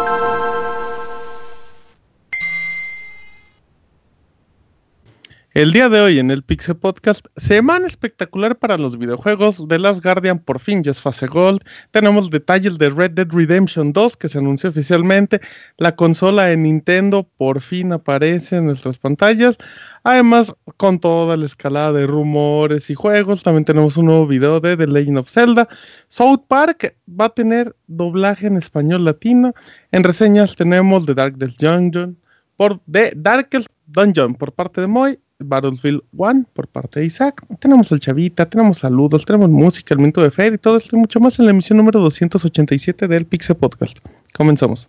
Thank you. El día de hoy en el Pixel Podcast, semana espectacular para los videojuegos. The Last Guardian por fin ya es fase gold. Tenemos detalles de Red Dead Redemption 2 que se anunció oficialmente. La consola de Nintendo por fin aparece en nuestras pantallas. Además, con toda la escalada de rumores y juegos, también tenemos un nuevo video de The Legend of Zelda. South Park va a tener doblaje en español latino. En reseñas tenemos The Darkest Dungeon por The Darkest Dungeon por parte de Moy Battlefield 1 por parte de Isaac. Tenemos el Chavita, tenemos saludos, tenemos música, el minuto de fe y todo esto y mucho más en la emisión número 287 del Pixel Podcast. Comenzamos.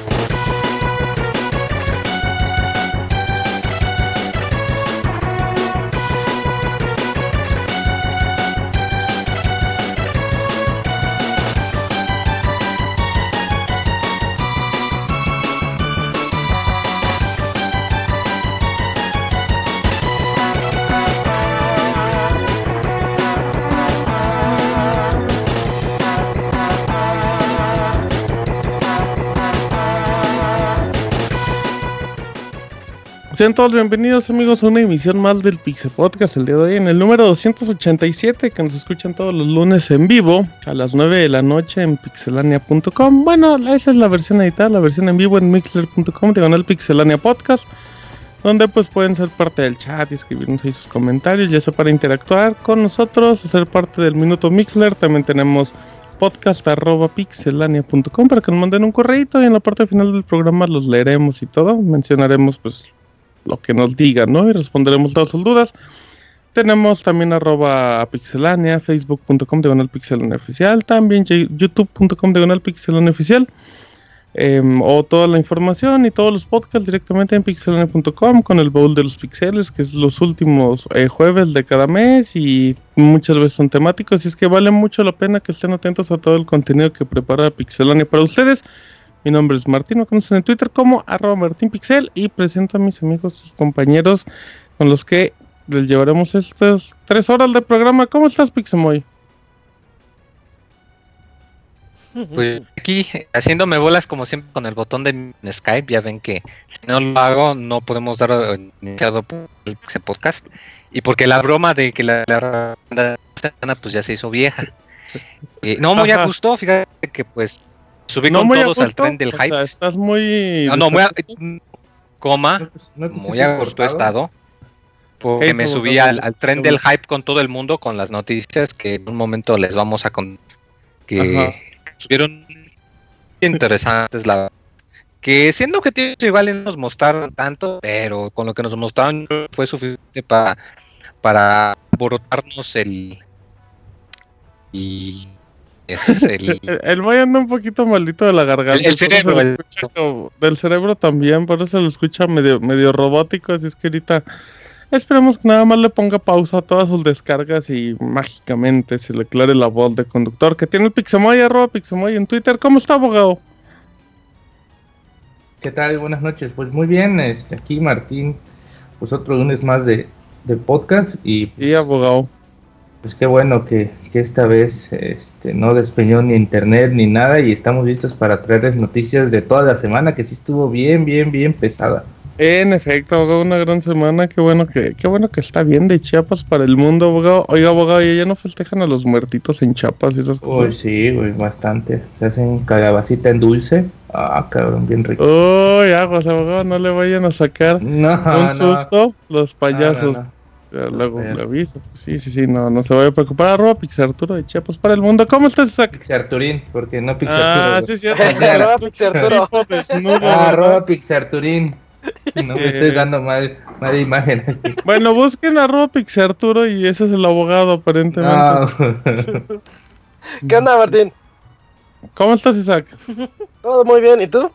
Sean todos bienvenidos amigos a una emisión más del Pixel Podcast el día de hoy en el número 287 que nos escuchan todos los lunes en vivo a las 9 de la noche en pixelania.com. Bueno, esa es la versión editada, la versión en vivo en mixler.com, diagonal pixelania podcast, donde pues pueden ser parte del chat y escribirnos ahí sus comentarios, ya sea para interactuar con nosotros, ser parte del minuto Mixler, también tenemos podcast arroba pixelania.com para que nos manden un correo y en la parte final del programa los leeremos y todo, mencionaremos pues lo que nos digan, ¿no? Y responderemos todas sus dudas. Tenemos también arroba pixelania, facebook.com diagonal pixelania oficial, también youtube.com diagonal pixelania oficial. Em, o toda la información y todos los podcasts directamente en pixelania.com con el bowl de los pixeles, que es los últimos eh, jueves de cada mes y muchas veces son temáticos. Y es que vale mucho la pena que estén atentos a todo el contenido que prepara Pixelania para ustedes. Mi nombre es Martín, conocen en Twitter como arroba martinpixel y presento a mis amigos y compañeros con los que les llevaremos estas tres horas de programa. ¿Cómo estás, Pixemoy? Pues aquí haciéndome bolas como siempre con el botón de Skype, ya ven que si no lo hago no podemos dar iniciado por el Pixel Podcast y porque la broma de que la, la, pues ya se hizo vieja. Eh, no, muy a gusto, fíjate que pues subí con todos al tren del hype. estás muy. No, no, muy a, coma, muy a gusto estado. Porque me subí al, tren del hype con todo el mundo, con las noticias que en un momento les vamos a contar. Que subieron interesantes, la que siendo que igual no nos mostraron tanto, pero con lo que nos mostraron fue suficiente para para brotarnos el y el... el anda un poquito maldito de la garganta. El, cerebro. del cerebro también, por eso lo escucha medio, medio robótico. Así es que ahorita esperemos que nada más le ponga pausa a todas sus descargas y mágicamente se le aclare la voz de conductor que tiene el Pixemoy, arroba Pixemoy en Twitter. ¿Cómo está, abogado? ¿Qué tal? Buenas noches. Pues muy bien, este, aquí Martín, pues otro lunes más de, de podcast y... Y abogado pues qué bueno que, esta vez este, no despeñó ni internet ni nada y estamos listos para traerles noticias de toda la semana que sí estuvo bien, bien, bien pesada. En efecto, abogado, una gran semana. Qué bueno que, qué bueno que está bien de Chiapas para el mundo, abogado. Oiga, abogado, ¿y ya no festejan a los muertitos en Chiapas y esas cosas? Uy, sí, güey, bastante. Se hacen calabacita en dulce. Ah, cabrón, bien rico. Uy, aguas, abogado, no le vayan a sacar un susto los payasos. Luego le aviso. Sí, sí, sí, no, no se vaya a preocupar. Arroba Pixarturo de Chiapas para el mundo. ¿Cómo estás, Isaac? Pixarturín, porque no Pixarturo. Ah, sí, sí. arroba Pixarturo. arroba Pixarturín. No me estoy dando mal, imagen. Bueno, busquen a Robix Arturo y ese es el abogado aparentemente. ¿Qué onda, Martín? ¿Cómo estás, Isaac? Todo muy bien, ¿y tú?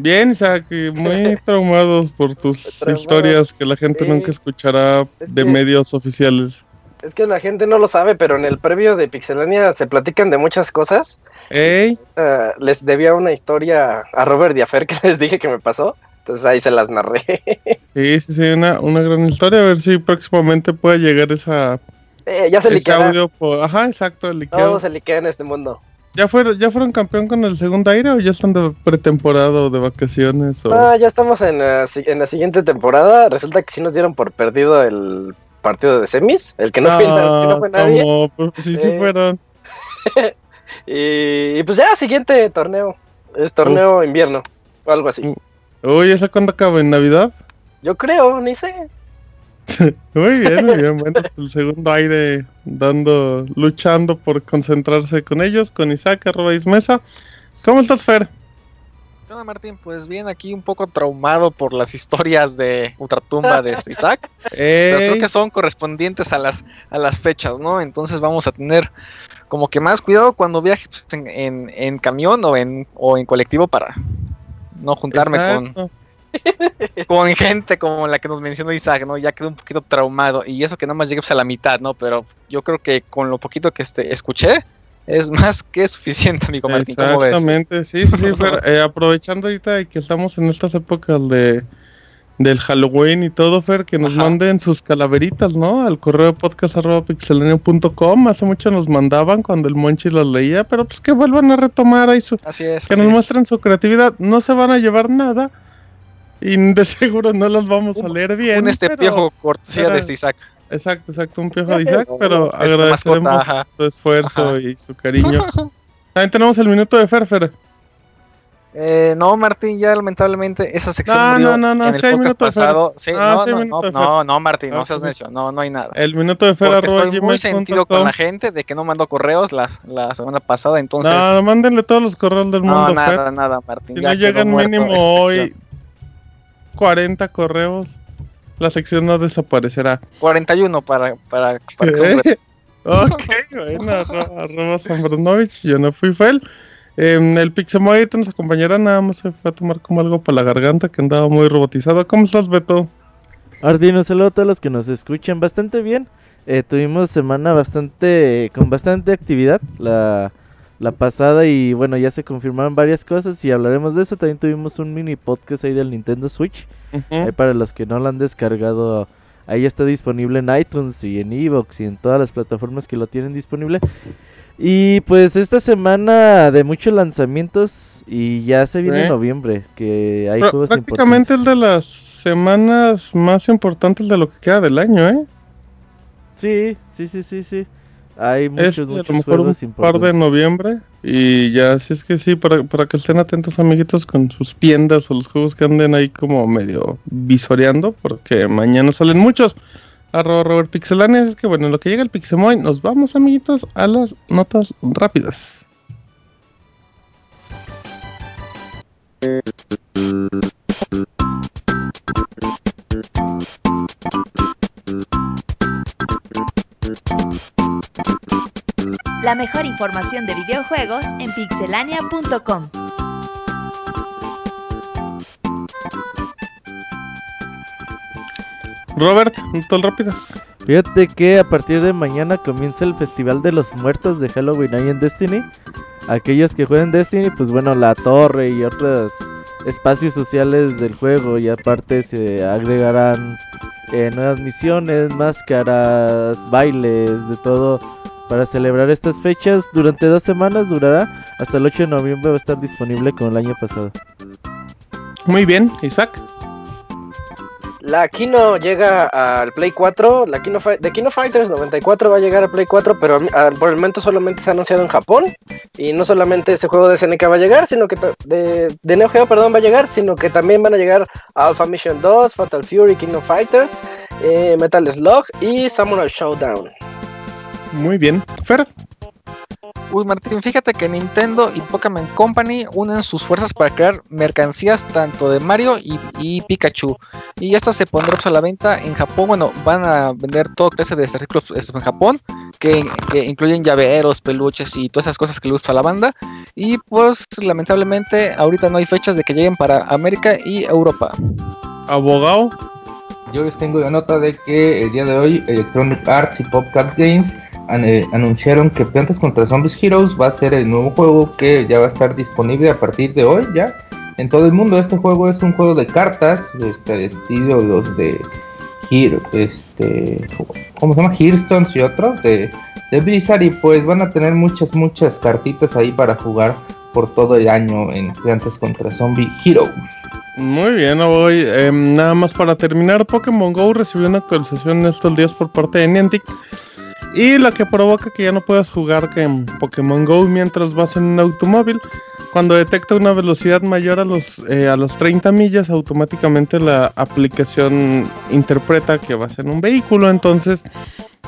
Bien, Isaac, muy traumados por tus historias que la gente nunca escuchará de medios oficiales. Es que la gente no lo sabe, pero en el previo de Pixelania se platican de muchas cosas. Ey. Uh, les debía una historia a Robert Diafer que les dije que me pasó. Entonces ahí se las narré. Sí, sí, sí, una, una gran historia. A ver si próximamente puede llegar esa. Eh, ya se ese audio Ajá, exacto, Todo se liquea en este mundo. ¿Ya fueron, ¿Ya fueron campeón con el segundo aire o ya están de pretemporada o de vacaciones? O... Ah, ya estamos en la, en la siguiente temporada. Resulta que sí nos dieron por perdido el partido de semis, el que no, fue, no fue nadie. Pues sí, sí fueron. y, pues ya, siguiente torneo. Es torneo invierno o algo así. Uy, ¿esa cuándo acaba? ¿En Navidad? Yo creo, ni sé. muy bien, muy bien. Bueno, pues, el segundo aire dando, luchando por concentrarse con ellos, con Isaac, arroba Ismesa. ¿Cómo estás, Fer? Hola Martín, pues bien, aquí un poco traumado por las historias de Ultratumba de Isaac. Pero creo que son correspondientes a las, a las fechas, ¿no? Entonces vamos a tener como que más cuidado cuando viaje pues, en, en, camión o en, o en colectivo para no juntarme con, con gente como la que nos mencionó Isaac, ¿no? Ya quedó un poquito traumado y eso que nada más llegué pues, a la mitad, ¿no? Pero yo creo que con lo poquito que este, escuché, es más que suficiente, amigo Martín. Exactamente, sí, sí, eh, aprovechando ahorita que estamos en estas épocas de del Halloween y todo, Fer, que nos manden sus calaveritas, ¿no? Al correo podcast.pixelenio.com. Hace mucho nos mandaban cuando el Monchi los leía, pero pues que vuelvan a retomar ahí su... Así es. Que nos muestren su creatividad. No se van a llevar nada y de seguro no los vamos a leer bien. Un este piojo cortesía de Isaac. Exacto, exacto, un piojo de Isaac, pero agradecemos su esfuerzo y su cariño. También tenemos el minuto de Ferfer. Eh, no, Martín, ya lamentablemente esa sección no, murió no, no, no, en el podcast pasado. Sí, ah, no, no, no, no, no, Martín, no seas necio, no, no hay nada. El minuto de Fer Estoy muy sentido con la gente de que no mandó correos la, la semana pasada, entonces. No, mándenle todos los correos del mundo. No, nada, nada, Martín. Si no llegan mínimo hoy 40 correos, la sección no desaparecerá. 41 para, para, para Ok, bueno, arroba, Zambranovich, yo no fui Fel. Eh, el Pixemoy nos acompañará, nada más se fue a tomar como algo para la garganta que andaba muy robotizado. ¿Cómo estás, Beto? Ardino, saludo a todos los que nos escuchan bastante bien. Eh, tuvimos semana bastante con bastante actividad la, la pasada y bueno, ya se confirmaron varias cosas y hablaremos de eso. También tuvimos un mini podcast ahí del Nintendo Switch. para los que no lo han descargado, ahí está disponible en iTunes y en Evox y en todas las plataformas que lo tienen disponible. Y pues esta semana de muchos lanzamientos y ya se viene noviembre, que hay juegos Prácticamente es de las semanas más importantes de lo que queda del año, ¿eh? Sí, sí, sí, sí, sí. Hay muchos, a lo mejor un par de noviembre y ya, si es que sí, para, para que estén atentos amiguitos con sus tiendas o los juegos que anden ahí como medio visoreando, porque mañana salen muchos. Arroba Robert Pixelanes, es que bueno, en lo que llega el Pixemoy, nos vamos amiguitos a las notas rápidas. La mejor información de videojuegos en pixelania.com. Robert, notas rápidas. Fíjate que a partir de mañana comienza el Festival de los Muertos de Halloween ahí en Destiny. Aquellos que jueguen Destiny, pues bueno, la torre y otros espacios sociales del juego y aparte se agregarán eh, nuevas misiones, máscaras, bailes, de todo para celebrar estas fechas. Durante dos semanas durará. Hasta el 8 de noviembre va a estar disponible como el año pasado. Muy bien, Isaac. La Kino llega al Play 4, la Kino de Kino Fighters 94 va a llegar al Play 4, pero por el momento solamente se ha anunciado en Japón. Y no solamente este juego de SNK va a llegar, sino que de, Neo Geo, perdón, va a llegar, sino que también van a llegar Alpha Mission 2, Fatal Fury, Kino Fighters, eh, Metal Slug y Samurai Showdown. Muy bien. Fer. Uy, Martín, fíjate que Nintendo y Pokémon Company unen sus fuerzas para crear mercancías tanto de Mario y, Pikachu. Y esta se pondrá pues, a la venta en Japón. Bueno, van a vender todo clase de artículos en Japón, que, incluyen llaveros, peluches y todas esas cosas que le gusta a la banda. Y pues, lamentablemente, ahorita no hay fechas de que lleguen para América y Europa. ¿Abogado? Yo les tengo la nota de que el día de hoy Electronic Arts y PopCap Games anunciaron que Plantas contra Zombies Heroes va a ser el nuevo juego que ya va a estar disponible a partir de hoy ya en todo el mundo. Este juego es un juego de cartas, este estilo los de este, ¿cómo se llama? Hearthstones y otros de, de Blizzard y pues van a tener muchas muchas cartitas ahí para jugar por todo el año en Plantas contra Zombie Heroes. Muy bien, voy. Em, nada más para terminar, Pokémon Go recibió una actualización estos días por parte de Niantic y lo que provoca que ya no puedas jugar en Pokémon Go mientras vas en un automóvil. Cuando detecta una velocidad mayor a los, eh, a los 30 millas, automáticamente la aplicación interpreta que vas en un vehículo. Entonces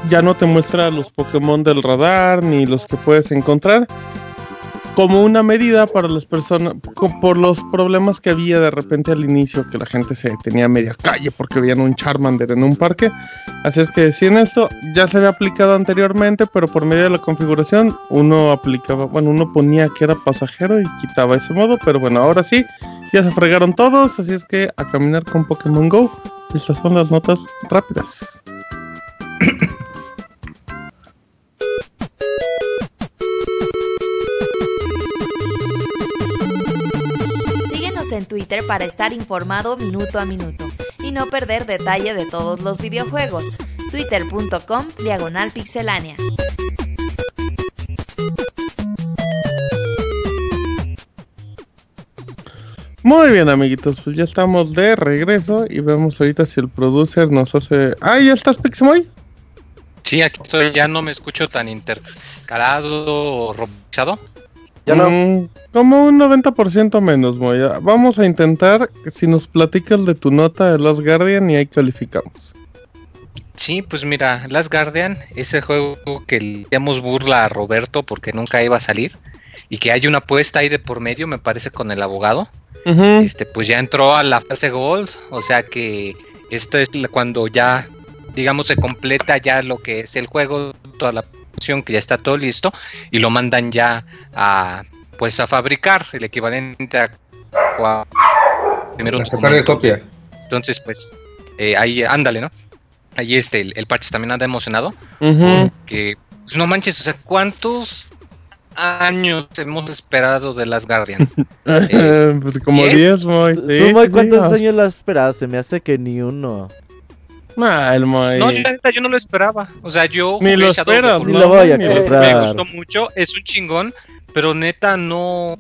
ya no te muestra los Pokémon del radar ni los que puedes encontrar como una medida para las personas, por los problemas que había de repente al inicio, que la gente se detenía a media calle porque veían un Charmander en un parque. Así es que si en esto ya se había aplicado anteriormente, pero por medio de la configuración uno aplicaba, bueno, uno ponía que era pasajero y quitaba ese modo, pero bueno, ahora sí, ya se fregaron todos, así es que a caminar con Pokémon Go. Estas son las notas rápidas. en Twitter para estar informado minuto a minuto y no perder detalle de todos los videojuegos. Twitter.com Diagonal Pixelánea. Muy bien, amiguitos, pues ya estamos de regreso y vemos ahorita si el producer nos hace. ¡Ah, ya estás, Pixemoy! Sí, aquí estoy, ya no me escucho tan intercalado o robotizado. Ya no. Mm, como un 90% menos, Moya. Vamos a intentar si nos platicas de tu nota de Last Guardian y ahí calificamos. Sí, pues mira, Last Guardian, ese juego que le damos burla a Roberto porque nunca iba a salir y que hay una apuesta ahí de por medio, me parece, con el abogado. Este, pues ya entró a la fase Gold, o sea que esto es cuando ya, digamos, se completa ya lo que es el juego, toda la que ya está todo listo y lo mandan ya a pues a fabricar el equivalente a, primero un copia. Entonces, pues eh, ahí ándale, ¿no? Ahí este el, parche también anda emocionado que pues, no manches, o sea, ¿cuántos años hemos esperado de las Guardian? Eh, pues como 10, muy. ¿cuántos años las esperado? Se me hace que ni uno. No, yo, no lo esperaba. O sea, yo ni lo espero, ni lo voy a comprar. Me gustó mucho, es un chingón, pero neta no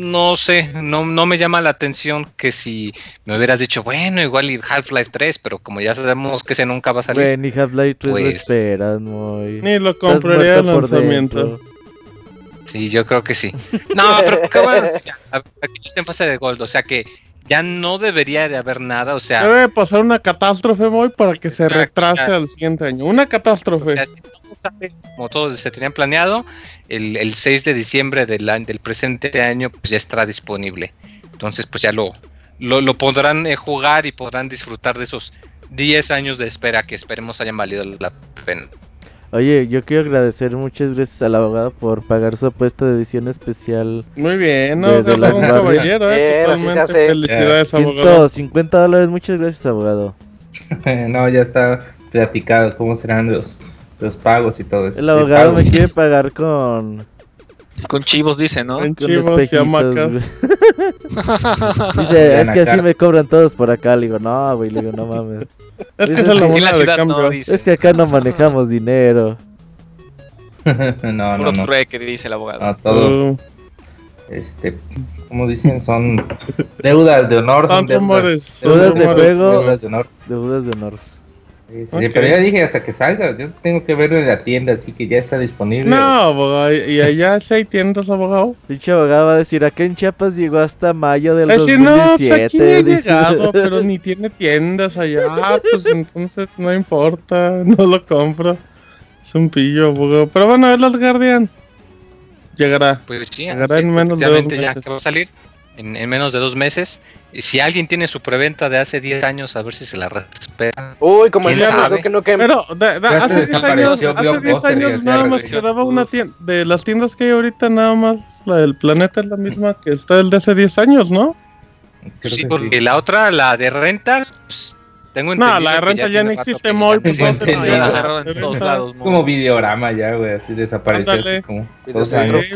no sé, no, no me llama la atención que si me hubieras dicho, bueno, igual y Half-Life 3, pero como ya sabemos que ese nunca va a salir. ni Half-Life 3 pues, esperas, muy. Ni lo compraría el lanzamiento. Sí, yo creo que sí. No, pero qué bueno. Aquí está en fase de gold, o sea que ya no debería de haber nada, o sea... Debe pasar una catástrofe, muy para que se retrase al siguiente año. Una catástrofe. como todos se tenían planeado, el, 6 de diciembre del, del presente año pues ya estará disponible. Entonces pues ya lo, lo, podrán eh, jugar y podrán disfrutar de esos 10 años de espera que esperemos hayan valido la pena. Oye, yo quiero agradecer muchas gracias al abogado por pagar su apuesta de edición especial. Muy bien, no, de, un caballero, eh, totalmente. Felicidades, abogado. 150 dólares, muchas gracias, abogado. no, ya está platicado cómo serán los, los pagos y todo eso. El abogado me quiere pagar con... Con chivos, dice, ¿no? Con chivos y hamacas. dice, es que así me cobran todos por acá. Le digo, no, güey, le digo, no mames. Es que es la moneda de cambio. es que acá no manejamos dinero. no, no, no. que dice el abogado. No, todo. Este, como dicen, son deudas de honor. Son deudas, deudas, de juego. Deudas de honor. Deudas de honor. Pero ya dije hasta que salga, yo tengo que verlo en la tienda, así que ya está disponible. No, abogado, y allá sí hay tiendas, abogado. Pinche abogado va a decir, acá en Chiapas llegó hasta mayo del decir, 2017. no, pues aquí ha llegado, pero ni tiene tiendas allá, pues entonces no importa, no lo compro. Es un pillo, pero bueno, a ver los Guardian. Llegará. Pues sí, llegará en menos de dos meses. ya que va a salir en, en menos de dos meses si alguien tiene su preventa de hace 10 años, a ver si se la respeta. Uy, como el sabe? que no queme. Pero hace 10 años, hace 10 años nada más quedaba una tienda. De las tiendas que hay ahorita, nada más la del planeta es la misma que está el de hace 10 años, ¿no? sí, porque la otra, la de rentas, tengo no, la de renta ya, no existe muy pues, es como videorama ya, güey, así desapareció hace como dos años.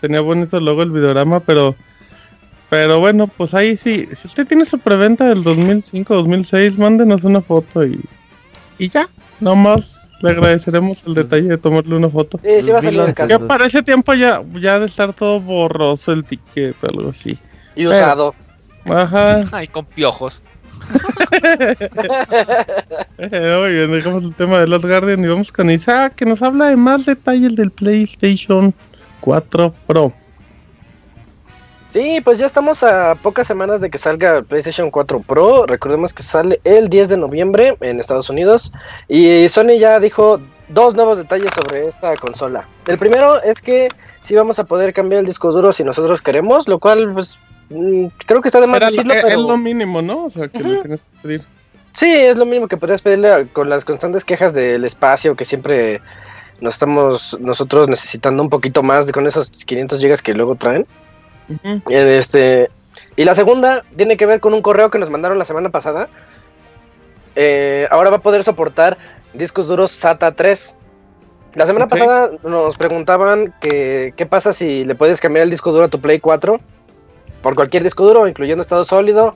Tenía bonito luego el videorama, pero pero bueno, pues ahí sí, si usted tiene su preventa del 2005, 2006, mándenos una foto y, y ya, nomás le agradeceremos el detalle de tomarle una foto. Sí, sí va a salir el caso. Que para ese tiempo ya, ya de estar todo borroso el ticket o algo así. Y usado. ajá. Ay, con piojos. Muy bien, dejamos el tema de Los Guardian y vamos con Isaac que nos habla de más detalles del PlayStation 4 Pro. Sí, pues ya estamos a pocas semanas de que salga el PlayStation 4 Pro. Recordemos que sale el 10 de noviembre en Estados Unidos. Y Sony ya dijo dos nuevos detalles sobre esta consola. El primero es que sí vamos a poder cambiar el disco duro si nosotros queremos, lo cual pues mm, creo que está de más decirlo, pero... Es lo mínimo, ¿no? O sea, que lo tienes que pedir. Sí, es lo mínimo que podrías pedirle con las constantes quejas del espacio que siempre nos estamos nosotros necesitando un poquito más de con esos 500 gigas que luego traen. Este, y la segunda tiene que ver con un correo que nos mandaron la semana pasada. Eh, ahora va a poder soportar discos duros SATA 3. La semana pasada nos preguntaban que, qué pasa si le puedes cambiar el disco duro a tu Play 4 por cualquier disco duro, incluyendo estado sólido,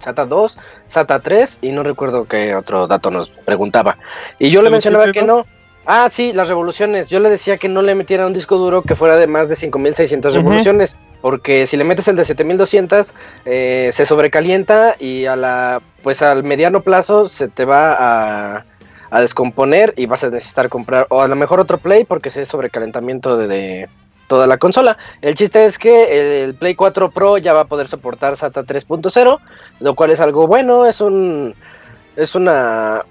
SATA 2, SATA 3 y no recuerdo qué otro dato nos preguntaba. Y yo le mencionaba que no. Ah, sí, las revoluciones. Yo le decía que no le metiera un disco duro que fuera de más de 5600 revoluciones porque si le metes el de 7200 eh, se sobrecalienta y a la pues al mediano plazo se te va a, a, descomponer y vas a necesitar comprar o a lo mejor otro play porque ese sobrecalentamiento de, toda la consola. El chiste es que el Play 4 Pro ya va a poder soportar SATA 3.0, lo cual es algo bueno, es un es una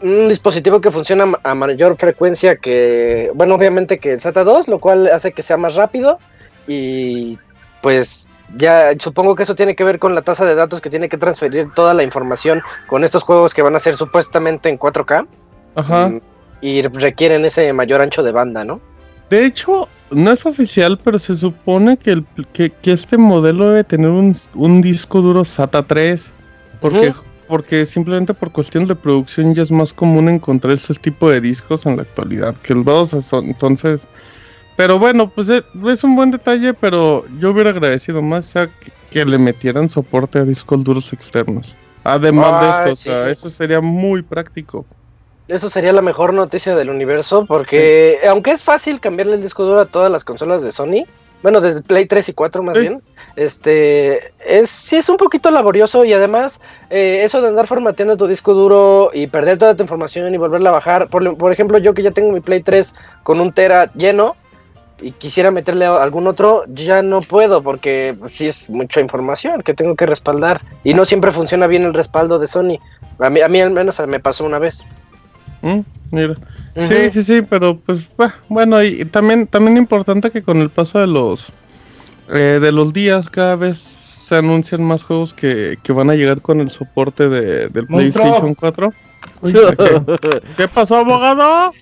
un dispositivo que funciona a mayor frecuencia que bueno, obviamente que el SATA 2, lo cual hace que sea más rápido y pues ya supongo que eso tiene que ver con la tasa de datos que tiene que transferir toda la información con estos juegos que van a ser supuestamente en 4K. Ajá. Mm, y, requieren ese mayor ancho de banda, ¿no? De hecho, no es oficial, pero se supone que, el, que, este modelo debe tener un, disco duro SATA 3. Porque, porque simplemente por cuestión de producción ya es más común encontrar ese tipo de discos en la actualidad que el 2. Entonces, pero bueno, pues es, un buen detalle, pero yo hubiera agradecido más que, le metieran soporte a discos duros externos. Además de esto, eso sería muy práctico. Eso sería la mejor noticia del universo, porque aunque es fácil cambiarle el disco duro a todas las consolas de Sony, bueno, desde Play 3 y 4 más bien, este, es, sí es un poquito laborioso y además eh, eso de andar formateando tu disco duro y perder toda tu información y volverla a bajar, por, por ejemplo, yo que ya tengo mi Play 3 con un Tera lleno, y quisiera meterle algún otro, ya no puedo porque sí es mucha información que tengo que respaldar y no siempre funciona bien el respaldo de Sony. A mí, a mí al menos me pasó una vez. Mm, mira. Sí, sí, sí, pero pues bueno, y también también importante que con el paso de los eh, de los días cada vez se anuncian más juegos que, que van a llegar con el soporte de, del PlayStation 4. ¿Qué pasó, abogado?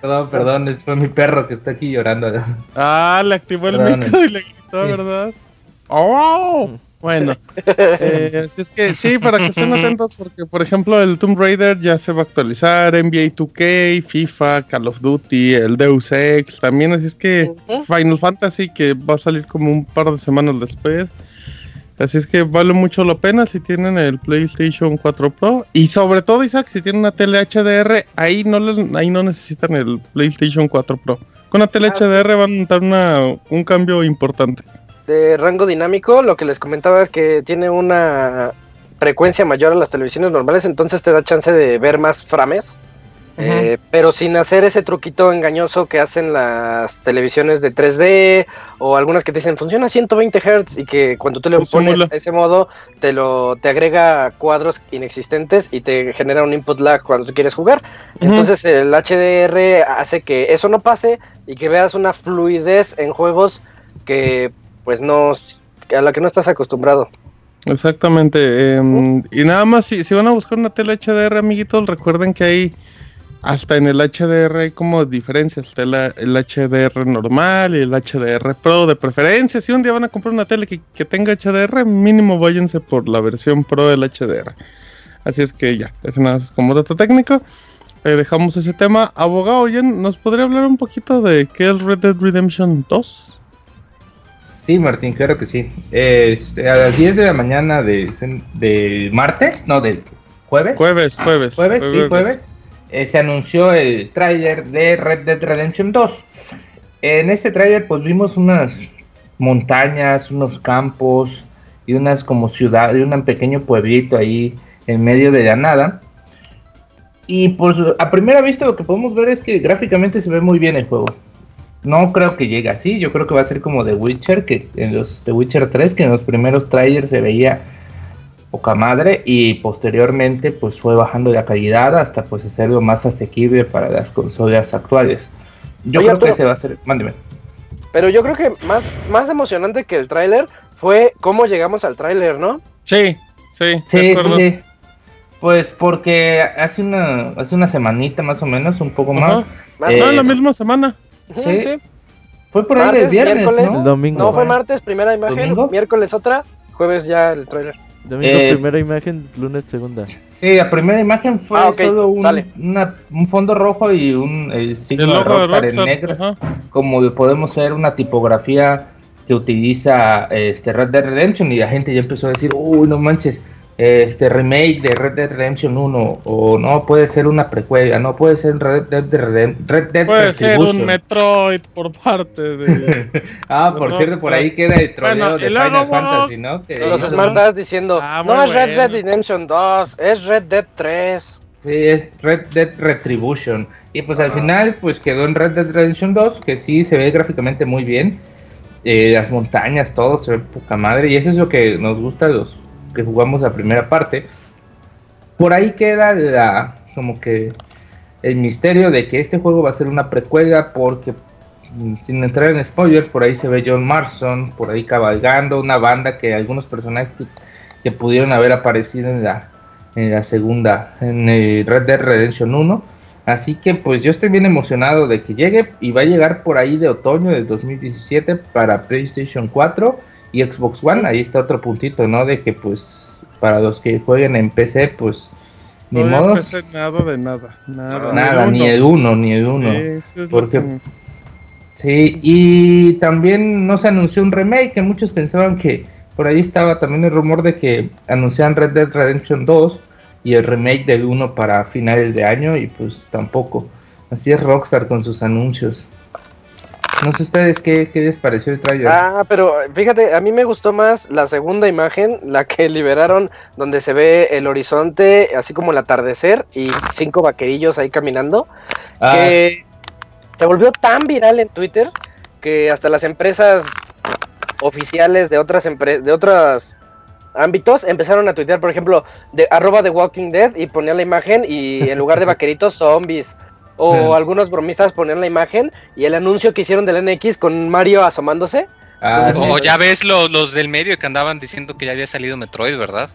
Perdón, perdón, fue mi perro que está aquí llorando. Ah, le activó el micro y le gritó, ¿verdad? ¡Oh! Bueno, eh, es que sí, para que estén atentos, porque por ejemplo el Tomb Raider ya se va a actualizar, NBA 2K, FIFA, Call of Duty, el Deus Ex también, así es que Final Fantasy que va a salir como un par de semanas después. Así es que vale mucho la pena si tienen el PlayStation 4 Pro. Y sobre todo, Isaac, si tienen una tele HDR, ahí no, ahí no necesitan el PlayStation 4 Pro. Con una tele HDR ah, van a notar una, un cambio importante. De rango dinámico, lo que les comentaba es que tiene una frecuencia mayor a las televisiones normales, entonces te da chance de ver más frames. Eh, pero sin hacer ese truquito engañoso que hacen las televisiones de 3D o algunas que te dicen funciona a 120 Hz y que cuando tú le pones ese modo te lo te agrega cuadros inexistentes y te genera un input lag cuando tú quieres jugar. Entonces el HDR hace que eso no pase y que veas una fluidez en juegos que pues no a la que no estás acostumbrado. Exactamente. Em, y nada más, si, si van a buscar una tele HDR, amiguitos, recuerden que hay hasta en el HDR hay como diferencias. Está el, HDR normal y el HDR Pro de preferencia. Si un día van a comprar una tele que, tenga HDR, mínimo váyanse por la versión Pro del HDR. Así es que ya, es nada como dato técnico. Eh, dejamos ese tema. Abogado, ¿nos podría hablar un poquito de qué es Red Dead Redemption 2? Sí, Martín, claro que sí. Este, a las 10 de la mañana de, de martes, no, del jueves. Jueves, jueves. Jueves, sí, jueves eh, se anunció el tráiler de Red Dead Redemption 2. En ese tráiler pues vimos unas montañas, unos campos y unas como ciudad, y un pequeño pueblito ahí en medio de la nada. Y pues a primera vista lo que podemos ver es que gráficamente se ve muy bien el juego. No creo que llegue así, yo creo que va a ser como The Witcher, que en los The Witcher 3, que en los primeros trailers se veía poca madre y posteriormente pues fue bajando la calidad hasta pues hacerlo más asequible para las consolas actuales. Yo creo que se va a hacer, mándeme. Pero yo creo que más, más emocionante que el tráiler fue cómo llegamos al tráiler, ¿no? Sí, sí, sí, sí, Pues porque hace una, hace una semanita más o menos, un poco más. no, eh, la misma semana. Sí. Fue por ahí el viernes, ¿no? Domingo. No, fue martes, primera imagen, miércoles otra, jueves ya el tráiler. Domingo, eh, primera imagen, lunes, segunda. Sí, la primera imagen fue ah, solo un, un, fondo rojo y un signo de Rockstar, en negro. Como podemos ver una tipografía que utiliza este Red Dead Redemption y la gente ya empezó a decir, uy, no manches, este remake de Red Dead Redemption 1 o no puede ser una precuela, no puede ser Red Dead Redemption. Red puede ser un Metroid por parte de Ah, por cierto, por ahí queda el troleo de Final Fantasy, ¿no? los Smart diciendo, ah, no es Red Dead Redemption 2, es Red Dead 3. Sí, es Red Dead Retribution. Y pues al final pues quedó en Red Dead Redemption 2, que sí se ve gráficamente muy bien. Eh, las montañas, todo se ve poca madre. Y eso es lo que nos gusta de los que jugamos la primera parte, por ahí queda la, como que el misterio de que este juego va a ser una precuela porque mm, sin entrar en spoilers, por ahí se ve John Marston, por ahí cabalgando, una banda que algunos personajes que pudieron haber aparecido en la, en la segunda, en Red Dead Redemption 1. Así que pues yo estoy bien emocionado de que llegue y va a llegar por ahí de otoño del 2017 para PlayStation 4 y Xbox One, ahí está otro puntito, ¿no? De que pues para los que jueguen en PC, pues ni no modo. nada de nada, nada. Nada, ni el uno, ni el uno. porque sí, y también no se anunció un remake, que muchos pensaban que por ahí estaba también el rumor de que anunciaban Red Dead Redemption 2 y el remake del 1 para finales de año y pues tampoco. Así es Rockstar con sus anuncios. No sé ustedes qué, les pareció el trailer. Ah, pero fíjate, a mí me gustó más la segunda imagen, la que liberaron, donde se ve el horizonte, así como el atardecer y cinco vaquerillos ahí caminando. Ah. Que se volvió tan viral en Twitter que hasta las empresas oficiales de otras empresas, de otros ámbitos empezaron a tuitear, por ejemplo, de arroba de Walking Dead y ponían la imagen y en lugar de vaqueritos zombies o algunos bromistas ponían la imagen y el anuncio que hicieron del NX con Mario asomándose. Ah, o ya ves los del medio que andaban diciendo que ya había salido Metroid, ¿verdad?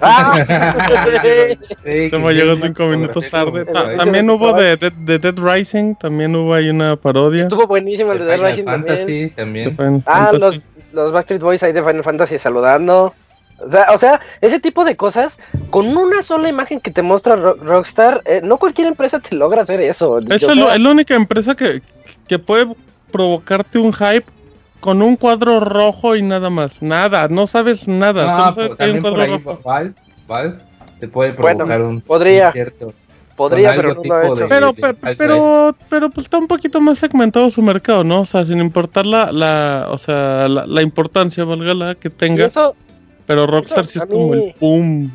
Ah, Se me llegó cinco minutos tarde. también hubo de, Dead Rising, también hubo ahí una parodia. Estuvo buenísimo el de, Dead Rising también. también. Ah, los, los Backstreet Boys ahí de Final Fantasy saludando. O sea, ese tipo de cosas, con una sola imagen que te muestra Rockstar, eh, no cualquier empresa te logra hacer eso. Es la única empresa que, puede provocarte un hype con un cuadro rojo y nada más. Nada, no sabes nada. solo sabes que hay un cuadro rojo. Val, te puede provocar un, podría. Podría, pero no lo ha hecho. Pero, pero, pero, pues está un poquito más segmentado su mercado, ¿no? O sea, sin importar la, la o sea, la, importancia, valga la que tenga. eso, pero Rockstar sí es como el boom.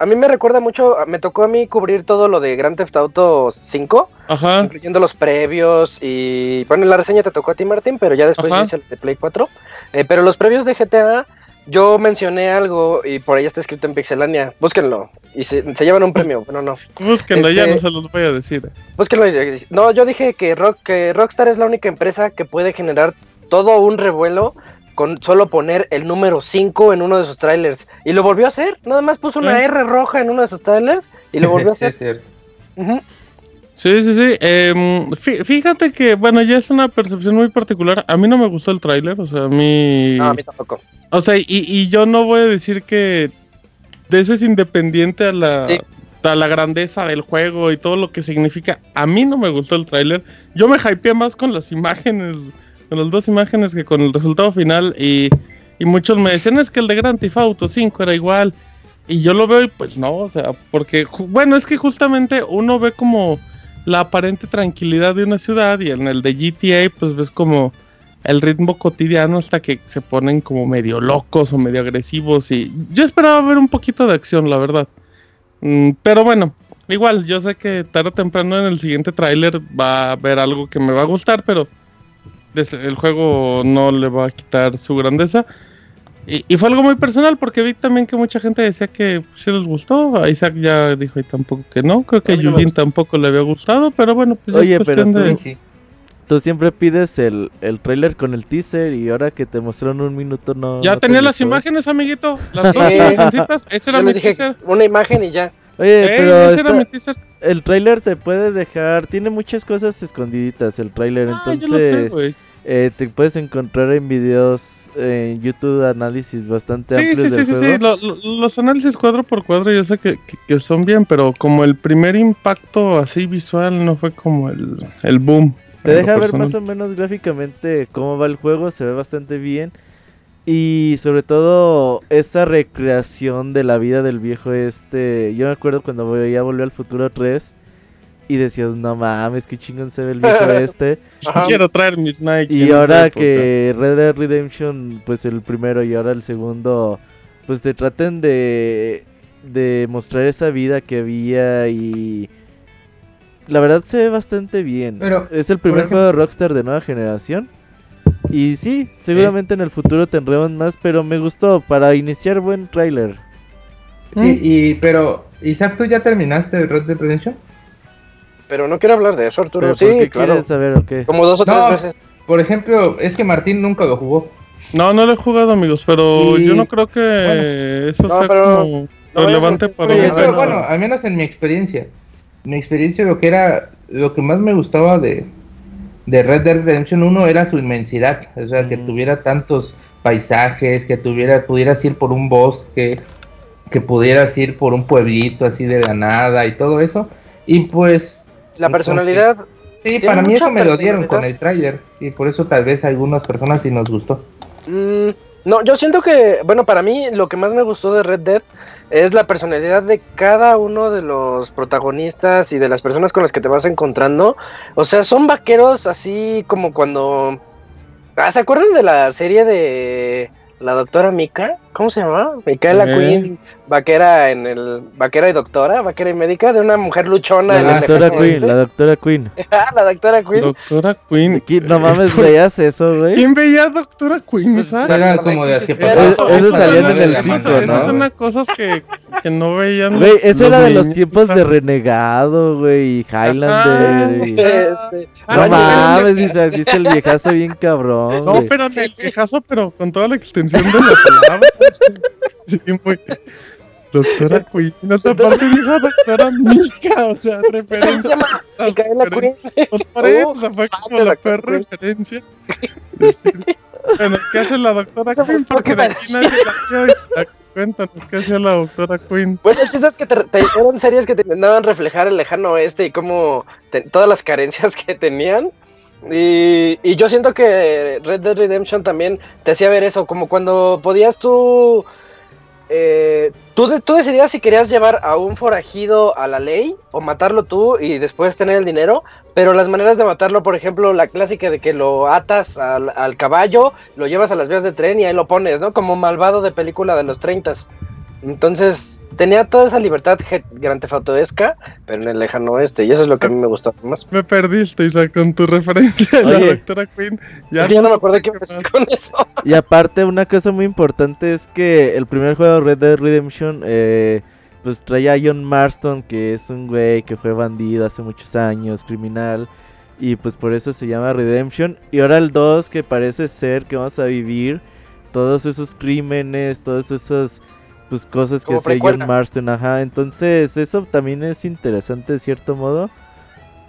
a mí me recuerda mucho, me tocó a mí cubrir todo lo de Grand Theft Auto 5, Ajá. incluyendo los previos y bueno, la reseña te tocó a ti Martín, pero ya después hice el de Play 4. Eh, pero los previos de GTA, yo mencioné algo y por ahí está escrito en Pixelania, búsquenlo y se, llevan un premio, bueno no. Búsquenlo, ya no este, se los voy a decir. Búsquenlo, no, yo dije que, Rock, que Rockstar es la única empresa que puede generar todo un revuelo con solo poner el número 5 en uno de sus trailers. Y lo volvió a hacer, nada más puso una R roja en uno de sus trailers y lo volvió a hacer. Sí, sí, sí. Em, fíjate que, bueno, ya es una percepción muy particular. A mí no me gustó el tráiler, o sea, a mí... No, a mí tampoco. O sea, y, y yo no voy a decir que de eso es independiente a la, a la grandeza del juego y todo lo que significa. A mí no me gustó el tráiler. Yo me hypeé más con las imágenes con las dos imágenes que con el resultado final y, muchos me decían es que el de Grand Theft Auto 5 era igual y yo lo veo y pues no, o sea, porque bueno, es que justamente uno ve como la aparente tranquilidad de una ciudad y en el de GTA pues ves como el ritmo cotidiano hasta que se ponen como medio locos o medio agresivos y yo esperaba ver un poquito de acción, la verdad. Mm, pero bueno, igual, yo sé que tarde o temprano en el siguiente tráiler va a haber algo que me va a gustar, pero el juego no le va a quitar su grandeza. Y, fue algo muy personal porque vi también que mucha gente decía que sí les gustó. A Isaac ya dijo y tampoco que no. Creo que a Yulin tampoco le había gustado, pero bueno, pues Oye, pero tú, siempre pides el, el trailer con el teaser y ahora que te mostraron un minuto no. Ya tenía las imágenes, amiguito. Las dos imágenes. Ese era mi teaser. Una imagen y ya. Oye, pero el trailer te puede dejar, tiene muchas cosas escondiditas el trailer, ah, entonces eh, te puedes encontrar en videos en YouTube análisis bastante sí, amplios sí, sí, sí, sí, los análisis cuadro por cuadro yo sé que, son bien, pero como el primer impacto así visual no fue como el, el boom. Te deja ver más o menos gráficamente cómo va el juego, se ve bastante bien. Y sobre todo esta recreación de la vida del viejo este. Yo me acuerdo cuando veía Volver al Futuro 3 y decías, no mames, qué chingón se ve el viejo este. Quiero traer mis Nike. Y ahora que Red Dead Redemption, pues el primero y ahora el segundo, pues te traten de, de mostrar esa vida que había y... La verdad se ve bastante bien. Pero, es el primer juego de Rockstar de nueva generación. Y sí, seguramente en el futuro tendremos más, pero me gustó para iniciar buen trailer. Y, pero, Isaac, ¿tú ya terminaste Red Dead Redemption? Pero no quiero hablar de eso, Arturo. Sí, claro. saber qué? Como dos o tres veces. Por ejemplo, es que Martín nunca lo jugó. No, no lo he jugado, amigos, pero yo no creo que eso sea como relevante para eso, Bueno, al menos en mi experiencia. En mi experiencia lo que era, lo que más me gustaba de, de Red Dead Redemption 1 era su inmensidad, o sea, que tuviera tantos paisajes, que tuviera, pudieras ir por un bosque, que pudieras ir por un pueblito así de ganada y todo eso. Y pues... La personalidad... sí, para mí eso me lo dieron con el trailer y por eso tal vez a algunas personas sí nos gustó. Mm, no, yo siento que, bueno, para mí lo que más me gustó de Red Dead es la personalidad de cada uno de los protagonistas y de las personas con las que te vas encontrando. O sea, son vaqueros así como cuando... Ah, ¿Se acuerdan de la serie de la doctora Mika? ¿Cómo se llama? Micaela la Queen, vaquera en el vaquera y doctora, vaquera y médica de una mujer luchona. La doctora Queen, la doctora Queen. Ah, la doctora Queen. Doctora Queen. No mames, veías eso, güey. ¿Quién veía Doctora Queen? Pues, era como de que Eso, eso salían en el 5, ¿no? Esas son las cosas que, que no veían. Güey, ese era de los tiempos de Renegado, güey, y Highlander. Y... Este. No mames, dice el viejazo bien cabrón. No, pero el viejazo, pero con toda la extensión de la palabra. Sí, muy... Doctora Queen, no te aparte dijo doctora Mika, o sea, referencia. Se llama Micaela Queen. Pues por eso, fue como la peor referencia. bueno, ¿qué hace la doctora Queen? Porque de aquí nadie la Cuéntanos, ¿qué hacía la doctora Queen? Bueno, el chiste es que te, eran series que te intentaban reflejar el lejano oeste y cómo todas las carencias que tenían. Y, y, yo siento que Red Dead Redemption también te hacía ver eso, como cuando podías tú eh, tú, tú decidías si querías llevar a un forajido a la ley o matarlo tú y después tener el dinero, pero las maneras de matarlo, por ejemplo, la clásica de que lo atas al, caballo, lo llevas a las vías de tren y ahí lo pones, ¿no? Como malvado de película de los 30. Entonces, tenía toda esa libertad Grand Theft pero en el lejano oeste, y eso es lo que a mí me gustó más. Me perdiste, Isa, con tu referencia a la doctora Queen. Ya, no, me acuerdo qué empecé con eso. Y aparte, una cosa muy importante es que el primer juego Red Dead Redemption, eh, pues traía a John Marston, que es un güey que fue bandido hace muchos años, criminal. Y pues por eso se llama Redemption. Y ahora el 2 que parece ser que vamos a vivir todos esos crímenes, todas esas pues cosas que hace John Marston, ajá. Entonces eso también es interesante de cierto modo.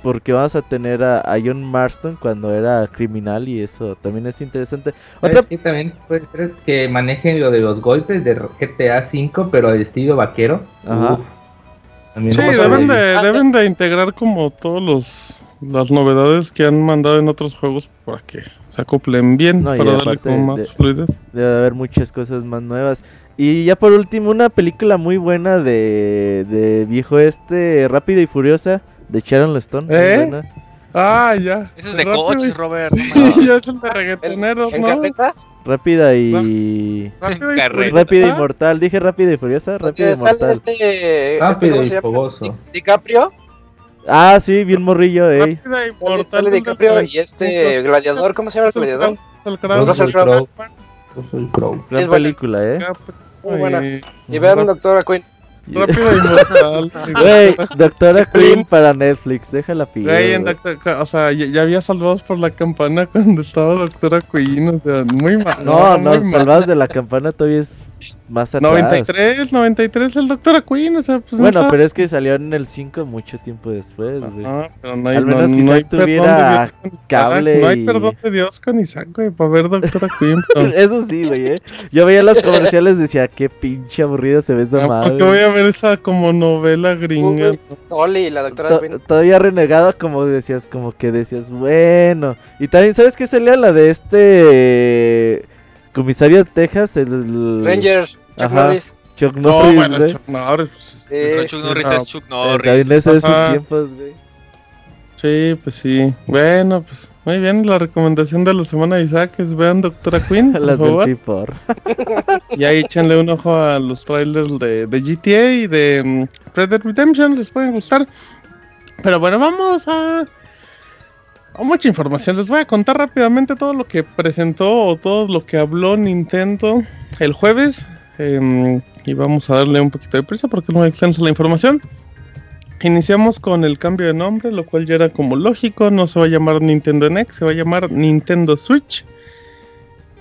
Porque vamos a tener a, John Marston cuando era criminal y eso también es interesante. Otra... también puede ser que manejen lo de los golpes de GTA V, pero al estilo vaquero. Ajá. sí, deben de, deben de integrar como todos los las novedades que han mandado en otros juegos para que se acoplen bien, para darle como más fluidez. Debe haber muchas cosas más nuevas. Y ya por último, una película muy buena de, de viejo este, Rápida y Furiosa, de Sharon Stone. ¿Eh? Ah, ya. Ese es de coches, Robert. Sí, ya es el de reggaetoneros, ¿no? Rápida y... Rápida y, mortal. Dije rápida y furiosa. Rápida y mortal. Este, Rápido este, y fogoso. DiCaprio. Ah, sí, bien morrillo, eh. Sale DiCaprio y este gladiador, ¿cómo se llama el gladiador? Russell Crowe. Gran película, eh. Muy buena. Y vean Doctora Queen. Rápida y mortal. Güey, Doctora Queen para Netflix, déjala pillar. Güey, o sea, ya, había salvados por la campana cuando estaba Doctora Queen, o sea, muy mal. No, no, no salvados de la campana todavía es más atrás. 93, 93 el Doctor Queen, o sea, pues Bueno, pero es que salió en el 5 mucho tiempo después, güey. Ah, pero no hay, Al menos no, hay tuviera cable No hay perdón de Dios con Isaac, güey, para ver Doctor Queen. Eso sí, güey, eh. Yo veía los comerciales y decía, qué pinche aburrida se ve esa ah, madre. Porque voy a ver esa como novela gringa. Oli, la Doctora Queen. Todavía renegado, como decías, como que decías, bueno. Y también, ¿sabes qué salía la de este... Comisario Texas, el... Rangers. Chuck Norris. Chuck Norris. No, bueno, Chuck Norris. Pues, Chuck Norris es Chuck Norris. En esos tiempos, güey. Sí, pues sí. Bueno, pues muy bien. La recomendación de la semana de Isaac es vean Doctora Queen. Por favor. y ahí échenle un ojo a los trailers de, de GTA y de um, Red Dead Redemption. Les pueden gustar. Pero bueno, vamos a mucha información. Les voy a contar rápidamente todo lo que presentó o todo lo que habló Nintendo el jueves. Em, y vamos a darle un poquito de prisa porque no extensa la información. Iniciamos con el cambio de nombre, lo cual ya era como lógico. No se va a llamar Nintendo NX, se va a llamar Nintendo Switch.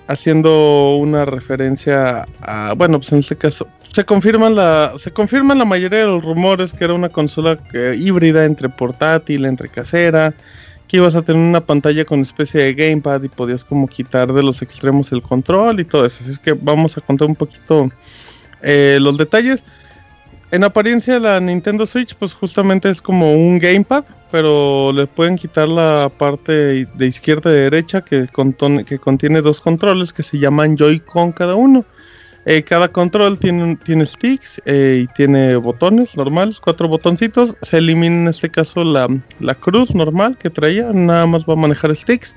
Haciendo una referencia a. Bueno, pues en este caso. Se confirman la, se confirman la mayoría de los rumores que era una consola híbrida entre portátil, entre casera que ibas a tener una pantalla con especie de gamepad y podías como quitar de los extremos el control y todo eso. Así es que vamos a contar un poquito eh, los detalles. En apariencia la Nintendo Switch pues justamente es como un gamepad, pero le pueden quitar la parte de izquierda y derecha que, que contiene dos controles que se llaman Joy-Con cada uno. Eh, cada control tiene, tiene sticks eh, y tiene botones normales, cuatro botoncitos. Se elimina en este caso la, cruz normal que traía, nada más va a manejar sticks.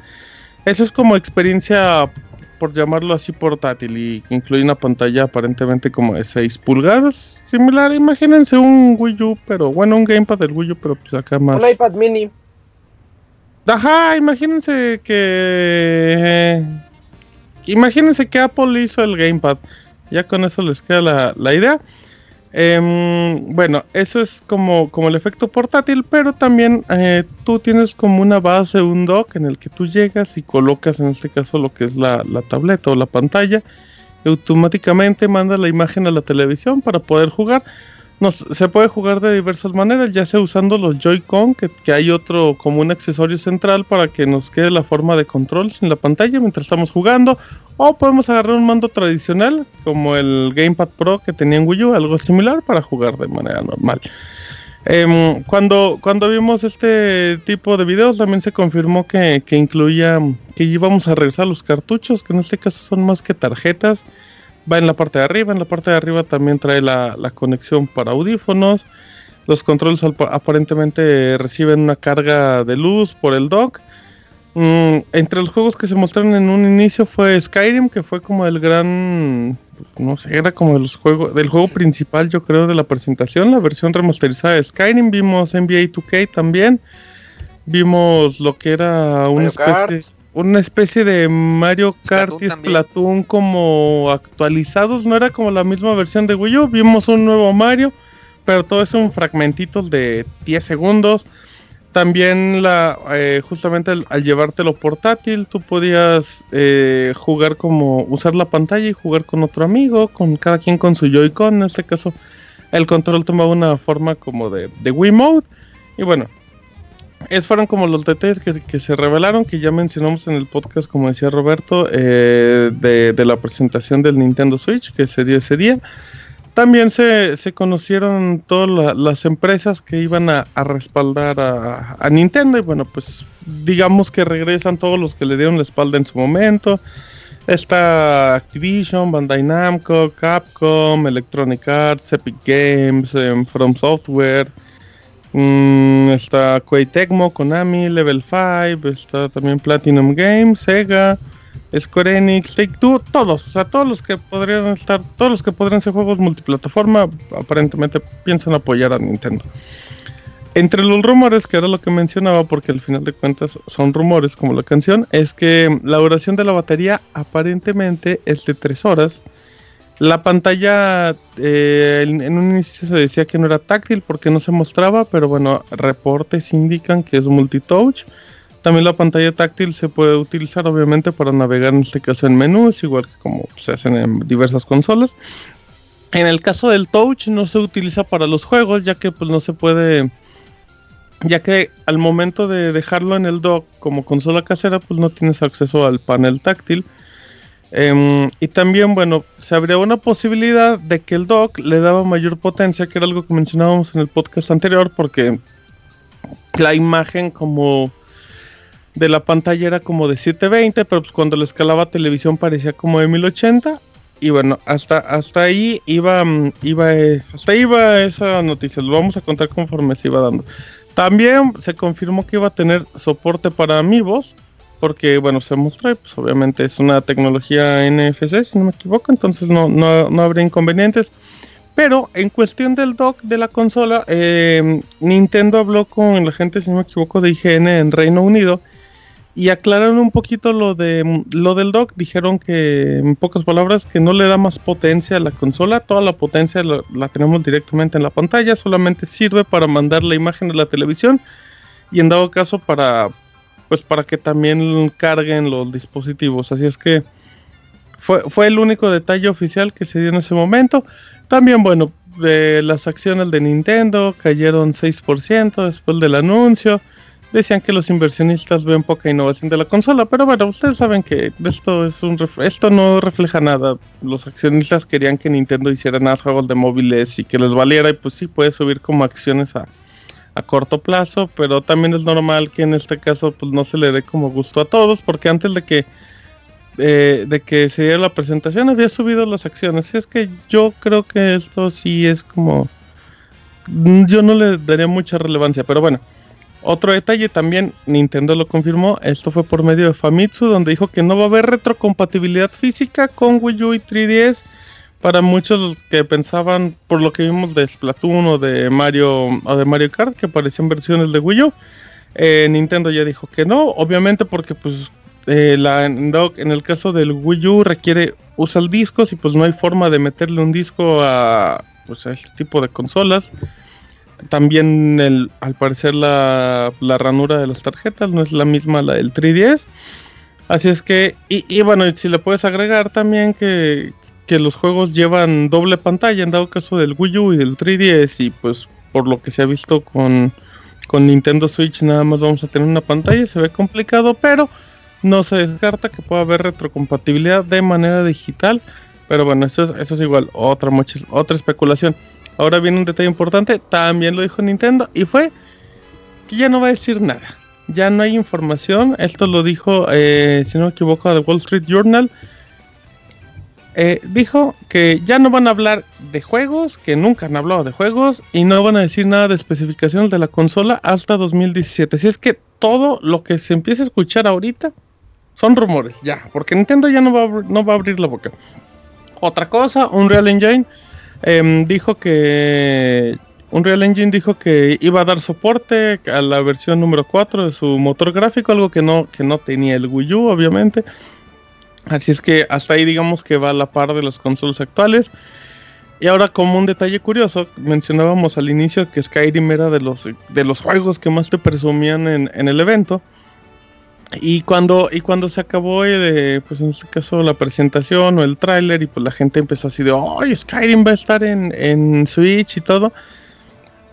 Eso es como experiencia, por llamarlo así, portátil y incluye una pantalla aparentemente como de 6 pulgadas. Similar, imagínense un Wii U, pero bueno, un gamepad del Wii U, pero pues acá más. Un iPad mini. Ajá, imagínense que. imagínense que Apple hizo el gamepad. Ya con eso les queda la, idea. Em, bueno, eso es como, como el efecto portátil, pero también eh, tú tienes como una base, un dock en el que tú llegas y colocas en este caso lo que es la, la tableta o la pantalla. Y automáticamente manda la imagen a la televisión para poder jugar se puede jugar de diversas maneras, ya sea usando los Joy-Con, que, hay otro como un accesorio central para que nos quede la forma de control sin la pantalla mientras estamos jugando, o podemos agarrar un mando tradicional como el Gamepad Pro que tenía en Wii U, algo similar para jugar de manera normal. Em, cuando, cuando vimos este tipo de videos también se confirmó que, que incluía que íbamos a regresar los cartuchos, que en este caso son más que tarjetas va en la parte de arriba. En la parte de arriba también trae la, conexión para audífonos. Los controles aparentemente reciben una carga de luz por el dock. Mm, entre los juegos que se mostraron en un inicio fue Skyrim, que fue como el gran, pues, no sé, era como de los juegos, del juego principal, yo creo, de la presentación, la versión remasterizada de Skyrim. Vimos NBA 2K también. Vimos lo que era una especie, una especie de Mario Kart y Splatoon como actualizados. No era como la misma versión de Wii U. Vimos un nuevo Mario, pero todo es un fragmentitos de 10 segundos también la eh, justamente al, llevártelo portátil tú podías eh, jugar como usar la pantalla y jugar con otro amigo con cada quien con su Joy-Con en este caso el control tomaba una forma como de, de Wii Mode y bueno esos fueron como los detalles que, se revelaron que ya mencionamos en el podcast como decía Roberto eh, de, de la presentación del Nintendo Switch que se dio ese día también se, conocieron todas las empresas que iban a, respaldar a, Nintendo y bueno, pues digamos que regresan todos los que le dieron la espalda en su momento. Está Activision, Bandai Namco, Capcom, Electronic Arts, Epic Games, em, From Software. Mm, está Koei Tecmo, Konami, Level 5, está también Platinum Games, Sega. Square Enix, Take Two, todos, o sea, todos los que podrían estar, todos los que podrían ser juegos multiplataforma, aparentemente piensan apoyar a Nintendo. Entre los rumores, que era lo que mencionaba, porque al final de cuentas son rumores como la canción, es que la duración de la batería aparentemente es de 3 horas. La pantalla eh, en un inicio se decía que no era táctil porque no se mostraba, pero bueno, reportes indican que es multitouch. También la pantalla táctil se puede utilizar obviamente para navegar en este caso en menús, igual que como se hacen en diversas consolas. En el caso del touch no se utiliza para los juegos ya que pues no se puede ya que al momento de dejarlo en el dock como consola casera pues no tienes acceso al panel táctil. Em, y también, bueno, se habría una posibilidad de que el dock le daba mayor potencia, que era algo que mencionábamos en el podcast anterior, porque la imagen como de la pantalla era como de 720, pero pues cuando lo escalaba televisión parecía como de 1080. Y bueno, hasta, hasta ahí iba, mm, iba, eh, hasta iba esa noticia. Lo vamos a contar conforme se iba dando. También se confirmó que iba a tener soporte para amigos, porque bueno, se mostró, pues obviamente es una tecnología NFC, si no me equivoco, entonces no, no, no habría inconvenientes. Pero en cuestión del dock de la consola, eh, Nintendo habló con la gente, si no me equivoco, de IGN en Reino Unido y aclararon un poquito lo de lo del dock. Dijeron que, en pocas palabras, que no le da más potencia a la consola. Toda la potencia la, tenemos directamente en la pantalla. Solamente sirve para mandar la imagen de la televisión. Y en dado caso para pues para que también carguen los dispositivos. Así es que fue, fue el único detalle oficial que se dio en ese momento. También, bueno, las acciones de Nintendo cayeron 6% después del anuncio decían que los inversionistas ven poca innovación de la consola, pero bueno, ustedes saben que esto es un esto no refleja nada. Los accionistas querían que Nintendo hiciera más juegos de móviles y que les valiera y pues sí puede subir como acciones a, a corto plazo, pero también es normal que en este caso pues no se le dé como gusto a todos porque antes de que eh, de que se diera la presentación había subido las acciones. Y es que yo creo que esto sí es como yo no le daría mucha relevancia, pero bueno. Otro detalle también, Nintendo lo confirmó, esto fue por medio de Famitsu, donde dijo que no va a haber retrocompatibilidad física con Wii U y 3DS. Para muchos que pensaban, por lo que vimos de Splatoon o de Mario o de Mario Kart, que parecían versiones de Wii U, eh, Nintendo ya dijo que no, obviamente porque pues eh, la en el caso del Wii U requiere usar discos y pues no hay forma de meterle un disco a pues a este tipo de consolas. También el, al parecer la, ranura de las tarjetas no es la misma la del 3DS. Así es que, y, bueno, si le puedes agregar también que, los juegos llevan doble pantalla en dado caso del Wii U y del 3DS y pues por lo que se ha visto con, con Nintendo Switch nada más vamos a tener una pantalla, se ve complicado, pero no se descarta que pueda haber retrocompatibilidad de manera digital. Pero bueno, eso es, eso es igual, otra, otra especulación. Ahora viene un detalle importante, también lo dijo Nintendo, y fue que ya no va a decir nada. Ya no hay información. Esto lo dijo, eh, si no me equivoco, The Wall Street Journal. Eh, dijo que ya no van a hablar de juegos, que nunca han hablado de juegos, y no van a decir nada de especificaciones de la consola hasta 2017. Así es que todo lo que se empieza a escuchar ahorita son rumores, ya, porque Nintendo ya no va no va a abrir la boca. Otra cosa, Unreal Engine em, dijo que Unreal Engine dijo que iba a dar soporte a la versión número 4 de su motor gráfico, algo que no, que no tenía el Wii U, obviamente. Así es que hasta ahí digamos que va a la par de las consolas actuales. Y ahora como un detalle curioso, mencionábamos al inicio que Skyrim era de los, de los juegos que más te presumían en, en el evento. Y cuando, y cuando se acabó, eh, pues en este caso, la presentación o el tráiler, y pues la gente empezó así de, ¡ay, Skyrim va a estar en, Switch y todo!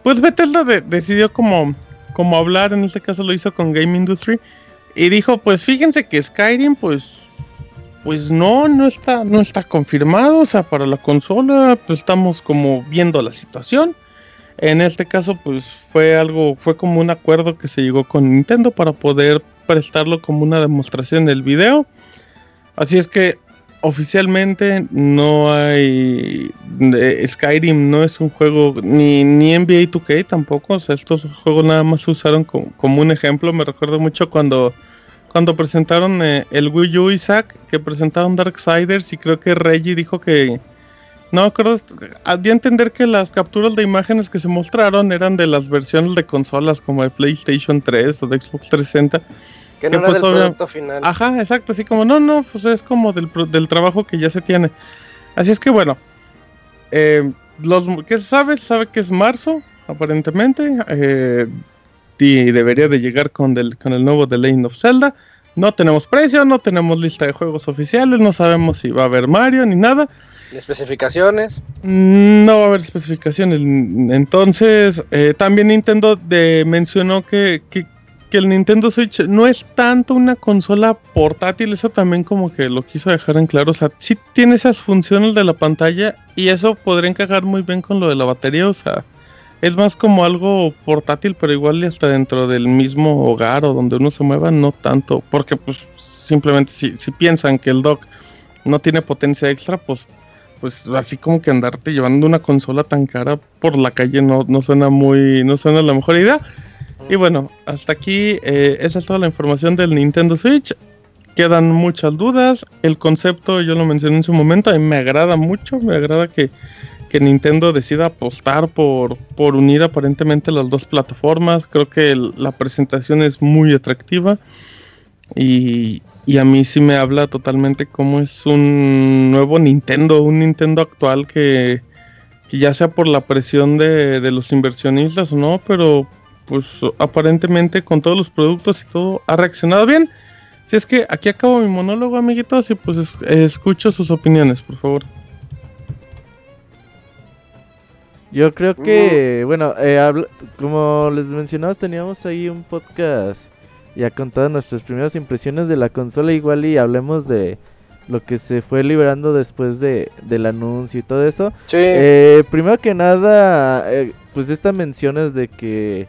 Pues Bethesda decidió como, como hablar, en este caso lo hizo con Game Industry, y dijo, pues fíjense que Skyrim, pues, pues no, no está, no está confirmado, o sea, para la consola, pues estamos como viendo la situación. En este caso, pues fue algo, fue como un acuerdo que se llegó con Nintendo para poder prestarlo como una demostración del video. Así es que oficialmente no hay Skyrim no es un juego ni, ni NBA 2K tampoco, o sea, estos juegos nada más se usaron como, un ejemplo, me recuerdo mucho cuando cuando presentaron eh, el Wii U Isaac, que presentaron Darksiders y creo que Reggie dijo que no, creo di a entender que las capturas de imágenes que se mostraron eran de las versiones de consolas como de PlayStation 3 o de Xbox 360 que no era pues, del producto final. Ajá, exacto, así como, no, no, pues es como del, del trabajo que ya se tiene. Así es que bueno, eh, los ¿qué sabe? Sabe que es marzo, aparentemente, eh, y debería de llegar con, del, con el nuevo The Legend of Zelda. No tenemos precio, no tenemos lista de juegos oficiales, no sabemos si va a haber Mario ni nada. ¿Especificaciones? No va a haber especificaciones. Entonces, eh, también Nintendo de, mencionó que, que, que el Nintendo Switch no es tanto una consola portátil, eso también como que lo quiso dejar en claro, o sea, sí tiene esas funciones de la pantalla y eso podría encajar muy bien con lo de la batería, o sea, es más como algo portátil, pero igual y hasta dentro del mismo hogar o donde uno se mueva, no tanto, porque pues simplemente si, si piensan que el dock no tiene potencia extra, pues pues así como que andarte llevando una consola tan cara por la calle no, no suena muy, no suena la mejor idea. Y bueno, hasta aquí eh, esa es toda la información del Nintendo Switch. Quedan muchas dudas. El concepto, yo lo mencioné en su momento, a mí me agrada mucho. Me agrada que, Nintendo decida apostar por, por unir aparentemente las dos plataformas. Creo que la presentación es muy atractiva. Y, a mí sí me habla totalmente como es un nuevo Nintendo, un Nintendo actual que, ya sea por la presión de, de los inversionistas o no, pero pues aparentemente con todos los productos y todo ha reaccionado bien. Si es que aquí acabo mi monólogo, amiguitos, y pues escucho sus opiniones, por favor. Yo creo que, bueno, eh, como les mencionamos, teníamos ahí un podcast ya con todas nuestras primeras impresiones de la consola, igual y hablemos de lo que se fue liberando después de, del anuncio y todo eso. Eh, primero que nada, eh, pues esta mención es de que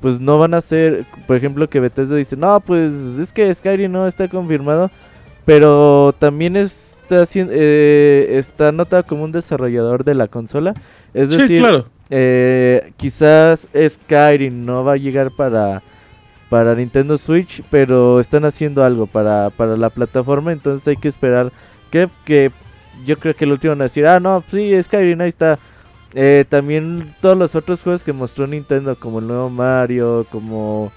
pues no van a ser, por ejemplo, que Bethesda dice, no, pues es que Skyrim no está confirmado, pero también está, eh, está notado como un desarrollador de la consola. Es decir, claro. eh, quizás Skyrim no va a llegar para, para Nintendo Switch, pero están haciendo algo para, para la plataforma, entonces hay que esperar que, que yo creo que el último van a decir, ah, no, sí, Skyrim ahí está eh, también todos los otros juegos que mostró Nintendo, como el nuevo Mario, como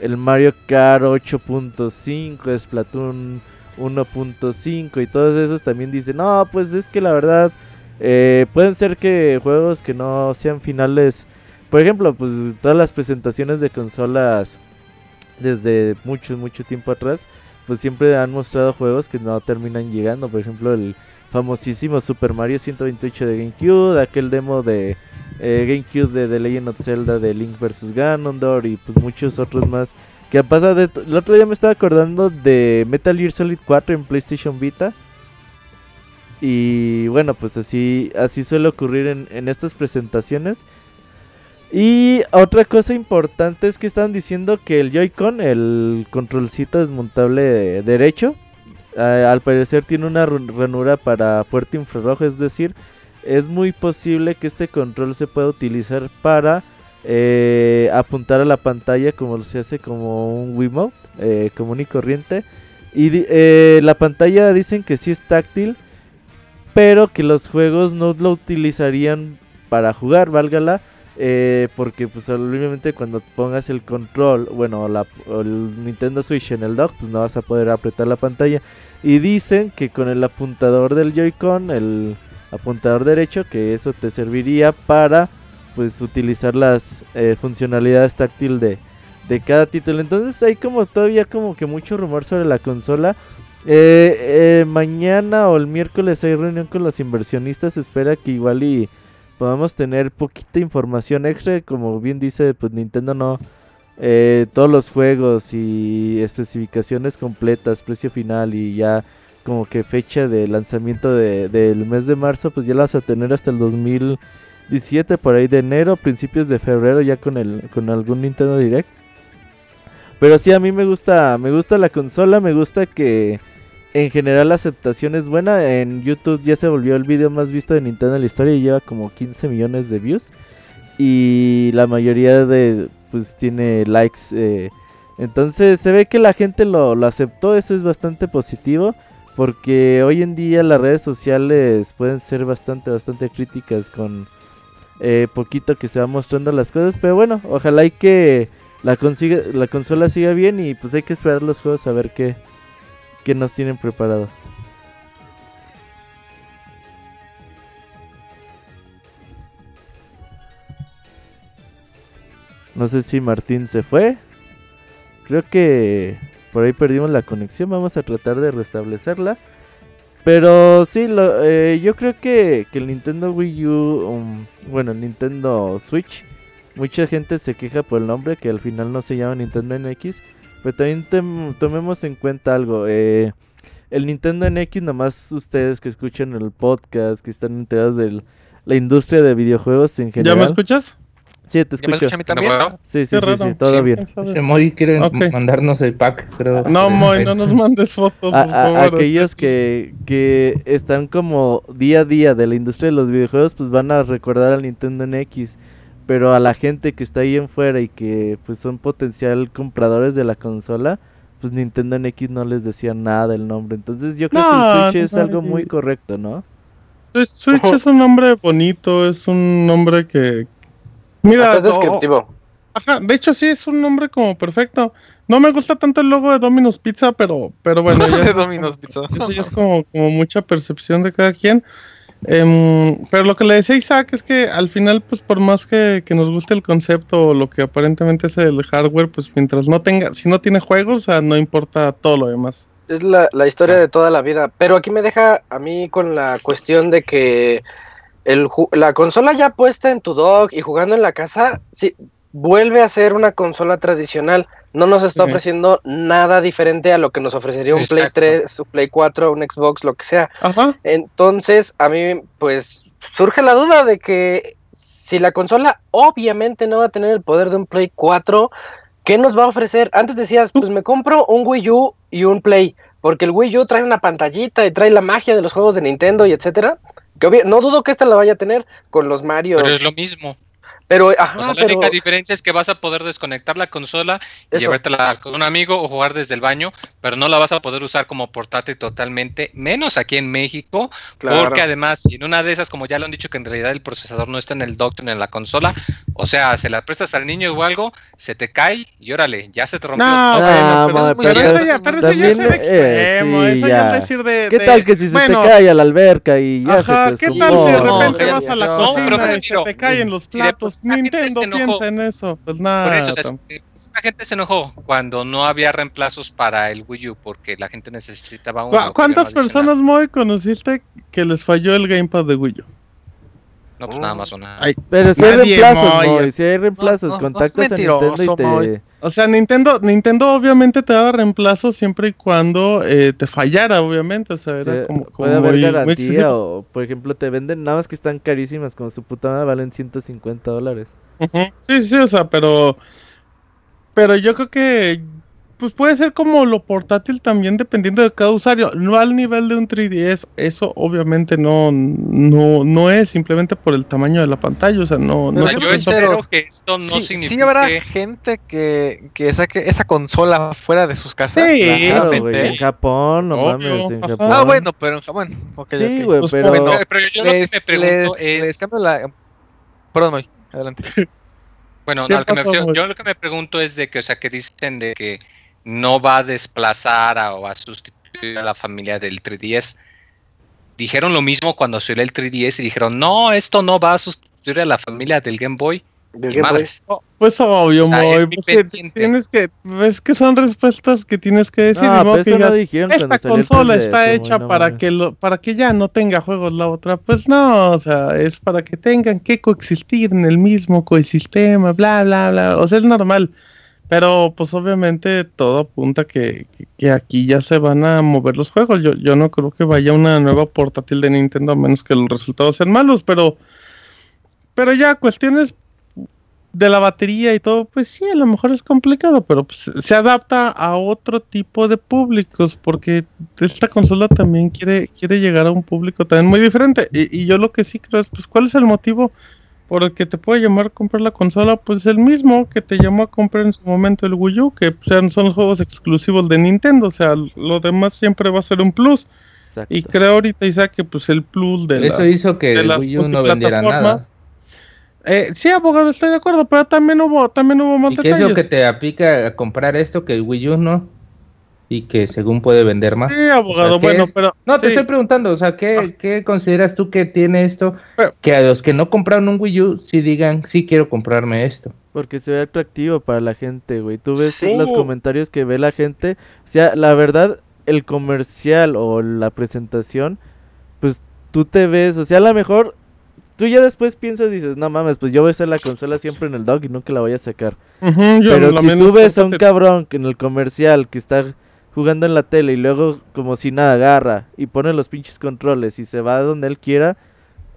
el Mario Kart 8.5, Splatoon 1.5 y todos esos también dicen, no, pues es que la verdad eh, pueden ser que juegos que no sean finales, por ejemplo, pues todas las presentaciones de consolas desde mucho, mucho tiempo atrás, pues siempre han mostrado juegos que no terminan llegando, por ejemplo el famosísimo Super Mario 128 de GameCube, aquel demo de eh, GameCube de The Legend of Zelda de Link vs Ganondorf y pues muchos otros más. Que de el otro día me estaba acordando de Metal Gear Solid 4 en PlayStation Vita. Y bueno, pues así, así suele ocurrir en, estas presentaciones. Y otra cosa importante es que están diciendo que el Joy-Con, el controlcito desmontable derecho, al parecer tiene una ranura para puerta infrarrojo, es decir, es muy posible que este control se pueda utilizar para eh, apuntar a la pantalla como se hace como un Wiimote eh, común y corriente. Y eh, la pantalla dicen que sí es táctil, pero que los juegos no lo utilizarían para jugar, válgala. Eh, porque pues obviamente cuando pongas el control, bueno, la, el Nintendo Switch en el dock, pues no vas a poder apretar la pantalla. Y dicen que con el apuntador del Joy-Con, el apuntador derecho, que eso te serviría para pues utilizar las eh, funcionalidades táctil de, de cada título. Entonces hay como todavía como que mucho rumor sobre la consola. Eh, mañana o el miércoles hay reunión con los inversionistas. espera que igual y podamos tener poquita información extra. Como bien dice, pues Nintendo no. Eh, todos los juegos y especificaciones completas, precio final y ya como que fecha de lanzamiento de, del mes de marzo, pues ya la vas a tener hasta el 2017, por ahí de enero, principios de febrero, ya con el con algún Nintendo Direct. Pero sí, a mí me gusta, me gusta la consola, me gusta que en general la aceptación es buena. En YouTube ya se volvió el video más visto de Nintendo en la historia y lleva como 15 millones de views. Y la mayoría de, pues tiene likes. Eh. entonces se ve que la gente lo, aceptó, eso es bastante positivo. Porque hoy en día las redes sociales pueden ser bastante, bastante críticas con eh, poquito que se va mostrando las cosas. Pero bueno, ojalá y que la, consigue, la consola siga bien y pues hay que esperar los juegos a ver qué, que nos tienen preparado. No sé si Martín se fue. Creo que por ahí perdimos la conexión. Vamos a tratar de restablecerla. Pero sí, eh, yo creo que, el Nintendo Wii U, um, bueno, el Nintendo Switch, mucha gente se queja por el nombre, que al final no se llama Nintendo NX. Pero también tomemos en cuenta algo. Eh, el Nintendo NX, nomás ustedes que escuchan el podcast, que están enterados de la industria de videojuegos en general. ¿Ya me escuchas? Sí, te escucho. ¿Ya me también? Sí, sí, sí, sí, todo bien. Moy quiere mandarnos el pack, creo. No, Moy, no nos mandes fotos. aquellos que, que están como día a día de la industria de los videojuegos, pues van a recordar al Nintendo NX pero a la gente que está ahí en fuera y que pues son potencial compradores de la consola, pues Nintendo NX no les decía nada del nombre. Entonces yo creo que el Switch es algo muy correcto, ¿no? Switch es un nombre bonito, es un nombre que... Mira, es descriptivo. ajá, de hecho sí, es un nombre como perfecto. No me gusta tanto el logo de Domino's Pizza, pero, pero bueno, ya, de Domino's Pizza. Eso ya es como, como mucha percepción de cada quien. Em, pero lo que le decía Isaac es que al final, pues por más que, nos guste el concepto o lo que aparentemente es el hardware, pues mientras no tenga, si no tiene juegos, no importa todo lo demás. Es la, historia de toda la vida. Pero aquí me deja a mí con la cuestión de que el, la consola ya puesta en tu dock y jugando en la casa, sí, vuelve a ser una consola tradicional. No nos está ofreciendo nada diferente a lo que nos ofrecería un Play 3, un Play 4, un Xbox, lo que sea. Entonces, a mí, pues, surge la duda de que si la consola obviamente no va a tener el poder de un Play 4, ¿qué nos va a ofrecer? Antes decías, pues me compro un Wii U y un Play, porque el Wii U trae una pantallita y trae la magia de los juegos de Nintendo y etcétera. No dudo que esta la vaya a tener con los Mario. Pero es lo mismo. Pero, ajá, la única diferencia es que vas a poder desconectar la consola y llevártela con un amigo o jugar desde el baño, pero no la vas a poder usar como portátil totalmente, menos aquí en México, porque además, si en una de esas, como ya lo han dicho, que en realidad el procesador no está en el dock, en la consola, o sea, se la prestas al niño o algo, se te cae y órale, ya se te rompió pero, eso ya, pero eso ya es extremo, eso ya, es decir de, ¿Qué tal que si se te cae a la alberca y ya se te ¿qué tal si de repente vas a la cocina y se te caen los platos? Nintendo piensa en eso. Pues nada. Por eso, la gente se enojó cuando no había reemplazos para el Wii U porque la gente necesitaba uno. ¿Cuántas personas, muy conociste que les falló el Gamepad de Wii U? No, pues nada más una. pero si hay reemplazos, si hay reemplazos, contactas a Nintendo y te... O sea, Nintendo, Nintendo obviamente te daba reemplazos siempre y cuando eh, te fallara, obviamente. O sea, era como, Puede haber garantía o, por ejemplo, te venden nada más que están carísimas, como su puta madre valen 150 dólares. Sí, sí, o sea, pero... Pero yo creo que pues puede ser como lo portátil también dependiendo de cada usuario, no al nivel de un 3DS, eso obviamente no no no es simplemente por el tamaño de la pantalla, o sea, no, no yo espero que esto no sí, signifique... Sí habrá gente que, que saque esa consola fuera de sus casas. Sí, en Japón, no mames, en Japón. Ah, bueno, pero en Japón. sí, güey, pues, pero... pero... yo lo que me pregunto es... Les cambio la... Perdón, adelante. Bueno, no, que me, yo lo que me pregunto es de que, o sea, que dicen de que no va a desplazar o a sustituir a la familia del 3DS. Dijeron lo mismo cuando salió el 3DS y dijeron, no, esto no va a sustituir a la familia del Game Boy. Oh, pues obvio, pues tienes que, es que son respuestas que tienes que decir. esta consola está hecha para que lo, para que ya no tenga juegos la otra. Pues no, o sea, es para que tengan que coexistir en el mismo ecosistema, bla, bla, bla. O sea, es normal. Pero pues obviamente todo apunta que, que, aquí ya se van a mover los juegos. Yo, yo no creo que vaya una nueva portátil de Nintendo a menos que los resultados sean malos, pero, pero ya cuestiones de la batería y todo, pues sí, a lo mejor es complicado, pero pues, se adapta a otro tipo de públicos, porque esta consola también quiere, quiere llegar a un público también muy diferente. Y, y yo lo que sí creo es, pues, ¿cuál es el motivo? Por el que te puede llamar a comprar la consola, pues el mismo que te llamó a comprar en su momento el Wii U, que pues, son los juegos exclusivos de Nintendo, o sea, lo demás siempre va a ser un plus. Y creo ahorita Isaac que pues el plus de Eso hizo que el Wii U no vendiera nada. Eh, sí, abogado, estoy de acuerdo, pero también hubo, también hubo más ¿Y ¿Qué es lo que te aplica a comprar esto que el Wii U no? Y que según puede vender más. Sí, abogado, bueno, pero... No, te estoy preguntando, o sea, ¿qué, ah. ¿qué, consideras tú que tiene esto? que a los que no compraron un Wii U, sí digan, sí quiero comprarme esto. Porque se ve atractivo para la gente, güey. Tú ves los comentarios que ve la gente. O sea, la verdad, el comercial o la presentación, pues tú te ves, o sea, a lo mejor tú ya después piensas y dices, no mames, pues yo voy a hacer la consola siempre en el dog y nunca la voy a sacar. Pero si tú ves a un cabrón que en el comercial que está jugando en la tele y luego como si nada agarra y pone los pinches controles y se va donde él quiera,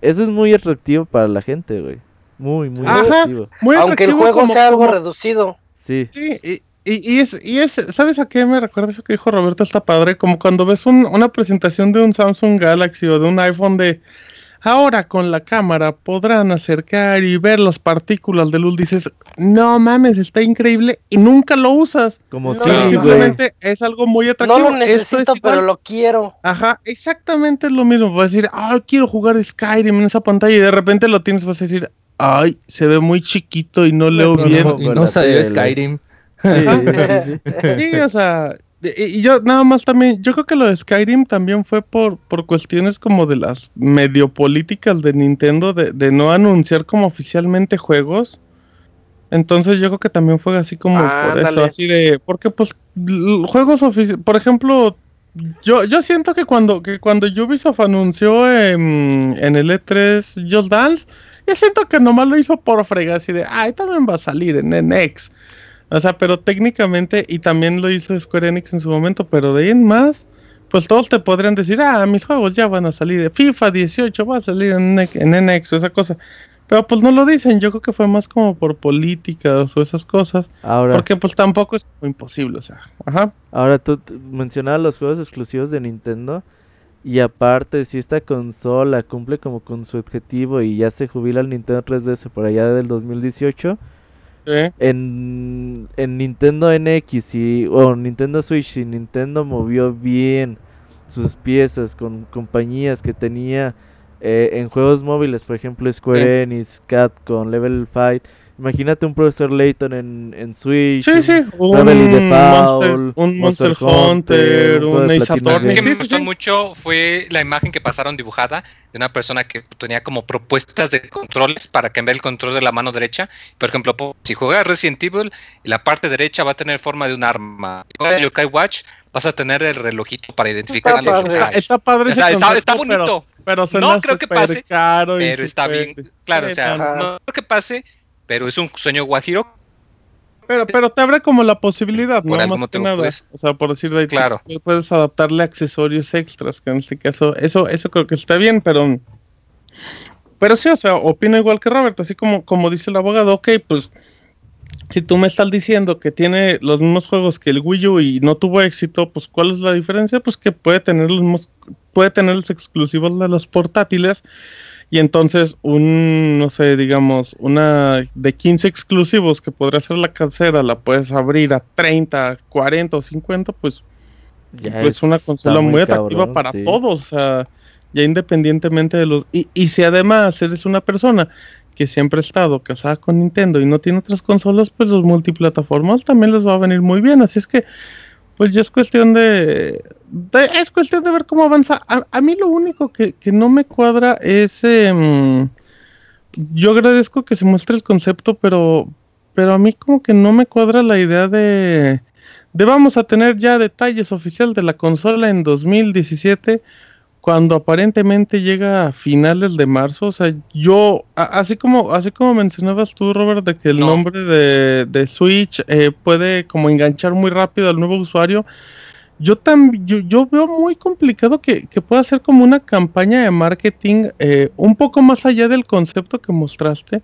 eso es muy atractivo para la gente, güey. Muy, muy atractivo. Aunque el juego sea algo reducido. Sí. Sí, y, y, es, y es, ¿sabes a qué me recuerda eso que dijo Roberto? Está padre, como cuando ves una presentación de un Samsung Galaxy o de un iPhone de Ahora con la cámara podrán acercar y ver las partículas de luz. Dices, no mames, está increíble y nunca lo usas. Como si simplemente es algo muy atractivo. No lo necesito, pero lo quiero. Ajá, exactamente es lo mismo. Vas a decir, ah, quiero jugar Skyrim en esa pantalla y de repente lo tienes, vas a decir, ay, se ve muy chiquito y no leo bien. No, y no salió Skyrim. Sí, sí, sí, sí, o sea, y yo nada más también, yo creo que lo de Skyrim también fue por, por cuestiones como de las medio políticas de Nintendo de, no anunciar como oficialmente juegos. Entonces yo creo que también fue así como por eso, así de, porque pues juegos oficiales, por ejemplo, yo, yo siento que cuando, que cuando Ubisoft anunció en, en el E3 Just Dance, yo siento que nomás lo hizo por fregar así de, ay, también va a salir en NX. O sea, pero técnicamente, y también lo hizo Square Enix en su momento, pero de ahí en más, pues todos te podrían decir, ah, mis juegos ya van a salir, FIFA 18 va a salir en, en NX o esa cosa. Pero pues no lo dicen, yo creo que fue más como por políticas o esas cosas. Ahora, porque pues tampoco es imposible, o sea, ajá. Ahora tú mencionabas los juegos exclusivos de Nintendo. Y aparte, si esta consola cumple como con su objetivo y ya se jubila el Nintendo 3DS por allá del 2018, en, en Nintendo NX y, o Nintendo Switch, y Nintendo movió bien sus piezas con compañías que tenía eh, en juegos móviles, por ejemplo Square Enix, con Level 5 Imagínate un profesor Layton en, en Switch. Sí, sí. Un, Monster, un Monster, Hunter, un Ace Attorney. Lo que me gustó mucho fue la imagen que pasaron dibujada de una persona que tenía como propuestas de controles para cambiar el control de la mano derecha. Por ejemplo, si juegas Resident Evil, la parte derecha va a tener forma de un arma. Si juegas Yokai Watch, vas a tener el relojito para identificar está a los padre, Está padre. está, bonito. Pero, no creo que pase. pero está bien. Claro, o sea, no creo que pase pero es un sueño guajiro. Pero, pero te abre como la posibilidad, ¿no? Más que nada. O sea, por decir de ahí, claro. puedes adaptarle accesorios extras, que en este caso, eso, eso creo que está bien, pero. Pero sí, o sea, opino igual que Robert, así como, como dice el abogado, ok, pues si tú me estás diciendo que tiene los mismos juegos que el Wii U y no tuvo éxito, pues ¿cuál es la diferencia? Pues que puede tener los mismos, puede tener los exclusivos de los portátiles y entonces un, no sé, digamos, una de 15 exclusivos que podría ser la casera, la puedes abrir a 30, 40 o 50, pues ya pues una consola muy, atractiva para todos, o sea, ya independientemente de los... Y, y si además eres una persona que siempre ha estado casada con Nintendo y no tiene otras consolas, pues los multiplataformas también les va a venir muy bien. Así es que, pues ya es cuestión de, es cuestión de ver cómo avanza. A, mí lo único que, no me cuadra es, em, yo agradezco que se muestre el concepto, pero, pero a mí como que no me cuadra la idea de, de vamos a tener ya detalles oficial de la consola en 2017 cuando aparentemente llega a finales de marzo, o sea, yo, así como, así como mencionabas tú, Robert, de que el nombre de, Switch eh, puede como enganchar muy rápido al nuevo usuario, yo también, yo, veo muy complicado que, pueda ser como una campaña de marketing eh, un poco más allá del concepto que mostraste,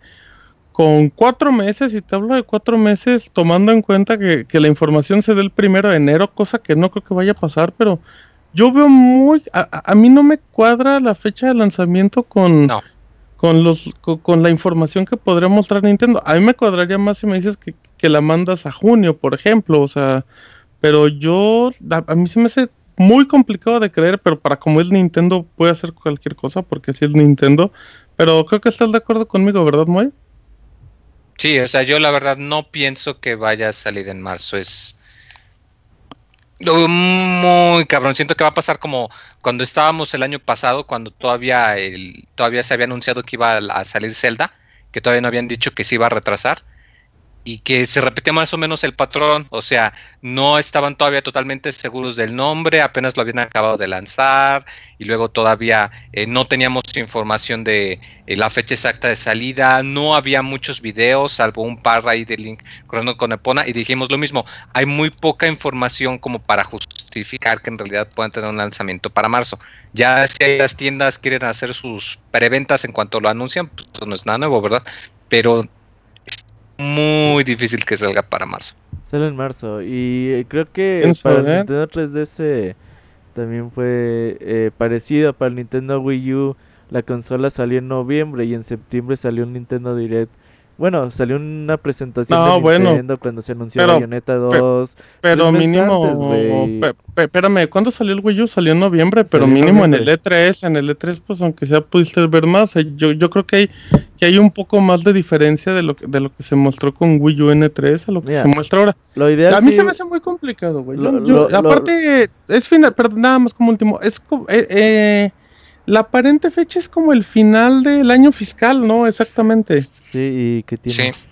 con cuatro meses, y te hablo de cuatro meses, tomando en cuenta que, que la información se dé el primero de enero, cosa que no creo que vaya a pasar, pero yo veo muy, a, mí no me cuadra la fecha de lanzamiento con, con los, con, la información que podría mostrar Nintendo. A mí me cuadraría más si me dices que, la mandas a junio, por ejemplo, o sea, pero yo, a, mí se me hace muy complicado de creer, pero para como es Nintendo puede hacer cualquier cosa, porque así es Nintendo, pero creo que estás de acuerdo conmigo, ¿verdad, Moy? Sí, o sea, yo la verdad no pienso que vaya a salir en marzo, es muy cabrón. Siento que va a pasar como cuando estábamos el año pasado, cuando todavía, el, todavía se había anunciado que iba a salir Zelda, que todavía no habían dicho que se iba a retrasar y que se repetía más o menos el patrón, o sea, no estaban todavía totalmente seguros del nombre, apenas lo habían acabado de lanzar y luego todavía eh, no teníamos información de eh, la fecha exacta de salida, no había muchos videos, salvo un par ahí de link con Epona y dijimos lo mismo, hay muy poca información como para justificar que en realidad puedan tener un lanzamiento para marzo. Ya si las tiendas quieren hacer sus preventas en cuanto lo anuncian, pues no es nada nuevo, ¿verdad? Pero muy difícil que salga para marzo. Sale en marzo. Y eh, creo que para el Nintendo 3DS también fue eh, parecido. Para el Nintendo Wii U, la consola salió en noviembre y en septiembre salió un Nintendo Direct bueno, salió una presentación de Nintendo cuando se anunció Bayonetta 2. pero mínimo, espérame, ¿cuándo salió el Wii U? Salió en noviembre, pero mínimo en, el E3, en el E3 pues aunque sea pudiste ver más, yo, yo creo que hay que hay un poco más de diferencia de lo que, de lo que se mostró con Wii U n 3 a lo que se muestra ahora. Lo ideal a mí se me hace muy complicado, güey. aparte, es final, perdón, nada más como último, es como, eh, eh la aparente fecha es como el final del año fiscal, ¿no? Exactamente. Sí, ¿y qué tiene? Sí.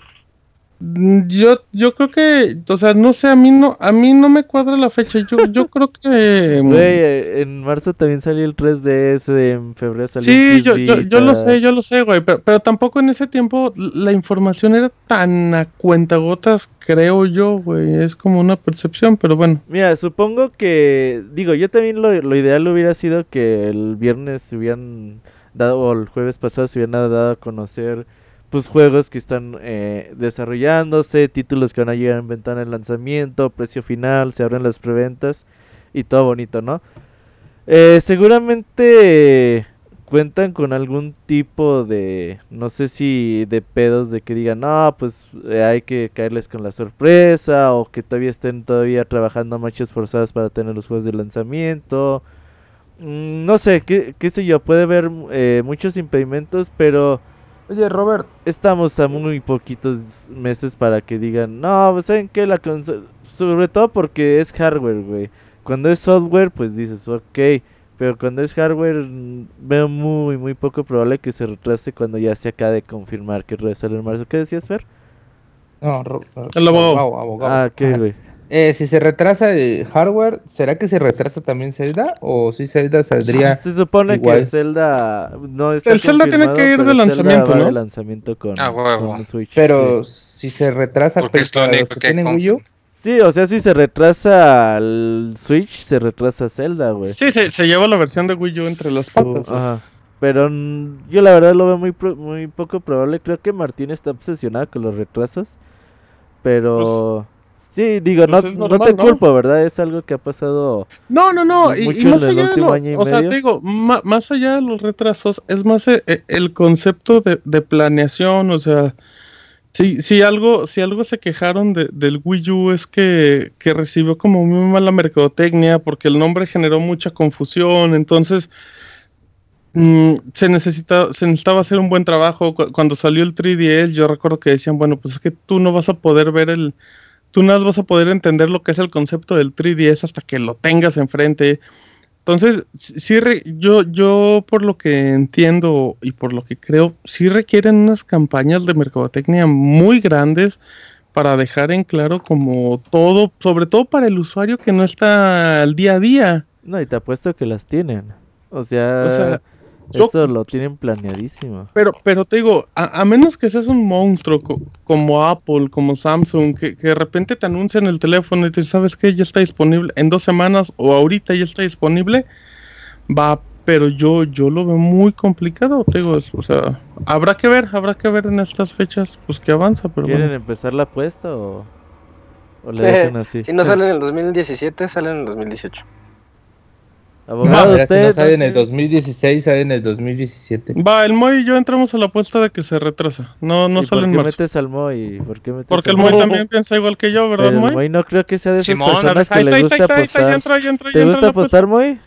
Yo, yo creo que, o sea, no sé, a mí no, a mí no me cuadra la fecha. Yo, yo creo que. Mm, Güey, eh, en marzo también salió el 3DS, en febrero salió sí, el Sí, yo, yo, yo, lo sé, yo lo sé, güey. Pero, pero, tampoco en ese tiempo la información era tan a cuentagotas, creo yo, güey. Es como una percepción, pero bueno. Mira, supongo que, digo, yo también lo, lo ideal hubiera sido que el viernes se hubieran dado, o el jueves pasado se hubieran dado a conocer pues juegos que están eh, desarrollándose, títulos que van a llegar en ventana de lanzamiento, precio final, se abren las preventas y todo bonito, ¿no? Eh, seguramente cuentan con algún tipo de, no sé si de pedos de que digan, no, pues eh, hay que caerles con la sorpresa o que todavía estén todavía trabajando marchas forzadas para tener los juegos de lanzamiento. Mm, no sé, qué, qué sé yo, puede haber muchos impedimentos, pero Oye, Robert. Estamos a muy poquitos meses para que digan, no, pues, ¿saben qué? La consola... Sobre todo porque es hardware, güey. Cuando es software, pues dices, ok. Pero cuando es hardware, mm, veo muy, muy poco probable que se retrase cuando ya se acabe de confirmar que sale en marzo. ¿Qué decías, Fer? No, el abogado. Ah, ¿qué, güey? Eh, si se retrasa el hardware, ¿será que se retrasa también Zelda? ¿O si Zelda saldría Se supone que Zelda no está El Zelda tiene que ir de lanzamiento, ¿no? De lanzamiento con, ah, Switch. Pero si se retrasa Porque es lo único que, tienen Wii U, Sí, o sea, si se retrasa el Switch, se retrasa Zelda, güey. Sí, se, se lleva la versión de Wii U entre las patas. ajá. Pero yo la verdad lo veo muy, muy poco probable. Creo que Martín está obsesionado con los retrasos. Pero... Pues, sí, digo, pues no, te culpo, ¿verdad? Es algo que ha pasado. No, no, no. Y, más allá de o sea, te digo, más, allá de los retrasos, es más eh, eh, el concepto de, de, planeación. O sea, si, si algo, si algo se quejaron de, del Wii U es que, que recibió como muy mala mercadotecnia porque el nombre generó mucha confusión. Entonces Mm, se, necesita, se necesitaba hacer un buen trabajo. Cuando salió el 3DS, yo recuerdo que decían, bueno, pues es que tú no vas a poder ver el, tú no vas a poder entender lo que es el concepto del 3DS hasta que lo tengas enfrente. Entonces, sí, yo, yo por lo que entiendo y por lo que creo, sí requieren unas campañas de mercadotecnia muy grandes para dejar en claro como todo, sobre todo para el usuario que no está al día a día. No, y te apuesto que las tienen. O sea, o sea eso lo tienen planeadísimo. Pero, pero te digo, a, menos que seas un monstruo como Apple, como Samsung, que, de repente te anuncian el teléfono y te sabes que ya está disponible en dos semanas o ahorita ya está disponible, va, pero yo, yo lo veo muy complicado, te digo, o sea, habrá que ver, habrá que ver en estas fechas, pues que avanza, pero ¿Quieren empezar la apuesta o, le dejan así? Si no salen en el 2017, salen en el 2018. Abogado, usted. no sale en el 2016, sale en el 2017. Va, el Moy y yo entramos a la apuesta de que se retrasa. No, no sale en marzo. ¿Por qué metes al Moy? ¿Por qué metes Porque el Moy también piensa igual que yo, ¿verdad, Moy? El Moy no creo que sea de esas Simón, personas que le gusta apostar. ¿Te gusta apostar, Moy?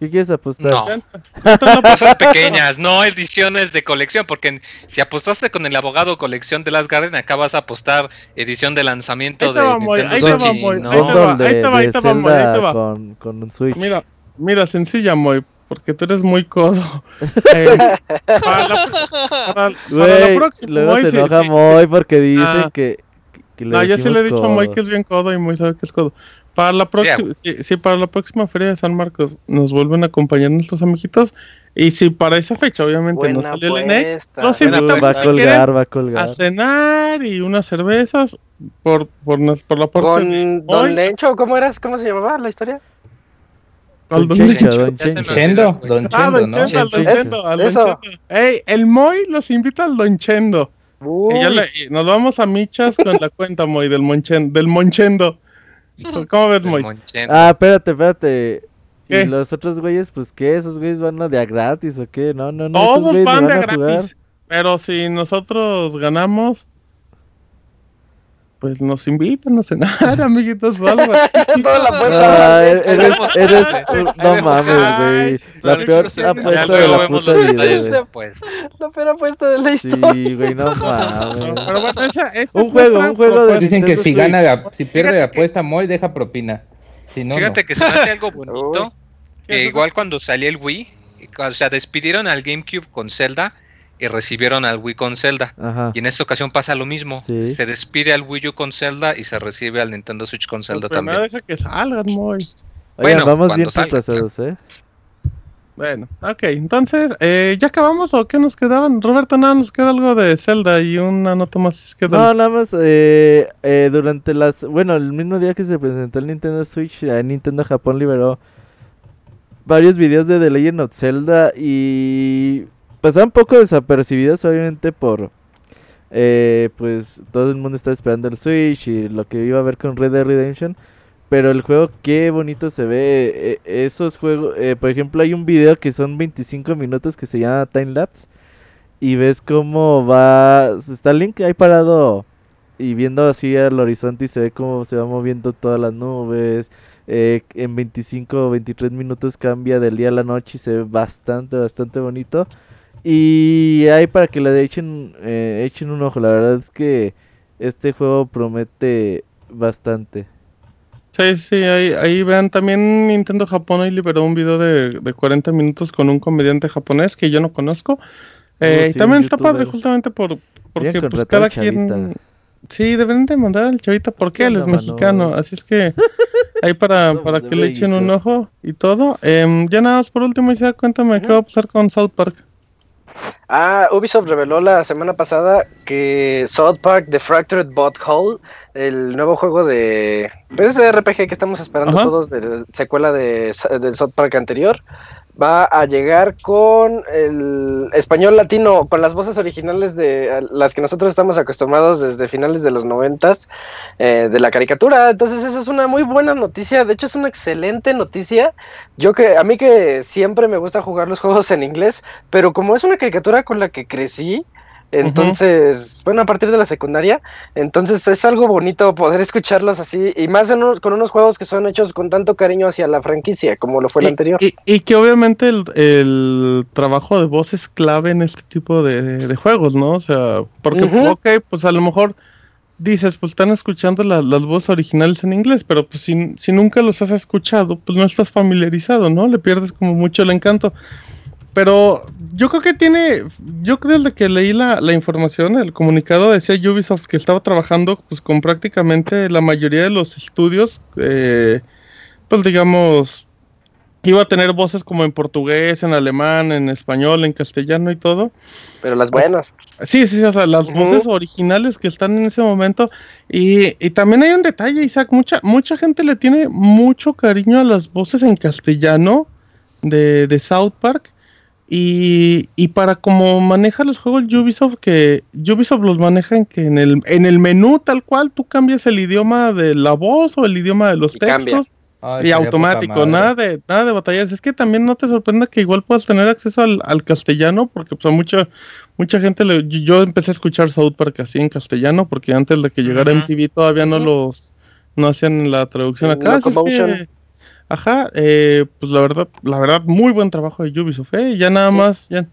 ¿Qué quieres apostar? No, cosas pequeñas, no ediciones de colección, porque si apostaste con el abogado colección de las Garden, acabas a apostar edición de lanzamiento de Nintendo Switch. Ahí te va, ahí te va, Con, con un Switch. Mira, Mira, sencilla, Moy, porque tú eres muy codo. Eh, para, la, para, la próxima, luego Moy, se enoja Moy porque dice ah. que, que le No, ya se le he dicho a Moy que es bien codo y Moy sabe que es codo. Para la próxima, sí, para la próxima feria de San Marcos nos vuelven a acompañar nuestros amiguitos. Y si para esa fecha, obviamente, no sale el Next, los invitamos va a colgar, va a colgar. A cenar y unas cervezas por, por, por la parte ¿Con Don Lencho? ¿Cómo eras? ¿Cómo se llamaba la historia? Al Don Don Chendo. Don Chendo, ah, Don Chendo, Don Chendo, al Don Chendo. Ey, el Moy los invita al Don Chendo. Y nos vamos a michas con la cuenta, Moy, del, Monchen, del Monchendo. ¿Cómo ves, Moy? Ah, espérate, espérate. ¿Qué? ¿Y los otros güeyes, pues qué? ¿Esos güeyes van a de a gratis o qué? No, no, no. Todos van de a gratis. Pero si nosotros ganamos, pues nos invitan a cenar, amiguitos, o algo. Toda la apuesta. Ah, eres, eres, no mames, güey. La peor apuesta de la puta vida. Pues. La peor apuesta de la historia. Sí, güey, no mames. pero bueno, esa, esa un juego, un juego de Dicen que si gana, si pierde la apuesta, Moy deja propina. Si no, Fíjate que se hace algo bonito. que igual cuando salió el Wii, o sea, despidieron al GameCube con Zelda y recibieron al Wii con Zelda. Y en esta ocasión pasa lo mismo. Se despide al Wii U con Zelda y se recibe al Nintendo Switch con Zelda pues también. deja que salgan, muy. Bueno, vamos bien retrasados, ¿eh? Bueno, ok, entonces, eh, ¿ya acabamos o qué nos quedaban? Roberto, nada, nos queda algo de Zelda y una nota más. No, nada más, eh, eh, durante las, bueno, el mismo día que se presentó el Nintendo Switch, Nintendo Japón liberó varios videos de The Legend of Zelda y pasaban un poco desapercibidos, obviamente, por. Eh, pues todo el mundo está esperando el Switch y lo que iba a ver con Red Dead Redemption. Pero el juego, qué bonito se ve. E, esos juegos, eh, por ejemplo, hay un video que son 25 minutos que se llama Time Lapse. Y ves cómo va. Está Link ahí parado y viendo así al horizonte y se ve cómo se va moviendo todas las nubes. Eh, en 25 o 23 minutos cambia del día a la noche y se ve bastante, bastante bonito. Y ahí para que le echen, eh, echen un ojo, la verdad es que este juego promete bastante. Sí, sí, ahí, ahí vean también Nintendo Japón hoy liberó un video de, de 40 minutos con un comediante japonés que yo no conozco. Eh, oh, y también está padre justamente por porque pues cada quien... Sí, deben de mandar al chavita porque él es mexicano, así es que ahí para, para que le echen un ojo y todo. Eh, ya nada más por último, Isaac, cuéntame qué va a pasar con South Park. Ah, Ubisoft reveló la semana pasada que South Park The Fractured Butthole, el nuevo juego de. Pues ese RPG que estamos esperando todos de la secuela de, del South Park anterior, va a llegar con el español latino, con las voces originales de las que nosotros estamos acostumbrados desde finales de los noventas eh, de la caricatura. Entonces eso es una muy buena noticia, de hecho es una excelente noticia. Yo que a mí que siempre me gusta jugar los juegos en inglés, pero como es una caricatura con la que crecí, entonces, bueno, a partir de la secundaria, entonces es algo bonito poder escucharlos así, y más con unos juegos que son hechos con tanto cariño hacia la franquicia, como lo fue el anterior. Y, que obviamente el, trabajo de voz es clave en este tipo de, juegos, ¿no? O sea, porque, ok, pues a lo mejor dices, pues están escuchando las voces originales en inglés, pero pues si, si nunca los has escuchado, pues no estás familiarizado, ¿no? Le pierdes como mucho el encanto. Pero yo creo que tiene, yo desde que leí la, la, información, el comunicado decía Ubisoft que estaba trabajando pues con prácticamente la mayoría de los estudios, eh, pues digamos, iba a tener voces como en portugués, en alemán, en español, en castellano y todo. Pero las buenas. sí, sí, o sea, las voces originales que están en ese momento. Y, y, también hay un detalle, Isaac, mucha, mucha gente le tiene mucho cariño a las voces en castellano de, de South Park. Y, y, para como maneja los juegos Ubisoft, que Ubisoft los maneja en que en el, en el menú tal cual tú cambias el idioma de la voz o el idioma de los textos y automático, nada de, nada de batallas. Es que también no te sorprenda que igual puedas tener acceso al, al castellano, porque pues a mucha, mucha gente, le, yo empecé a escuchar South Park así en castellano, porque antes de que llegara MTV todavía no los, no hacían la traducción acá. Ajá, eh, pues la verdad, la verdad, muy buen trabajo de Ubisoft, ¿eh? Ya nada más, ya...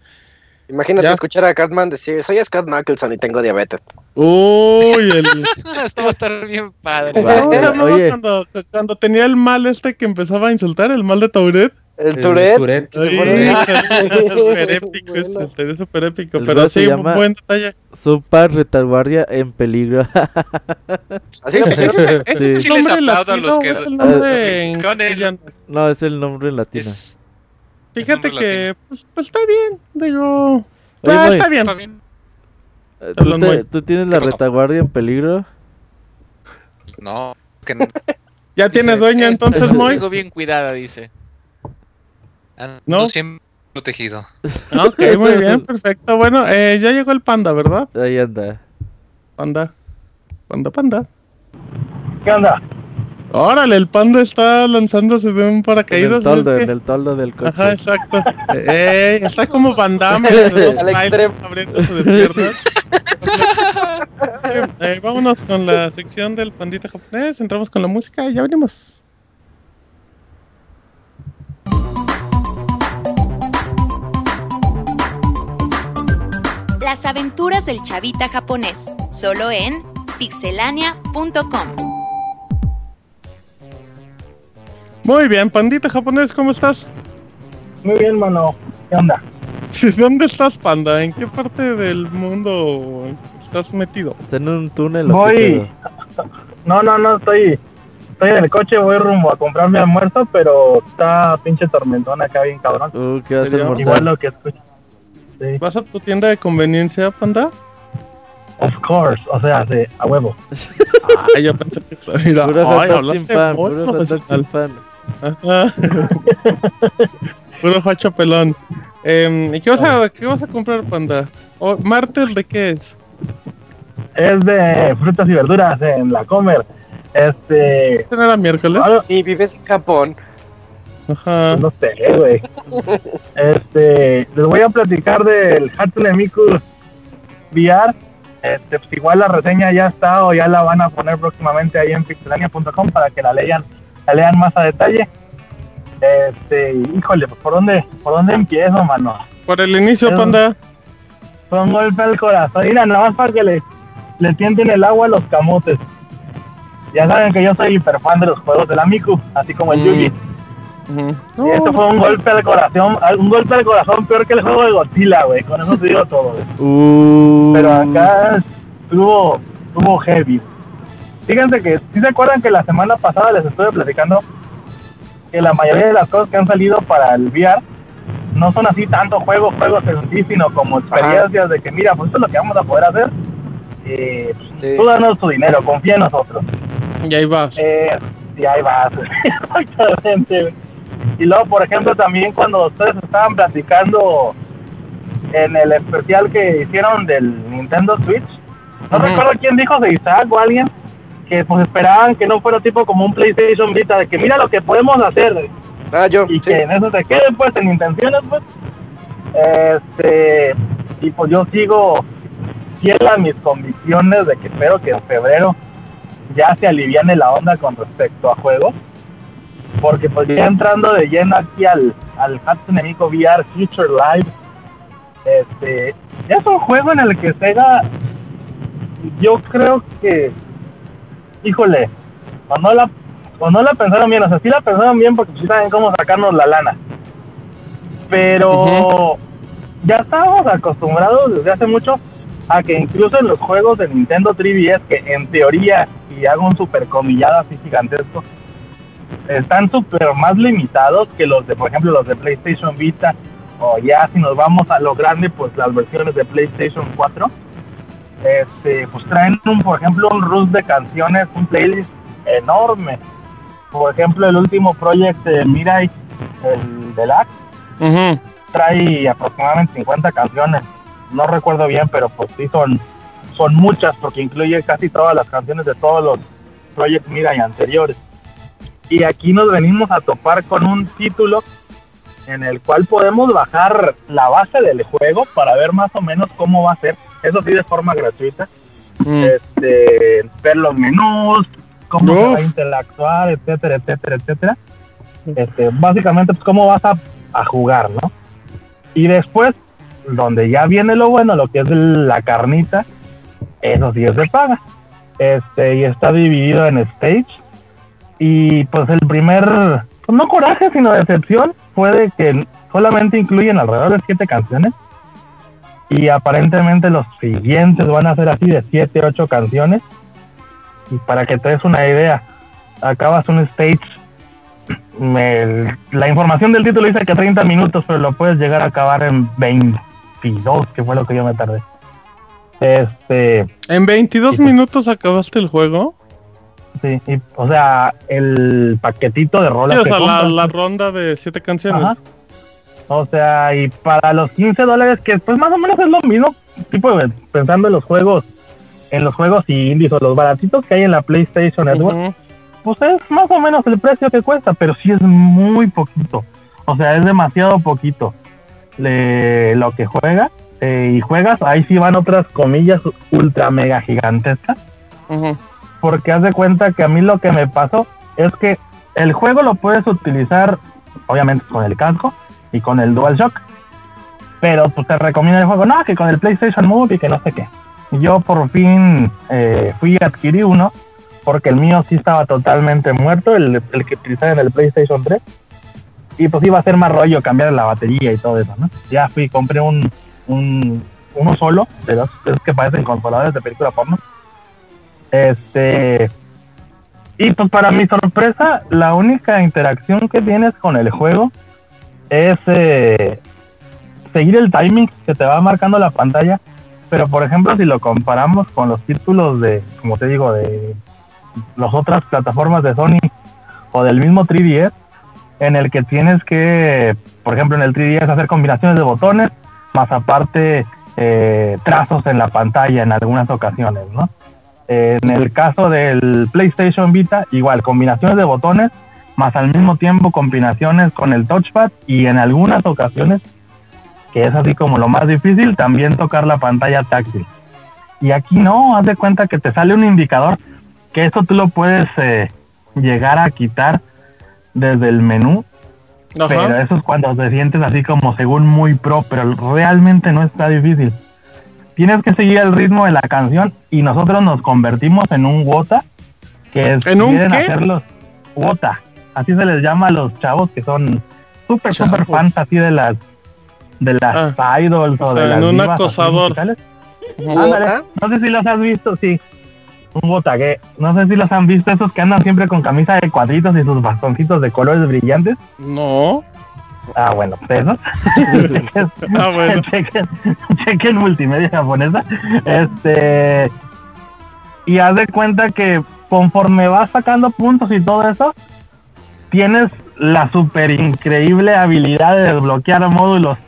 Imagínate escuchar a Catman decir, soy Scott Mackelson y tengo diabetes. Uy, el... Esto va a estar bien padre. Oye. Cuando, cuando, tenía el mal este que empezaba a insultar, el mal de Tauret. El, el Tourette. es súper épico, es súper épico. pero sí, un buen detalle. Super retaguardia en peligro. Así es. Ese es el nombre latino. Es el nombre en No, es el nombre en latino. Fíjate que, pues, pues, está bien. Digo. Ah, está bien. Eh, ¿Tú, te, ¿Tú, tienes la retaguardia en peligro? No, que no. ¿Ya tiene dueño entonces, Moy? Tengo bien cuidada, dice. ¿No? siempre protegido. Ok, muy bien, perfecto. Bueno, eh, ya llegó el panda, ¿verdad? Ahí anda. Panda. Panda, panda. ¿Qué onda? Órale, el panda está lanzándose de un paracaídas. En el toldo, en el toldo del coche. Ajá, exacto. eh, está como Van Damme, abriéndose de piernas. eh, vámonos con la sección del pandita japonés, entramos con la música y ya venimos. Las aventuras del chavita japonés, solo en pixelania.com. Muy bien, pandita japonés, ¿cómo estás? Muy bien, mano. ¿Qué onda? ¿Dónde estás, panda? ¿En qué parte del mundo estás metido? ¿Estás en un túnel? Voy. No, no, no, estoy. Estoy en el coche, voy rumbo a comprar mi almuerzo, pero está pinche tormentón acá bien cabrón. Uh, ¿qué vas a Igual lo que escucho. ¿Vas a tu tienda de conveniencia, panda? Of course, o sea, de, a huevo. Ay, yo pensé que eso era. Ay, hablaste pan, puro sin pan. Puro facho pelón. Eh, ¿Y qué vas, a, qué vas a comprar, panda? ¿O, ¿Martes de qué es? Es de frutas y verduras en la Comer. Este. ¿Este no era miércoles? y vives en Japón. Ajá. No sé, güey. este, les voy a platicar del Hatsune Miku VR. Este, pues igual la reseña ya está o ya la van a poner próximamente ahí en pixelania.com para que la lean, la lean más a detalle. Este, híjole, pues, ¿por dónde, por dónde empiezo, mano? Por el inicio, panda. Fue un golpe al corazón. Mira, nada más para que le, le tienten el agua a los camotes. Ya saben que yo soy hiper fan de los juegos de la Miku, así como el mm. Yugi. Y esto fue un golpe al corazón, un golpe al corazón peor que el juego de Godzilla, güey. Con eso te digo todo, uh. Pero acá estuvo, estuvo heavy. Fíjense que, si se acuerdan que la semana pasada les estuve platicando que la mayoría de las cosas que han salido para el VR no son así tanto juegos, juegos en sí, sino como experiencias de que, mira, pues esto es lo que vamos a poder hacer. Eh, Tú danos tu dinero, confía en nosotros. Y ahí vas. Eh, y ahí vas, exactamente. Y luego, por ejemplo, también cuando ustedes estaban platicando en el especial que hicieron del Nintendo Switch, no recuerdo quién dijo, de Isaac o alguien, que pues esperaban que no fuera tipo como un PlayStation Vita, de que mira lo que podemos hacer. Ah, yo. Y que en eso se quede, pues, en intenciones, pues. Este, y pues yo sigo fiel a mis convicciones de que espero que en febrero ya se aliviane la onda con respecto a juegos. Porque pues ya entrando de lleno aquí al, al Miku VR Future Live, este, es un juego en el que Sega, yo creo que, híjole, o no la, o no la pensaron bien, o sea, sí la pensaron bien porque sí saben cómo sacarnos la lana. Pero ya estábamos acostumbrados desde hace mucho a que incluso en los juegos de Nintendo 3DS, que en teoría, y hago un super comillado así gigantesco, están súper más limitados que los de, por ejemplo, los de PlayStation Vita, o ya si nos vamos a lo grande, pues las versiones de PlayStation 4, este, pues traen, un, por ejemplo, un rus de canciones, un playlist enorme. Por ejemplo, el último proyecto de Mirai, el Deluxe, trae aproximadamente 50 canciones no recuerdo bien, pero pues sí son, son muchas porque incluye casi todas las canciones de todos los Project Mirai anteriores. Y aquí nos venimos a topar con un título en el cual podemos bajar la base del juego para ver más o menos cómo va a ser, eso sí de forma gratuita, mm. este, ver los menús, cómo se va a interactuar, etcétera, etcétera, etcétera. Este, básicamente, pues, cómo vas a, a jugar, ¿no? Y después donde ya viene lo bueno, lo que es la carnita, eso sí se paga. Este, y está dividido en stage. Y pues el primer, pues no coraje, sino decepción, fue de que solamente incluyen alrededor de siete canciones. Y aparentemente los siguientes van a ser así de siete, ocho canciones. Y para que te des una idea, acabas un stage. la información del título dice que 30 minutos, pero lo puedes llegar a acabar en 20. 22, que fue lo que yo me tardé. Este. ¿En 22 pues minutos acabaste el juego? Sí, o sea, el paquetito de rolas. o sea, la, ronda de 7 canciones. O sea, y para los 15 dólares, que pues más o menos es lo mismo, tipo pensando en los juegos, en los juegos indies o los baratitos que hay en la PlayStation Network, pues es más o menos el precio que cuesta, pero sí es muy poquito. O sea, es demasiado poquito de lo que juega eh, y juegas, ahí sí van otras comillas ultra mega gigantescas. Porque haz de cuenta que a mí lo que me pasó es que el juego lo puedes utilizar, obviamente, con el casco y con el DualShock. Pero pues te recomienda el juego, no, que con el PlayStation Move y que no sé qué. Yo por fin eh, fui a adquirir uno, porque el mío sí estaba totalmente muerto, el, que utilizaba en el PlayStation 3 y pues iba a ser más rollo cambiar la batería y todo eso, ¿no? Ya fui, compré un, un uno solo, de dos, que parecen consoladores de película porno. Este. Y pues para mi sorpresa, la única interacción que tienes con el juego es eh, seguir el timing que te va marcando la pantalla. Pero por ejemplo, si lo comparamos con los títulos de, como te digo, de las otras plataformas de Sony o del mismo 3DS, en el que tienes que, por ejemplo, en el 3DS hacer combinaciones de botones, más aparte eh, trazos en la pantalla en algunas ocasiones, ¿no? En el caso del PlayStation Vita, igual, combinaciones de botones, más al mismo tiempo combinaciones con el touchpad y en algunas ocasiones, que es así como lo más difícil, también tocar la pantalla táctil. Y aquí no, haz de cuenta que te sale un indicador que eso tú lo puedes eh, llegar a quitar desde el menú. Pero eso es cuando te sientes así como según muy pro, pero realmente no está difícil. Tienes que seguir el ritmo de la canción y nosotros nos convertimos en un Wota, que es, ¿En un quieren hacerlos Wota. Así se les llama a los chavos que son súper, súper fans así de las de las ah. idols o, de las un acosador. no sé si los has visto, sí un botague. No sé si los han visto, esos que andan siempre con camisa de cuadritos y sus bastoncitos de colores brillantes. No. Ah, bueno, pues eso. ah, bueno. chequen, multimedia japonesa. Este. Y haz de cuenta que conforme vas sacando puntos y todo eso, tienes la super increíble habilidad de desbloquear módulos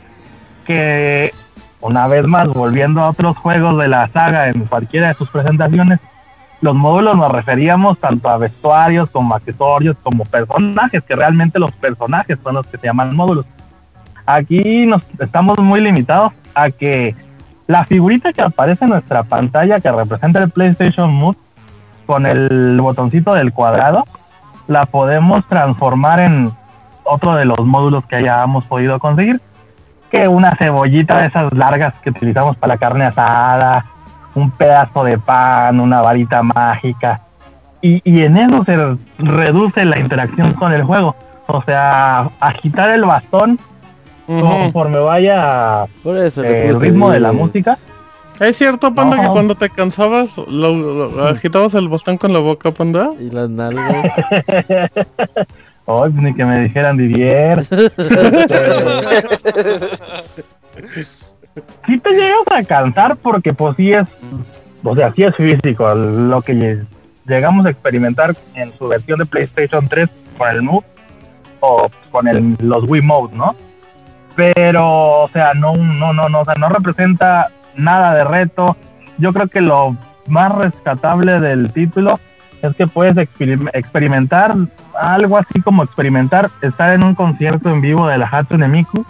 que, una vez más, volviendo a otros juegos de la saga en cualquiera de sus presentaciones, los módulos nos referíamos tanto a vestuarios como accesorios como personajes, que realmente los personajes son los que se llaman módulos. Aquí nos estamos muy limitados a que la figurita que aparece en nuestra pantalla que representa el PlayStation Move con el botoncito del cuadrado, la podemos transformar en otro de los módulos que hayamos podido conseguir, que una cebollita de esas largas que utilizamos para la carne asada, un pedazo de pan, una varita mágica. Y, y en eso se reduce la interacción con el juego. O sea, agitar el bastón conforme vaya el ritmo de la música. ¿Es cierto, Panda, que cuando te cansabas lo, agitabas el bastón con la boca, Panda? Y las nalgas. Ay, ni que me dijeran Didier. sí te llegas a cansar porque pues sí es, o sea, sí es físico lo que llegamos a experimentar en su versión de PlayStation 3 con el Move o con el, los Wii Mode, ¿no? Pero, o sea, no, no, no, no, o sea, no representa nada de reto. Yo creo que lo más rescatable del título es que puedes experimentar algo así como experimentar estar en un concierto en vivo de la Hatsune Miku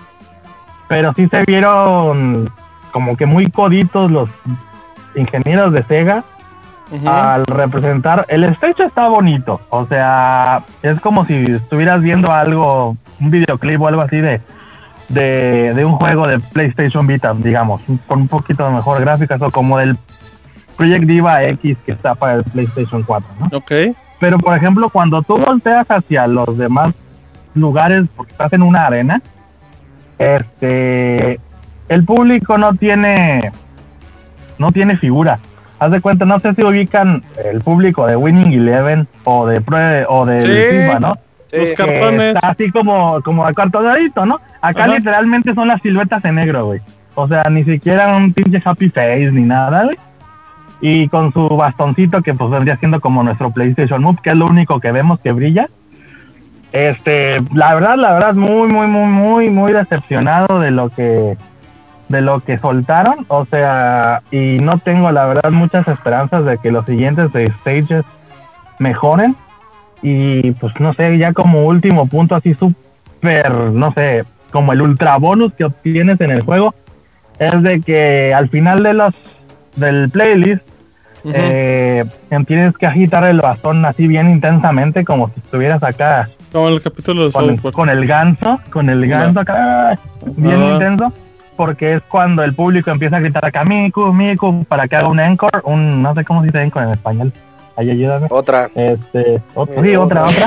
pero sí se vieron como que muy coditos los ingenieros de Sega al representar. El stage está bonito, o sea, es como si estuvieras viendo algo, un videoclip o algo así de, de, un juego de PlayStation Vita, digamos, con un poquito de mejor gráficas o como del Project Diva X que está para el PlayStation 4, ¿no? Ok. Pero por ejemplo, cuando tú volteas hacia los demás lugares, porque estás en una arena, este, el público no tiene, no tiene figura. Haz de cuenta, no sé si ubican el público de Winning Eleven o de o de FIFA, ¿no? Los cartones. así como, como cartonadito, ¿no? Acá literalmente son las siluetas en negro, güey. O sea, ni siquiera un pinche happy face ni nada, güey. Y con su bastoncito que pues vendría siendo como nuestro PlayStation Move, que es lo único que vemos que brilla. Este, la verdad, la verdad, muy, muy, muy, muy, muy decepcionado de lo que de lo que soltaron, o sea, y no tengo la verdad muchas esperanzas de que los siguientes stages mejoren. Y pues no sé, ya como último punto así súper, no sé, como el ultra bonus que obtienes en el juego es de que al final de los del playlist eh, tienes que agitar el bastón así bien intensamente, como si estuvieras acá. Como el capítulo de con, el, con el ganso, con el ganso acá, bien intenso, porque es cuando el público empieza a gritar acá, Miku, Miku, para que haga un encore, un, no sé cómo se dice encore en español. Ahí ayúdame. Otra. Este, otra, sí, otra, otra.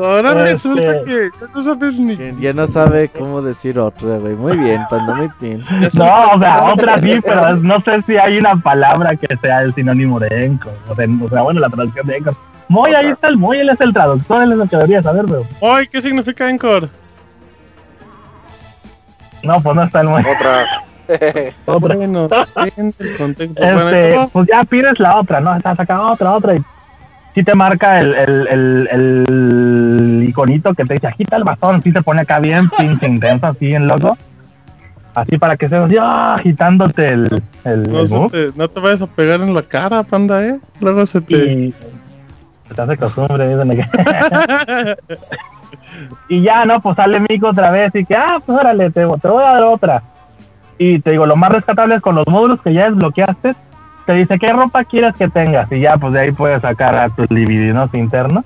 Ahora resulta este, que ya no sabes ni. Ya no sabe cómo decir otra, güey. Muy bien, cuando muy bien. No, o sea, otra sí, pero no sé si hay una palabra que sea el sinónimo de Enco. O sea, bueno, la traducción de Encore. Muy, ahí está el muy, él es el traductor, él es el que debería saber, pero. Ay, ¿qué significa Encore? No, pues no está el muy. Otra. bueno, el contexto. Este, pues ya pides la otra, ¿no? Estás acá otra, otra y si te marca el, el, el, el, iconito que te dice agita el bastón, si te pone acá bien pinche intenso, así en loco. Así para que seas ¡ah! agitándote el, el, no, te, no, te, vayas a pegar en la cara, panda, ¿eh? Luego se te... Y, se te hace costumbre, y ya, ¿no? Pues sale Mico otra vez y que, ah, pues órale, te, te voy a dar otra. Y te digo, lo más rescatable es con los módulos que ya desbloqueaste, te dice qué ropa quieres que tengas y ya pues de ahí puedes sacar a tus libidinos internos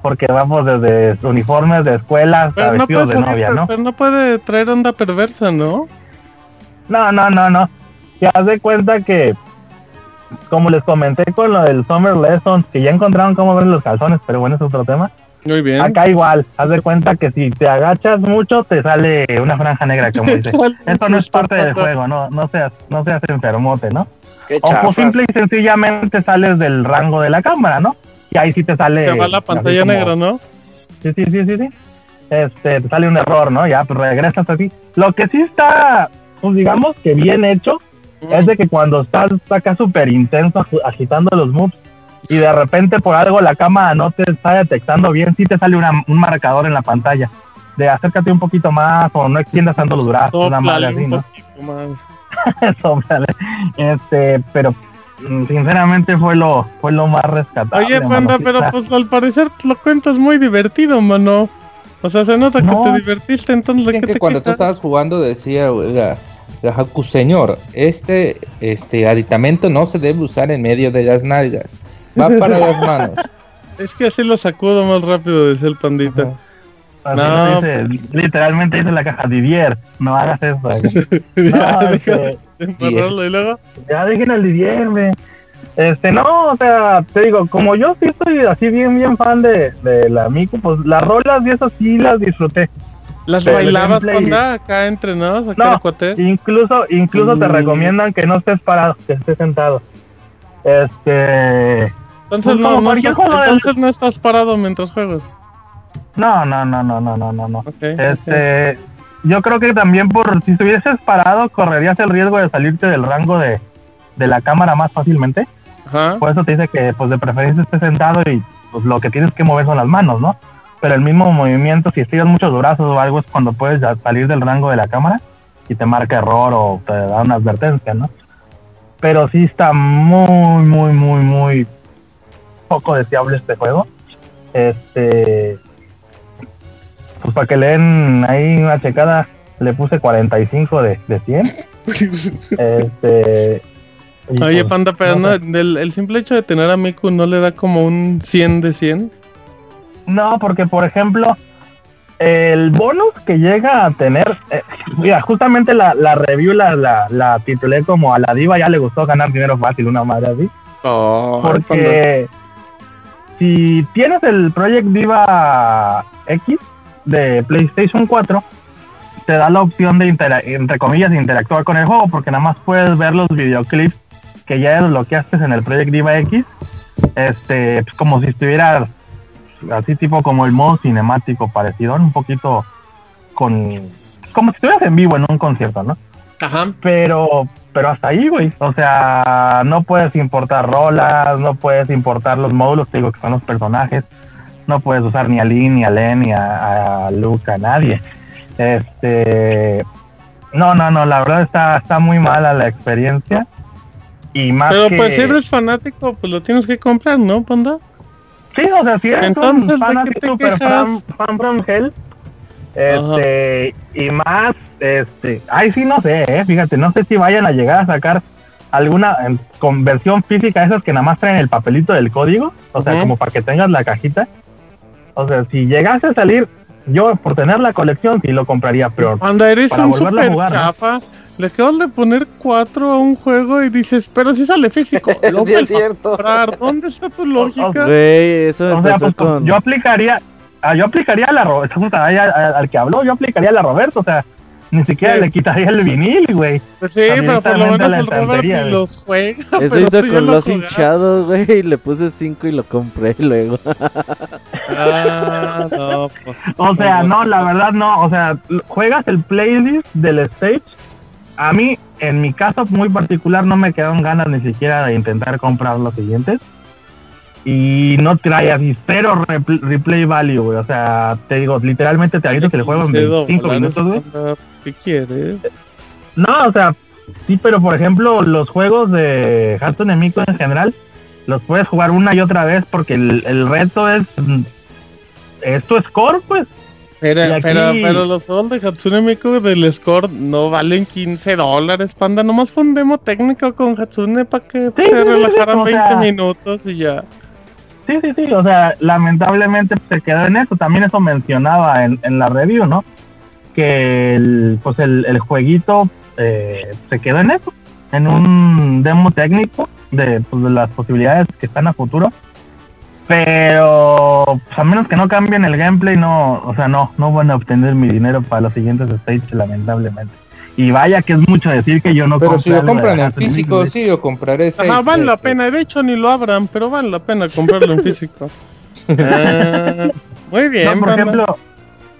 porque vamos desde uniformes de escuela hasta vestidos de novia, ¿no? Pero no puede traer onda perversa, ¿no? No, no, no, no. Ya haz de cuenta que como les comenté con lo del Summer Lessons, que ya encontraron cómo ver los calzones, pero bueno, es otro tema. Muy bien. Acá igual, haz de cuenta que si te agachas mucho te sale una franja negra, como dice. Eso no es parte del juego, no, no seas, no seas enfermote, ¿no? o pues simple y sencillamente sales del rango de la cámara, ¿no? Y ahí sí te sale. Se va la pantalla negra, ¿no? Sí, sí, sí, sí, sí. este, te sale un error, ¿no? Ya, pues regresas así. Lo que sí está, pues digamos que bien hecho, es de que cuando estás acá súper intenso agitando los moves y de repente por algo la cámara no te está detectando bien, sí te sale un marcador en la pantalla de acércate un poquito más o no extiendas tanto los brazos, una madre así, ¿no? este, pero mm, sinceramente fue lo fue lo más rescatable. Oye, Panda, pero pues al parecer lo cuentas muy divertido, mano. O sea, se nota que te divertiste, entonces ¿de que cuando tú estabas jugando decía, oiga, Haku, señor, este este aditamento no se debe usar en medio de las nalgas. Va para las manos. Es que así lo sacudo más rápido, decía el pandita. No, pues. literalmente dice la caja Didier, no hagas eso. no, este, y luego. Ya dejen el Didier, me. Este, no, o sea, te digo, como yo sí estoy así bien, bien fan de, de la Miku, pues las rolas y esas sí las disfruté. ¿Las bailabas cuando acá entrenados? Acá no, incluso, incluso te recomiendan que no estés parado, que estés sentado. Este... Entonces, pues no, no entonces no estás parado mientras juegas. No, no, no, no, no, no, no, no. este, yo creo que también por si estuvieses parado correrías el riesgo de salirte del rango de, la cámara más fácilmente. Por eso te dice que pues de preferencia estés sentado y pues lo que tienes que mover son las manos, ¿no? Pero el mismo movimiento, si estiras muchos brazos o algo es cuando puedes salir del rango de la cámara y te marca error o te da una advertencia, ¿no? Pero sí está muy, muy, muy, muy poco deseable este juego. Este, pues para que le den ahí una checada, le puse 45 de, de 100. este, Oye, pues, Panda, pero no, el, simple hecho de tener a Miku no le da como un 100 de 100. No, porque por ejemplo, el bonus que llega a tener, eh, mira, justamente la, la review la, la, titulé como a la diva ya le gustó ganar dinero fácil, una madre así. Oh, porque si tienes el Project Diva X, de PlayStation 4 te da la opción de, entre comillas, interactuar con el juego, porque nada más puedes ver los videoclips que ya desbloqueaste en el Project Diva X, este, pues, como si estuvieras así tipo como el modo cinemático parecido, un poquito con, como si estuvieras en vivo en un concierto, ¿no? Ajá. Pero, pero hasta ahí, güey. O sea, no puedes importar rolas, no puedes importar los módulos, te digo que son los personajes no puedes usar ni a Lynn, ni a Len, ni a, a Luke, a nadie. Este, no, no, no, la verdad está, está muy mala la experiencia. Y más Pero pues si eres fanático, pues lo tienes que comprar, ¿no, Panda? Sí, o sea, si eres Entonces, un fanático super fan, fan, from hell, este, y más, este, ay sí no sé, eh, fíjate, no sé si vayan a llegar a sacar alguna conversión física esas que nada más traen el papelito del código, o sea, como para que tengas la cajita. O sea, si llegase a salir, yo por tener la colección sí lo compraría, pero Anda, eres un super chafa. Le acabas de poner cuatro a un juego y dices, pero si sale físico. sí, es cierto. ¿Dónde está tu lógica? eso o sea, pues, yo aplicaría, ah, yo aplicaría la al que habló, yo aplicaría a la Roberto, o sea, ni siquiera le quitaría el vinil, güey. Pues sí, pero por lo menos el Robert ni los juega. Eso hizo con los hinchados, güey, y le puse 5 y lo compré luego. ah, no, pues. O sea, no, la verdad no. O sea, juegas el playlist del stage. A mí, en mi caso muy particular, no me quedaron ganas ni siquiera de intentar comprar los siguientes y no trae así cero replay value, güey. O sea, te digo, literalmente te aviso que le juego en 25 minutos, güey. ¿Qué quieres? No, o sea, sí, pero por ejemplo, los juegos de Hatsune Miku en general, los puedes jugar una y otra vez porque el, reto es. Es tu score, pues. Pero, pero, pero, los juegos de Hatsune Miku del score no valen 15 dólares, panda. Nomás fue un demo técnico con Hatsune para que se relajaran 20 minutos y ya. Sí, sí, sí, o sea, lamentablemente se quedó en eso. También eso mencionaba en, en la review, ¿no? Que el, pues el, jueguito eh, se quedó en eso, en un demo técnico de, pues, de las posibilidades que están a futuro. Pero pues, a menos que no cambien el gameplay, no, o sea, no, no van a obtener mi dinero para los siguientes stages, lamentablemente. Y vaya que es mucho decir que yo no Pero si lo compran en físico, sí, yo compraré ese. Ajá, vale la pena. De hecho, ni lo abran, pero vale la pena comprarlo en físico. Ah, muy bien. por ejemplo,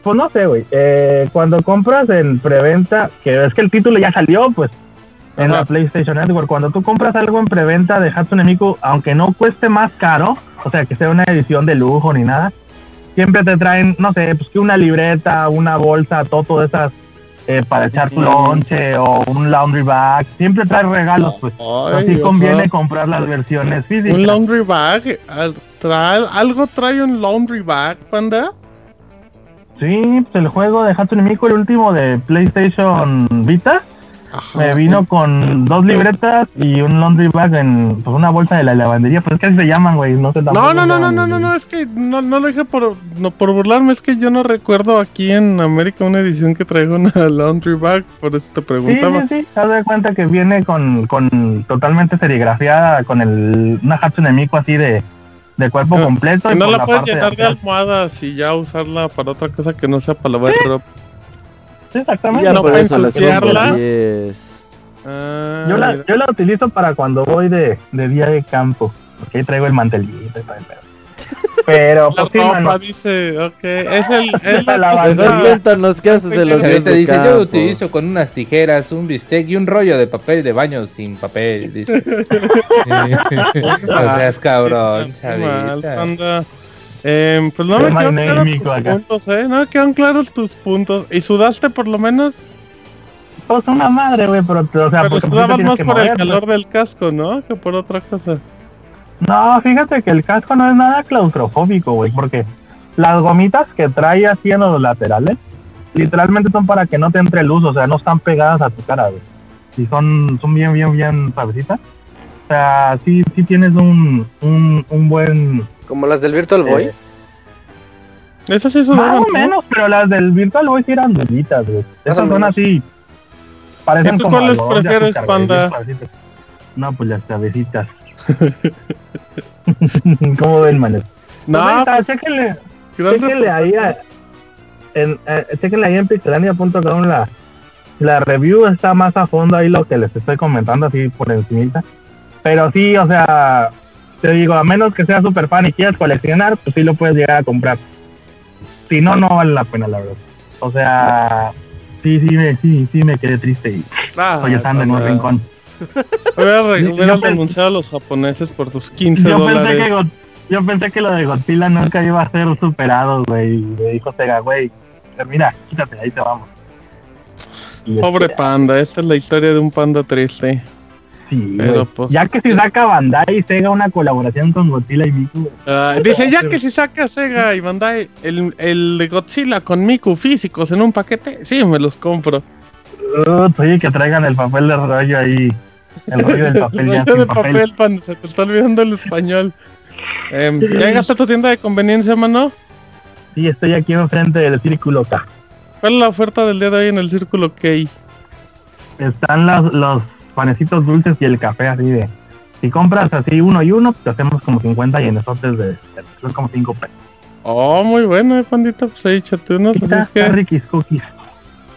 pues no sé, güey. Eh, cuando compras en preventa, que es que el título ya salió, pues en la PlayStation Network. Cuando tú compras algo en preventa de Hatsune Miku, aunque no cueste más caro, o sea, que sea una edición de lujo ni nada, siempre te traen, no sé, pues que una libreta, una bolsa, todo de esas eh, para echar tu lonche o un laundry bag. Siempre trae regalos, pues. así conviene comprar las versiones físicas. ¿Un laundry bag? ¿Trae, ¿Algo trae un laundry bag, panda? Sí, pues el juego de Hatsune Miku, el último de PlayStation Vita me vino con dos libretas y un laundry bag en pues, una bolsa de la lavandería, pero es que así se llaman, güey, no sé No, no, no, no, no, no, no, es que no, no lo dije por, no, por burlarme, es que yo no recuerdo aquí en América una edición que traiga una laundry bag, por eso te preguntaba. Sí, sí, sí, te das cuenta que viene con, con totalmente serigrafiada, con el, una Miku así de, de cuerpo completo. Y no la, puedes llenar de, almohadas y ya usarla para otra cosa que no sea para lavar ropa exactamente. Ya no pueden ensuciarla. Ah, yo, la, yo la utilizo para cuando voy de, de día de campo. Porque ahí traigo el mantelito y todo el pedo. Pero la pues, dice, ok, es el es la, la cuéntanos qué haces de los días te dice, yo lo utilizo con unas tijeras, un bistec y un rollo de papel de baño sin papel, dice. o sea, es cabrón, chavita. Eh, pues no me quedan claros tus puntos, ¿eh? No me quedan claros tus puntos. ¿Y sudaste por lo menos? Pues una madre, güey, pero, o sea, pero sudabas más por el calor del casco, ¿no? Que por otra cosa. No, fíjate que el casco no es nada claustrofóbico, güey, porque las gomitas que trae así en los laterales, literalmente son para que no te entre luz, o sea, no están pegadas a tu cara, güey. Y son, son bien, bien, bien suavecitas. O sea, sí, sí tienes un, un, un buen como las del Virtual Boy. Eh, esas sí son Más o menos, pero las del Virtual Boy sí eran bonitas, güey. Esas son así. Parecen como cuáles prefieres, panda? No, pues las cabecitas. ¿Cómo ven, manes? No, pues, chéquenle, chéquenle ahí a, en, eh, chéquenle ahí en pixelania.com la, la review está más a fondo ahí lo que les estoy comentando así por encima. Pero sí, o sea, te digo, a menos que seas super fan y quieras coleccionar, pues sí lo puedes llegar a comprar. Si no, no vale la pena, la verdad. O sea, sí, sí, me, sí, sí me quedé triste y ah, estoy estando en un rincón. Hubieras renunciado a los japoneses por tus 15 yo dólares. Pensé que, yo pensé que lo de Godzilla nunca iba a ser superado, güey. Y me dijo Sega, güey, mira, quítate, ahí te vamos. Pobre este, panda, esta es la historia de un panda triste. Pues, ya que si saca Bandai y Sega una colaboración con Godzilla y Miku. Ah, dice, ya que si saca Sega y Bandai el, el de Godzilla con Miku físicos en un paquete, sí, me los compro. Uh, oye, que traigan el papel de rollo ahí. El rollo del papel ya. de papel, pan, se te está olvidando el español. Eh, ¿Ya llegaste a tu tienda de conveniencia, mano? Sí, estoy aquí enfrente del Círculo K. ¿Cuál es la oferta del día de hoy en el Círculo K? Están los, los panecitos dulces y el café así de... Si compras así uno y uno, te hacemos como 50 y en nosotros de, son como 5 pesos. Oh, muy bueno, eh, pandita, pues ahí échate unos. Así es que... Ricky's Cookies.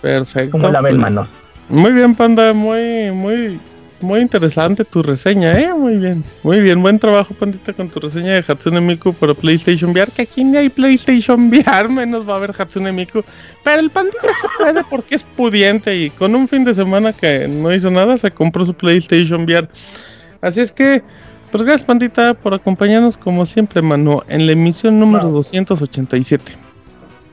Perfecto. Como la ven, manos. Muy bien, panda, muy, muy, muy interesante tu reseña, eh, muy bien. Muy bien, buen trabajo, pandita, con tu reseña de Hatsune Miku para PlayStation VR, que aquí ni hay PlayStation VR, menos va a haber Hatsune Miku. Pero el pandita se puede porque es pudiente y con un fin de semana que no hizo nada, se compró su PlayStation VR. Así es que, pues gracias, pandita, por acompañarnos como siempre, mano, en la emisión número 287.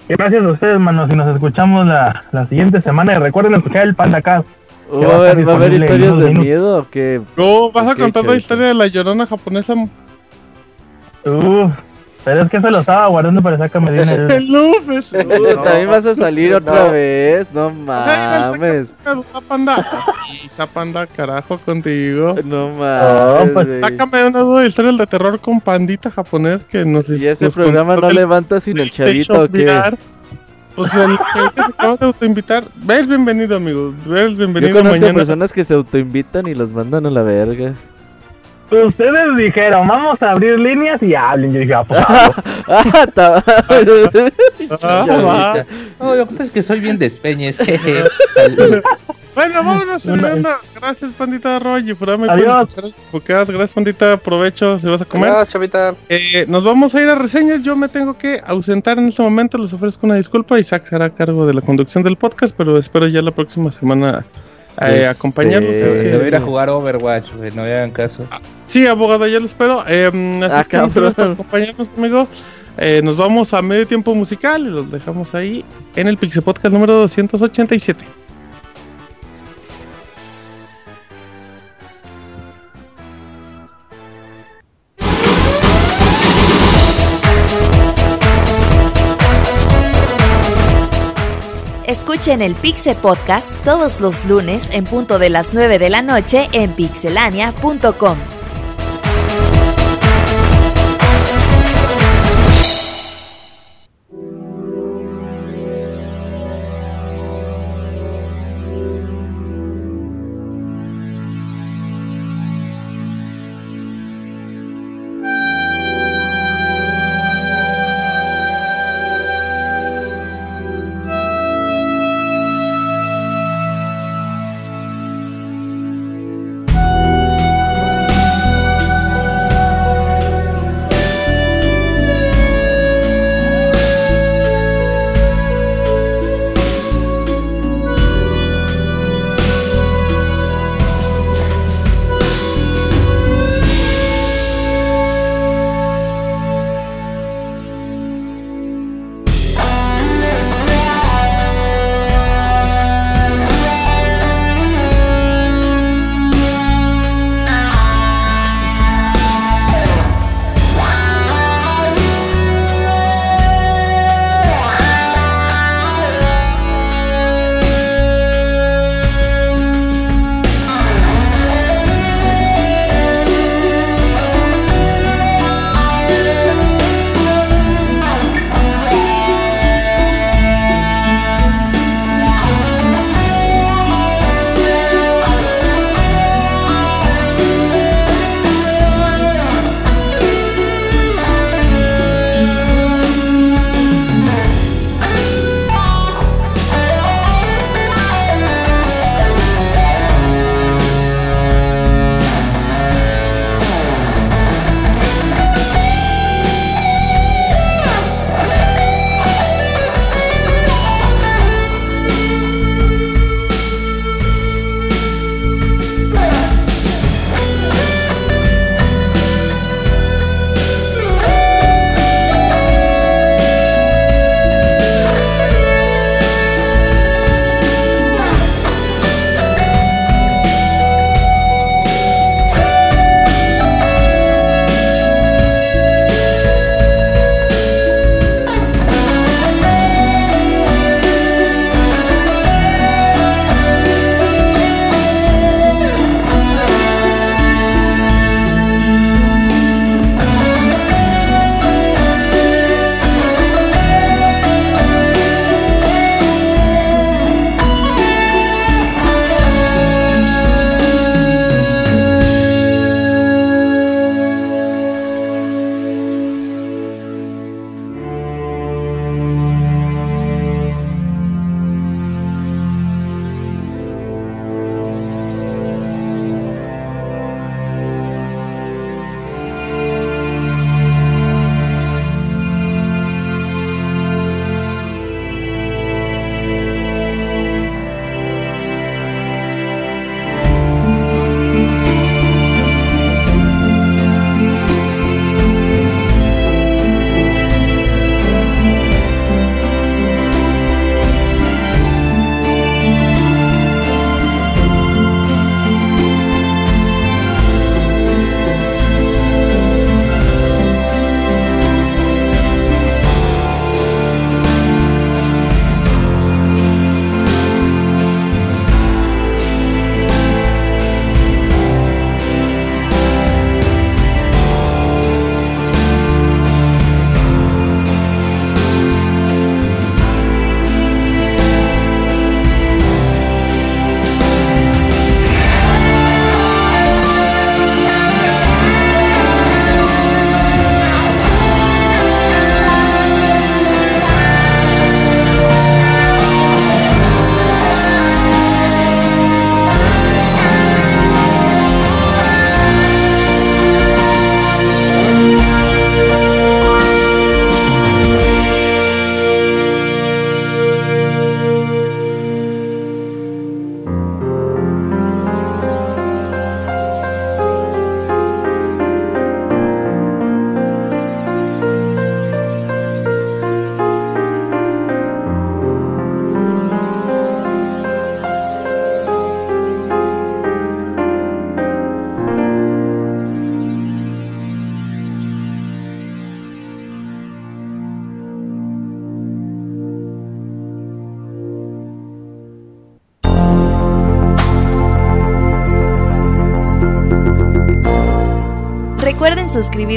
Gracias a ustedes, mano. Si nos escuchamos la, la siguiente semana, y recuerden escuchar el Panda Cast. ¿Va, a haber, historias de miedo o qué? No, vas a contar la historia de la llorona japonesa. Uh, pero es que se lo estaba guardando para sacarme dinero. el Uf, También vas a salir otra vez, no mames. Zapanda. Y Zapanda, carajo, contigo. No mames. pues, sácame una duda de historias de terror con pandita japonés que no sé Y ese programa no levanta sin el chavito que. Pues el que se acaba de autoinvitar, ves bienvenido amigo, ves bienvenido Yo conozco mañana. personas que se autoinvitan y los mandan a la verga. Ustedes dijeron, vamos a abrir líneas y hablen. Yo dije, ah, pues, ah, no, yo creo que soy bien despeñes. Bueno, vámonos terminando. Gracias, pandita Roy. Adiós. Gracias, pandita. Aprovecho si vas a comer. Adiós, chavita. Eh, nos vamos a ir a reseñas. Yo me tengo que ausentar en este momento. Les ofrezco una disculpa. Isaac será a cargo de la conducción del podcast, pero espero ya la próxima semana eh, acompañarnos. Este, es ir a jugar Overwatch, no hagan caso. Ah, sí, abogado, ya lo espero. Eh, así que acompañarnos, amigo. Eh, nos vamos a medio tiempo musical y los dejamos ahí en el Pixel Podcast número 287. Escuchen el Pixel Podcast todos los lunes en punto de las 9 de la noche en pixelania.com.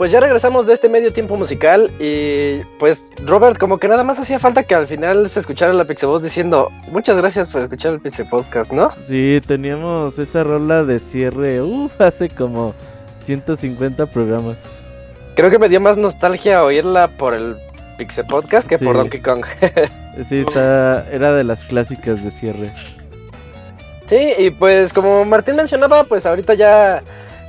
Pues ya regresamos de este medio tiempo musical y pues Robert, como que nada más hacía falta que al final se escuchara la Pixel Voz diciendo muchas gracias por escuchar el Pixel Podcast, ¿no? Sí, teníamos esa rola de cierre, uff, hace como 150 programas. Creo que me dio más nostalgia oírla por el Pixel Podcast que por Donkey Kong. sí, está, era de las clásicas de cierre. Sí, y pues como Martín mencionaba, pues ahorita ya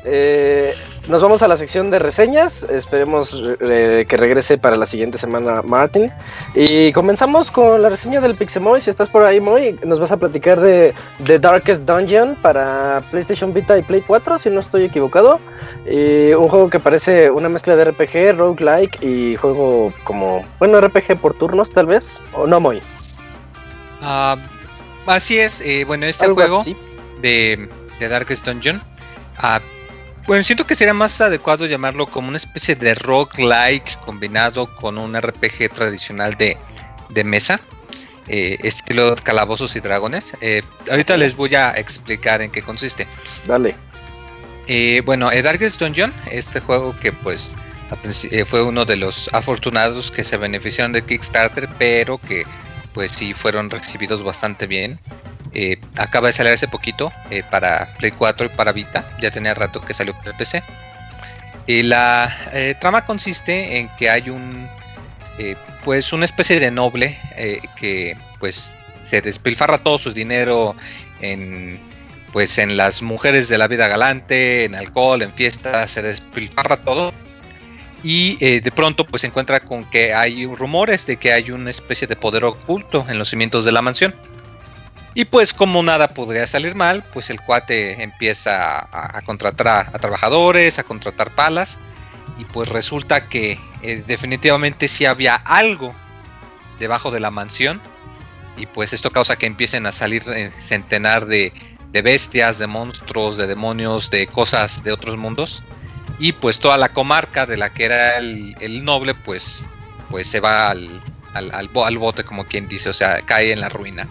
eh, nos vamos a la sección de reseñas. Esperemos eh, que regrese para la siguiente semana Martin. Y comenzamos con la reseña del Pixemoy. Si estás por ahí, Moy, nos vas a platicar de The Darkest Dungeon para PlayStation Vita y Play 4, si no estoy equivocado. Y un juego que parece una mezcla de RPG, roguelike y juego como, bueno, RPG por turnos tal vez. ¿O no, Moy? Ah, así es. Eh, bueno, este juego de, The Darkest Dungeon. Uh, bueno, siento que sería más adecuado llamarlo como una especie de rock-like combinado con un RPG tradicional de, mesa, eh, estilo calabozos y dragones. Eh, ahorita les voy a explicar en qué consiste. Dale. Eh, bueno, Darkest Dungeon, este juego que pues fue uno de los afortunados que se beneficiaron de Kickstarter, pero que pues sí fueron recibidos bastante bien. Eh, acaba de salir hace poquito eh, para Play 4 y para Vita. Ya tenía rato que salió para PC. Y la eh, trama consiste en que hay un pues una especie de noble que pues se despilfarra todo su dinero en pues en las mujeres de la vida galante, en alcohol, en fiestas, se despilfarra todo. Y de pronto pues se encuentra con que hay rumores de que hay una especie de poder oculto en los cimientos de la mansión. Y pues como nada podría salir mal, pues el cuate empieza a, contratar a, trabajadores, a contratar palas. Y pues resulta que eh, definitivamente sí había algo debajo de la mansión. Y pues esto causa que empiecen a salir eh, centenar de, bestias, de monstruos, de demonios, de cosas de otros mundos. Y pues toda la comarca de la que era el, noble, pues, pues se va al, al, al bote, como quien dice, o sea, cae en la ruina.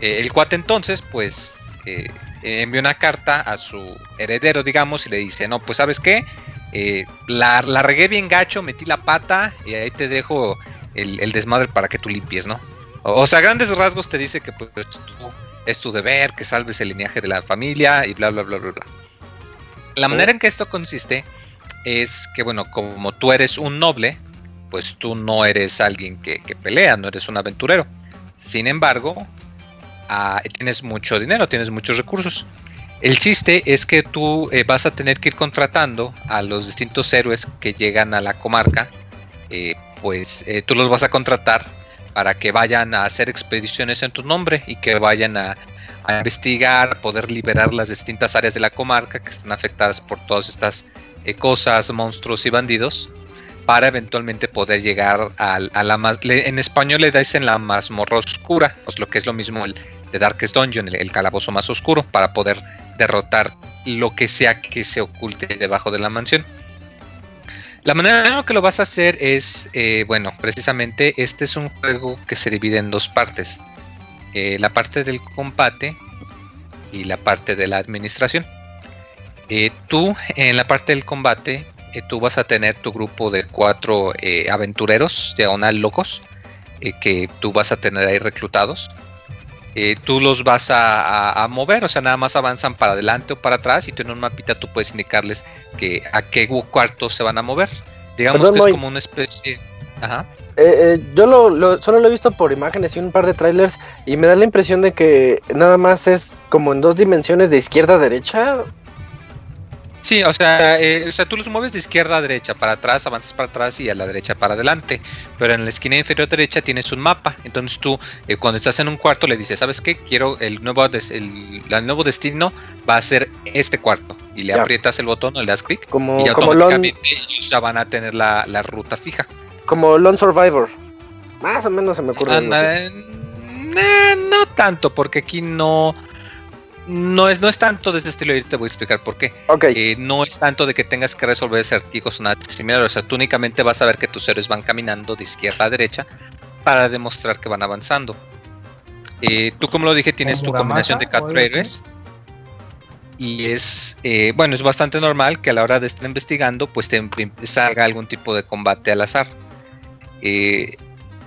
Eh, el cuate entonces, pues, eh, envió una carta a su heredero, digamos, y le dice, no, pues sabes qué, eh, la, regué bien gacho, metí la pata y ahí te dejo el, desmadre para que tú limpies, ¿no? O, sea, grandes rasgos te dice que pues es tu deber, que salves el linaje de la familia y bla, bla, bla, bla, bla. La manera en que esto consiste es que, bueno, como tú eres un noble, pues tú no eres alguien que pelea, no eres un aventurero. Sin embargo, tienes mucho dinero, tienes muchos recursos. El chiste es que tú eh, vas a tener que ir contratando a los distintos héroes que llegan a la comarca, eh, pues eh, tú los vas a contratar para que vayan a hacer expediciones en tu nombre y que vayan a, a investigar, poder liberar las distintas áreas de la comarca que están afectadas por todas estas cosas, monstruos y bandidos para eventualmente poder llegar a, la más... En español le dicen la mazmorra oscura, pues lo que es lo mismo el, de Darkest Dungeon, el, calabozo más oscuro, para poder derrotar lo que sea que se oculte debajo de la mansión. La manera en que lo vas a hacer es, eh, bueno, precisamente este es un juego que se divide en dos partes. Eh, la parte del combate y la parte de la administración. Eh, tú, en la parte del combate, tú vas a tener tu grupo de cuatro aventureros, diagonal locos, que tú vas a tener ahí reclutados eh, tú los vas a, mover, o sea, nada más avanzan para adelante o para atrás y tú en un mapita tú puedes indicarles que a qué cuartos se van a mover. Digamos que es como una especie... Ajá. Eh, eh, yo lo, solo lo he visto por imágenes y un par de trailers y me da la impresión de que nada más es como en dos dimensiones de izquierda a derecha Sí, o sea, eh, o sea, tú los mueves de izquierda a derecha, para atrás, avanzas para atrás y a la derecha para adelante. Pero en la esquina inferior derecha tienes un mapa. Entonces tú, eh, cuando estás en un cuarto, le dices, ¿sabes qué? Quiero el nuevo, el, nuevo destino va a ser este cuarto. Y le aprietas el botón o le das clic. Como, y automáticamente ellos ya van a tener la, ruta fija. Como Lone Survivor. Más o menos se me ocurre. no tanto, porque aquí no, no es, no es tanto de este estilo y te voy a explicar por qué. Eh, no es tanto de que tengas que resolver acertijos o nada similar. O sea, tú únicamente vas a ver que tus héroes van caminando de izquierda a derecha para demostrar que van avanzando. Eh, tú, como lo dije, tienes tu combinación de cuatro héroes. Y es, eh, bueno, es bastante normal que a la hora de estar investigando, pues te salga algún tipo de combate al azar. Eh,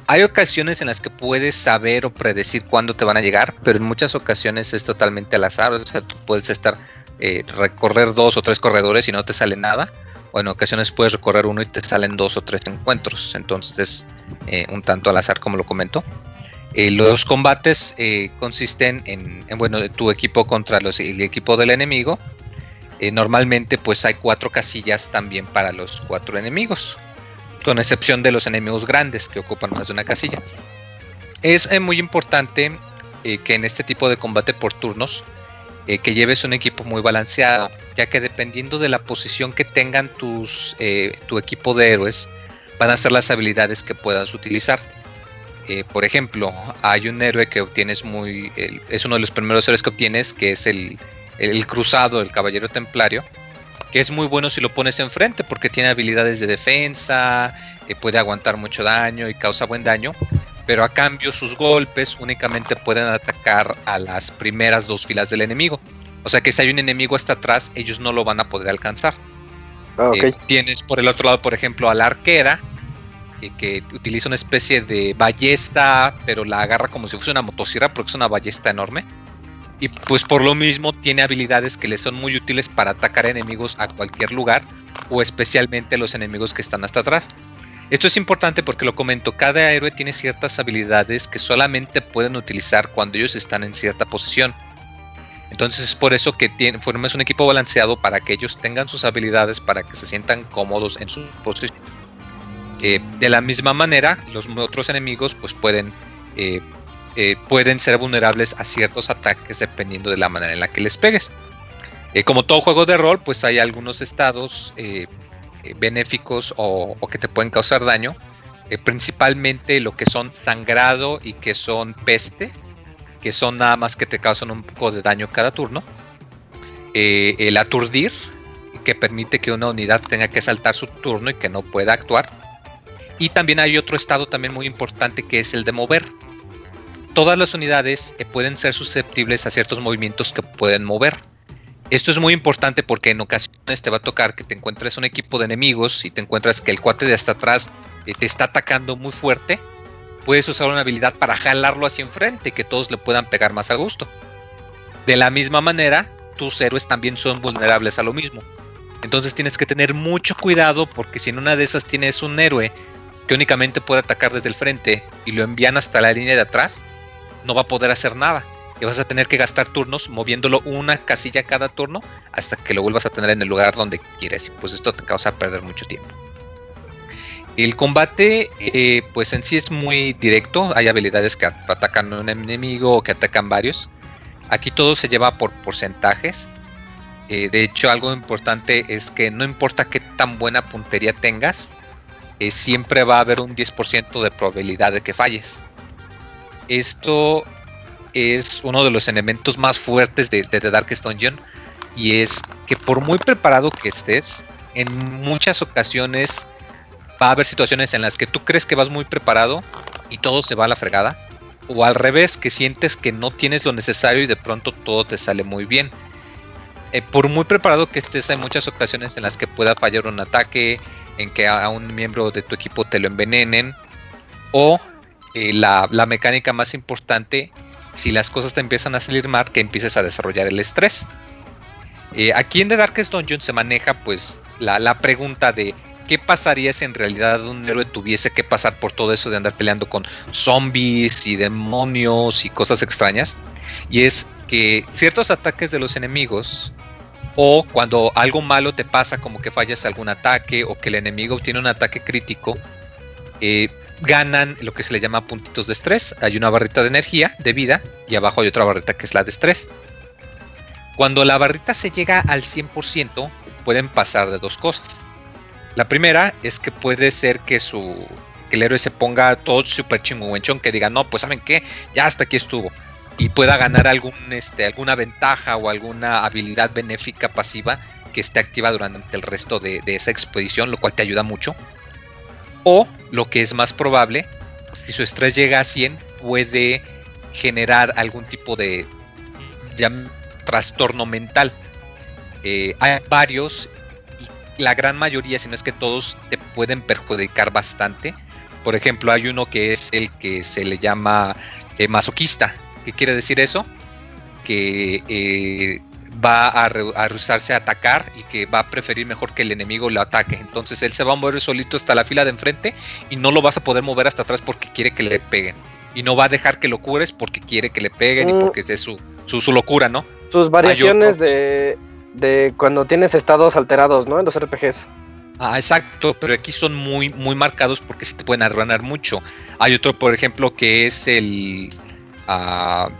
hay ocasiones en las que puedes saber o predecir cuándo te van a llegar, pero en muchas ocasiones es totalmente al azar. O sea, tú puedes estar, eh, recorrer dos o tres corredores y no te sale nada. O en ocasiones puedes recorrer uno y te salen dos o tres encuentros. Entonces es eh, un tanto al azar, como lo comento. Eh, los combates consisten en, en, bueno, tu equipo contra el equipo del enemigo. normalmente pues hay cuatro casillas también para los cuatro enemigos con excepción de los enemigos grandes que ocupan más de una casilla. Es eh, muy importante eh, que en este tipo de combate por turnos eh, que lleves un equipo muy balanceado, ya que dependiendo de la posición que tengan tus, tu equipo de héroes, van a ser las habilidades que puedas utilizar. por ejemplo, hay un héroe que obtienes muy. es uno de los primeros héroes que obtienes, que es el, el cruzado, el caballero templario que es muy bueno si lo pones enfrente porque tiene habilidades de defensa, eh, puede aguantar mucho daño y causa buen daño, pero a cambio sus golpes únicamente pueden atacar a las primeras dos filas del enemigo. O sea que si hay un enemigo hasta atrás, ellos no lo van a poder alcanzar. Ah, eh, tienes por el otro lado, por ejemplo, a la arquera, eh, que utiliza una especie de ballesta, pero la agarra como si fuese una motosierra porque es una ballesta enorme y pues por lo mismo tiene habilidades que le son muy útiles para atacar enemigos a cualquier lugar o especialmente los enemigos que están hasta atrás. Esto es importante porque lo comento, cada héroe tiene ciertas habilidades que solamente pueden utilizar cuando ellos están en cierta posición. Entonces es por eso que formas un equipo balanceado para que ellos tengan sus habilidades para que se sientan cómodos en su posición. Eh, de la misma manera, los otros enemigos pues pueden eh, eh, pueden ser vulnerables a ciertos ataques dependiendo de la manera en la que les pegues. Eh, como todo juego de rol, pues hay algunos estados eh, benéficos o, que te pueden causar daño. principalmente lo que son sangrado y que son peste, que son nada más que te causan un poco de daño cada turno. el aturdir, que permite que una unidad tenga que saltar su turno y que no pueda actuar. Y también hay otro estado también muy importante que es el de mover todas las unidades pueden ser susceptibles a ciertos movimientos que pueden mover. Esto es muy importante porque en ocasiones te va a tocar que te encuentres un equipo de enemigos y te encuentras que el cuate de hasta atrás eh, te está atacando muy fuerte. Puedes usar una habilidad para jalarlo hacia enfrente y que todos le puedan pegar más a gusto. De la misma manera, tus héroes también son vulnerables a lo mismo. Entonces tienes que tener mucho cuidado porque si en una de esas tienes un héroe que únicamente puede atacar desde el frente y lo envían hasta la línea de atrás, no va a poder hacer nada. Y vas a tener que gastar turnos moviéndolo una casilla cada turno hasta que lo vuelvas a tener en el lugar donde quieres. Pues esto te causa perder mucho tiempo. El combate, eh, pues en sí es muy directo. Hay habilidades que atacan a un enemigo o que atacan varios. Aquí todo se lleva por porcentajes. Eh, de hecho, algo importante es que no importa qué tan buena puntería tengas, eh, siempre va a haber un 10% de probabilidad de que falles. Esto es uno de los elementos más fuertes de, The Darkest Dungeon y es que por muy preparado que estés, en muchas ocasiones va a haber situaciones en las que tú crees que vas muy preparado y todo se va a la fregada, o al revés, que sientes que no tienes lo necesario y de pronto todo te sale muy bien. Eh, por muy preparado que estés, hay muchas ocasiones en las que pueda fallar un ataque, en que a un miembro de tu equipo te lo envenenen, o eh, la, mecánica más importante, si las cosas te empiezan a salir mal, que empieces a desarrollar el estrés. Eh, aquí en The Darkest Dungeon se maneja pues la, pregunta de qué pasaría si en realidad un héroe tuviese que pasar por todo eso de andar peleando con zombies y demonios y cosas extrañas. Y es que ciertos ataques de los enemigos o cuando algo malo te pasa como que fallas algún ataque o que el enemigo tiene un ataque crítico, eh, ganan lo que se le llama puntitos de estrés. Hay una barrita de energía, de vida, y abajo hay otra barrita que es la de estrés. Cuando la barrita se llega al 100%, pueden pasar de dos cosas. La primera es que puede ser que su que el héroe se ponga todo súper chinguenchón, que diga, no, pues saben qué, ya hasta aquí estuvo. Y pueda ganar algún, este, alguna ventaja o alguna habilidad benéfica pasiva que esté activa durante el resto de, esa expedición, lo cual te ayuda mucho. O lo que es más probable, si su estrés llega a 100, puede generar algún tipo de trastorno mental. Eh, hay varios y la gran mayoría, si no es que todos, te pueden perjudicar bastante. Por ejemplo, hay uno que es el que se le llama eh, masoquista. ¿Qué quiere decir eso? Que eh, va a, rehusarse a atacar y que va a preferir mejor que el enemigo lo ataque. Entonces él se va a mover solito hasta la fila de enfrente y no lo vas a poder mover hasta atrás porque quiere que le peguen. Y no va a dejar que lo cures porque quiere que le peguen y mm. porque es su, su, locura, ¿no? Sus variaciones de, de cuando tienes estados alterados, ¿no? En los RPGs. Ah, exacto, pero aquí son muy, muy marcados porque se te pueden arruinar mucho. Hay otro, por ejemplo, que es el... Uh,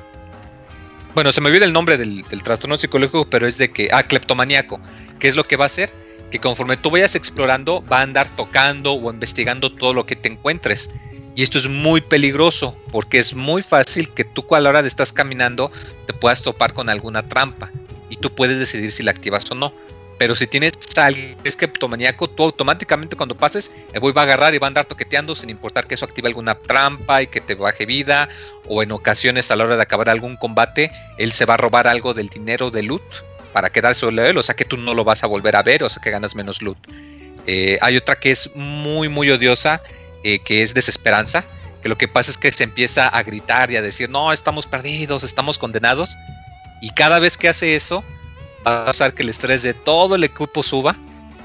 bueno, se me olvida el nombre del, trastorno psicológico, pero es de que, ah, cleptomaníaco, ¿qué es lo que va a hacer? Que conforme tú vayas explorando, va a andar tocando o investigando todo lo que te encuentres. Y esto es muy peligroso, porque es muy fácil que tú a la hora de estás caminando te puedas topar con alguna trampa y tú puedes decidir si la activas o no. Pero si tienes a alguien que es criptomaníaco, tú automáticamente cuando pases, el boy va a agarrar y va a andar toqueteando sin importar que eso active alguna trampa y que te baje vida. O en ocasiones a la hora de acabar algún combate, él se va a robar algo del dinero de loot para quedarse solo él. O sea que tú no lo vas a volver a ver, o sea que ganas menos loot. Eh, hay otra que es muy, muy odiosa, eh, que es desesperanza. Que lo que pasa es que se empieza a gritar y a decir, no, estamos perdidos, estamos condenados. Y cada vez que hace eso, va a pasar que el estrés de todo el equipo suba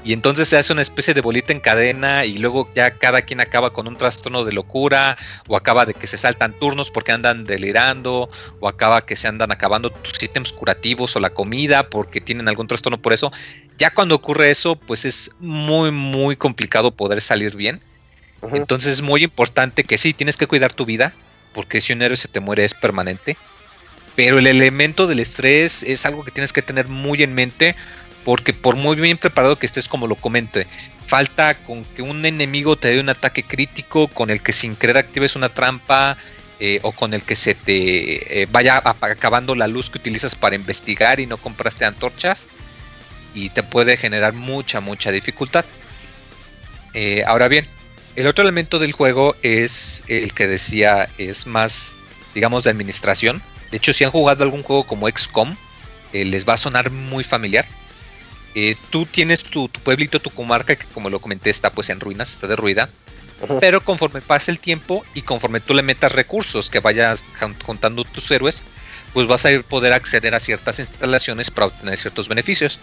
y entonces se hace una especie de bolita en cadena y luego ya cada quien acaba con un trastorno de locura o acaba de que se saltan turnos porque andan delirando o acaba que se andan acabando tus ítems curativos o la comida porque tienen algún trastorno por eso. Ya cuando ocurre eso, pues es muy muy complicado poder salir bien. Entonces es muy importante que sí, tienes que cuidar tu vida porque si un héroe se te muere es permanente pero el elemento del estrés es algo que tienes que tener muy en mente porque por muy bien preparado que estés, como lo comente, falta con que un enemigo te dé un ataque crítico con el que sin querer actives una trampa eh, o con el que se te eh, vaya acabando la luz que utilizas para investigar y no compraste antorchas y te puede generar mucha, mucha dificultad. Eh, ahora bien, el otro elemento del juego es el que decía, es más, digamos, de administración de hecho, si han jugado algún juego como XCOM, eh, les va a sonar muy familiar. Eh, tú tienes tu, pueblito, tu comarca, que como lo comenté está pues en ruinas, está derruida. Pero conforme pasa el tiempo y conforme tú le metas recursos que vayas contando tus héroes, pues vas a ir poder acceder a ciertas instalaciones para obtener ciertos beneficios.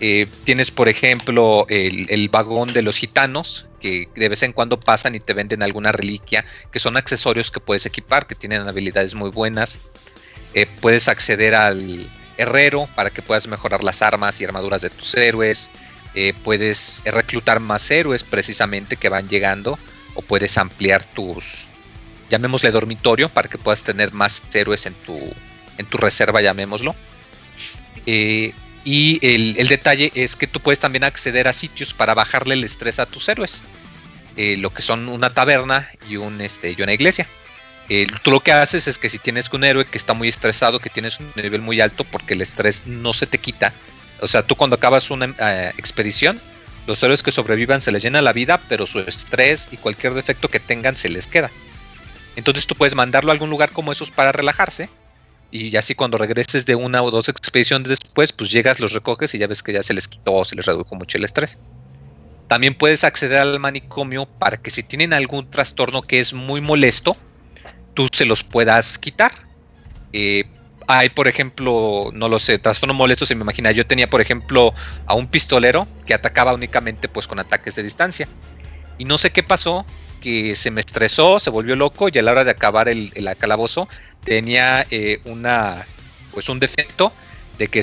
Eh, tienes, por ejemplo, el, vagón de los gitanos, que de vez en cuando pasan y te venden alguna reliquia, que son accesorios que puedes equipar, que tienen habilidades muy buenas. Eh, puedes acceder al herrero para que puedas mejorar las armas y armaduras de tus héroes. Eh, puedes reclutar más héroes precisamente que van llegando. O puedes ampliar tus, llamémosle dormitorio, para que puedas tener más héroes en tu, en tu reserva, llamémoslo. Y el, detalle es que tú puedes también acceder a sitios para bajarle el estrés a tus héroes. Eh, lo que son una taberna y, un, este, una iglesia. Eh, tú lo que haces es que si tienes un héroe que está muy estresado, que tienes un nivel muy alto, porque el estrés no se te quita. O sea, tú cuando acabas una eh, expedición, los héroes que sobrevivan se les llena la vida, pero su estrés y cualquier defecto que tengan se les queda. Entonces tú puedes mandarlo a algún lugar como esos para relajarse y así cuando regreses de una o dos expediciones después, pues llegas, los recoges y ya ves que ya se les quitó, se les redujo mucho el estrés. También puedes acceder al manicomio para que si tienen algún trastorno que es muy molesto, tú se los puedas quitar. Eh, hay, por ejemplo, no lo sé, trastorno molesto se me imagina. Yo tenía, por ejemplo, a un pistolero que atacaba únicamente pues con ataques de distancia. Y no sé qué pasó, que se me estresó, se volvió loco y a la hora de acabar el, el calabozo tenía eh, una pues un defecto de que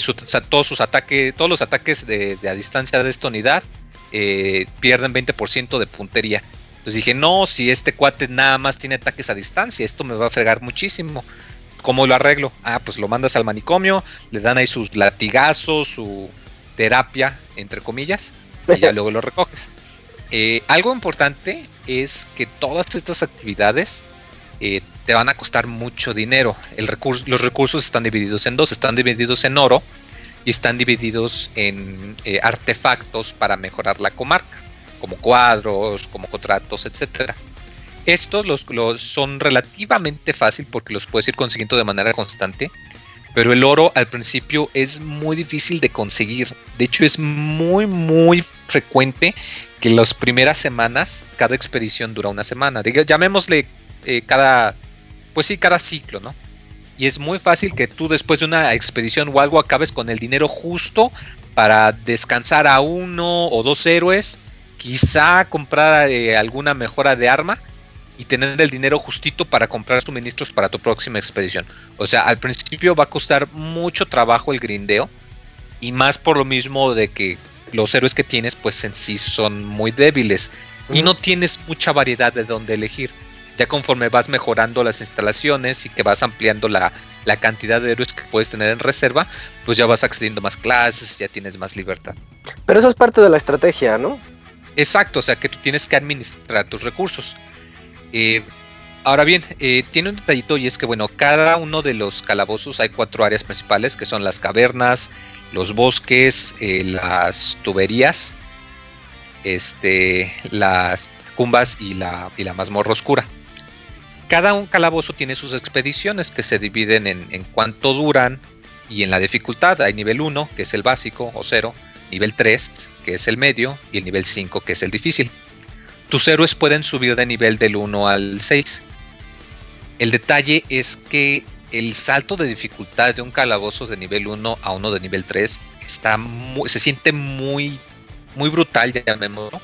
todos sus ataques, todos los ataques de, a distancia de esta unidad eh, pierden 20% de puntería. Entonces dije, no, si este cuate nada más tiene ataques a distancia, esto me va a fregar muchísimo. ¿Cómo lo arreglo? Ah, pues lo mandas al manicomio, le dan ahí sus latigazos, su terapia, entre comillas, y ya luego lo recoges. Eh, algo importante es que todas estas actividades eh, te van a costar mucho dinero. Los recursos están divididos en dos, están divididos en oro y están divididos en eh, artefactos para mejorar la comarca, como cuadros, como contratos, etcétera. Estos los, son relativamente fácil porque los puedes ir consiguiendo de manera constante, pero el oro al principio es muy difícil de conseguir. De hecho, es muy, muy frecuente que las primeras semanas, cada expedición dura una semana. llamémosle eh, cada, pues sí, cada ciclo, ¿no? Y es muy fácil que tú después de una expedición o algo acabes con el dinero justo para descansar a uno o dos héroes, quizá comprar eh, alguna mejora de arma y tener el dinero justito para comprar suministros para tu próxima expedición. O sea, al principio va a costar mucho trabajo el grindeo y más por lo mismo de que los héroes que tienes pues en sí son muy débiles y no tienes mucha variedad de dónde elegir. Ya conforme vas mejorando las instalaciones y que vas ampliando la, la cantidad de héroes que puedes tener en reserva, pues ya vas accediendo a más clases, ya tienes más libertad. Pero eso es parte de la estrategia, ¿no? Exacto, o sea que tú tienes que administrar tus recursos. Eh, ahora bien, eh, tiene un detallito y es que, bueno, cada uno de los calabozos hay cuatro áreas principales que son las cavernas, los bosques, eh, las tuberías, este, las cumbas y la, y la mazmorra oscura. Cada un calabozo tiene sus expediciones que se dividen en, en cuánto duran y en la dificultad. Hay nivel 1, que es el básico o 0, nivel 3, que es el medio, y el nivel 5, que es el difícil. Tus héroes pueden subir de nivel del 1 al 6. El detalle es que el salto de dificultad de un calabozo de nivel 1 a uno de nivel 3 está se siente muy, muy brutal, llamémoslo.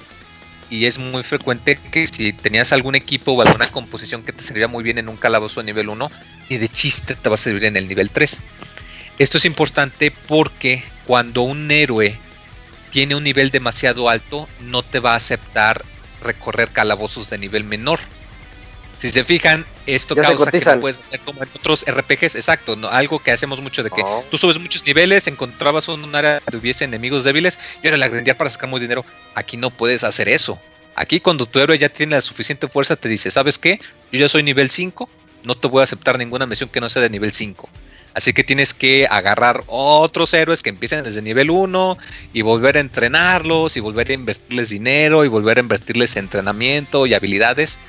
Y es muy frecuente que si tenías algún equipo o alguna composición que te servía muy bien en un calabozo de nivel 1, y de chiste te va a servir en el nivel 3. Esto es importante porque cuando un héroe tiene un nivel demasiado alto, no te va a aceptar recorrer calabozos de nivel menor. Si se fijan, esto causa que no puedes hacer como en otros RPGs, exacto, ¿no? algo que hacemos mucho de que oh. tú subes muchos niveles, encontrabas un área que tuviese enemigos débiles y ahora la grandear para sacar muy dinero. Aquí no puedes hacer eso. Aquí cuando tu héroe ya tiene la suficiente fuerza te dice, ¿sabes qué? Yo ya soy nivel 5, no te voy a aceptar ninguna misión que no sea de nivel 5. Así que tienes que agarrar otros héroes que empiecen desde nivel 1 y volver a entrenarlos y volver a invertirles dinero y volver a invertirles entrenamiento y habilidades,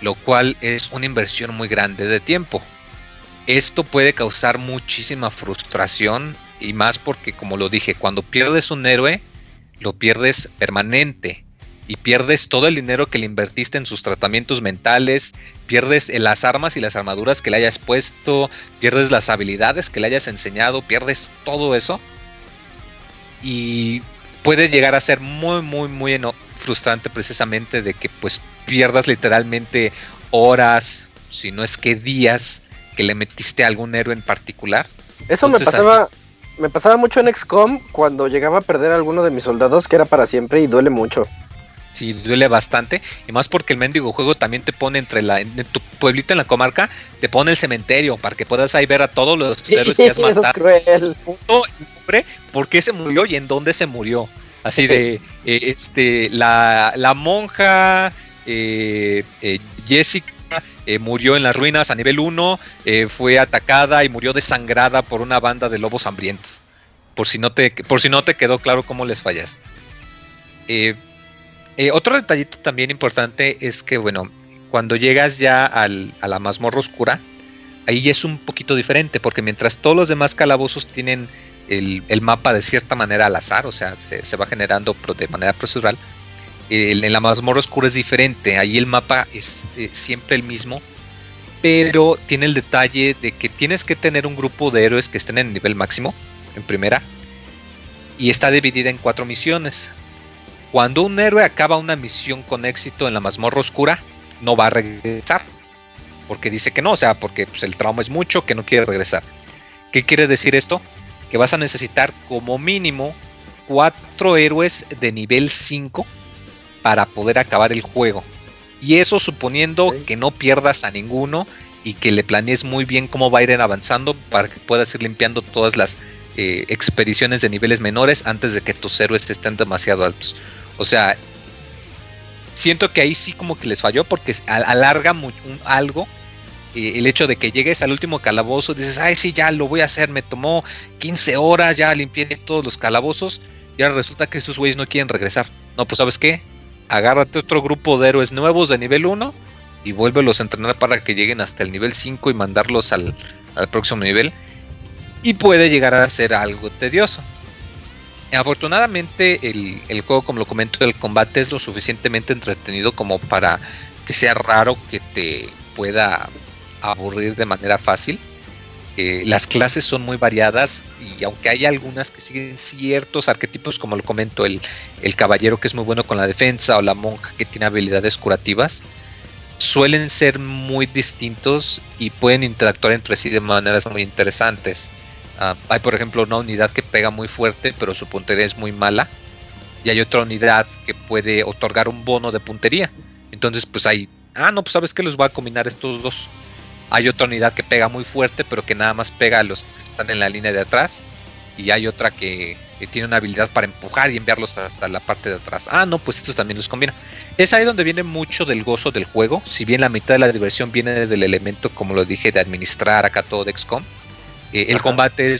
lo cual es una inversión muy grande de tiempo. Esto puede causar muchísima frustración y más porque, como lo dije, cuando pierdes un héroe, lo pierdes permanente y pierdes todo el dinero que le invertiste en sus tratamientos mentales, pierdes las armas y las armaduras que le hayas puesto, pierdes las habilidades que le hayas enseñado, pierdes todo eso. Y puede llegar a ser muy, muy, muy frustrante precisamente de que pues pierdas literalmente horas, si no es que días, que le metiste a algún héroe en particular. Eso me pasaba... Me pasaba mucho en XCOM cuando llegaba a perder a alguno de mis soldados que era para siempre y duele mucho. Sí, duele bastante. Y más porque el mendigo juego también te pone entre la. En tu pueblito en la comarca, te pone el cementerio para que puedas ahí ver a todos los héroes que has matado. Es cruel. nombre, por qué se murió y en dónde se murió. Así de. Eh, este La, la monja. Eh, eh, Jessica. murió en las ruinas a nivel 1, fue atacada y murió desangrada por una banda de lobos hambrientos. Por si no te, por si no te quedó claro cómo les fallaste. Eh, eh, otro detallito también importante es que, bueno, cuando llegas ya a la mazmorra oscura, ahí es un poquito diferente, porque mientras todos los demás calabozos tienen el, mapa de cierta manera al azar, o sea, se, va generando de manera procedural, en la mazmorra oscura es diferente, ahí el mapa es eh, siempre el mismo, pero tiene el detalle de que tienes que tener un grupo de héroes que estén en el nivel máximo, en primera, y está dividida en cuatro misiones. Cuando un héroe acaba una misión con éxito en la mazmorra oscura, no va a regresar. Porque dice que no, o sea, porque pues, el trauma es mucho, que no quiere regresar. ¿Qué quiere decir esto? Que vas a necesitar como mínimo cuatro héroes de nivel 5 para poder acabar el juego. Y eso suponiendo que no pierdas a ninguno y que le planees muy bien cómo va a ir avanzando para que puedas ir limpiando todas las eh, expediciones de niveles menores antes de que tus héroes estén demasiado altos. O sea, siento que ahí sí como que les falló porque alarga algo eh, el hecho de que llegues al último calabozo, dices, ay, sí, ya lo voy a hacer, me tomó 15 horas, ya limpié todos los calabozos, y ahora resulta que estos güeyes no quieren regresar. No, pues sabes qué, agárrate otro grupo de héroes nuevos de nivel 1 y vuélvelos a entrenar para que lleguen hasta el nivel 5 y mandarlos al, al próximo nivel. Y puede llegar a ser algo tedioso. Afortunadamente el, el, juego, como lo comento, el combate es lo suficientemente entretenido como para que sea raro que te pueda aburrir de manera fácil. Eh, las clases son muy variadas y aunque hay algunas que siguen ciertos arquetipos, como lo comento, el, el caballero que es muy bueno con la defensa o la monja que tiene habilidades curativas, suelen ser muy distintos y pueden interactuar entre sí de maneras muy interesantes. Ah, hay por ejemplo una unidad que pega muy fuerte pero su puntería es muy mala y hay otra unidad que puede otorgar un bono de puntería. Entonces pues hay, ah no, pues sabes que los va a combinar estos dos. Hay otra unidad que pega muy fuerte, pero que nada más pega a los que están en la línea de atrás. Y hay otra que, tiene una habilidad para empujar y enviarlos hasta la parte de atrás. Ah, no, pues estos también los combina. Es ahí donde viene mucho del gozo del juego. Si bien la mitad de la diversión viene del elemento, como lo dije, de administrar acá todo de XCOM, eh, el combate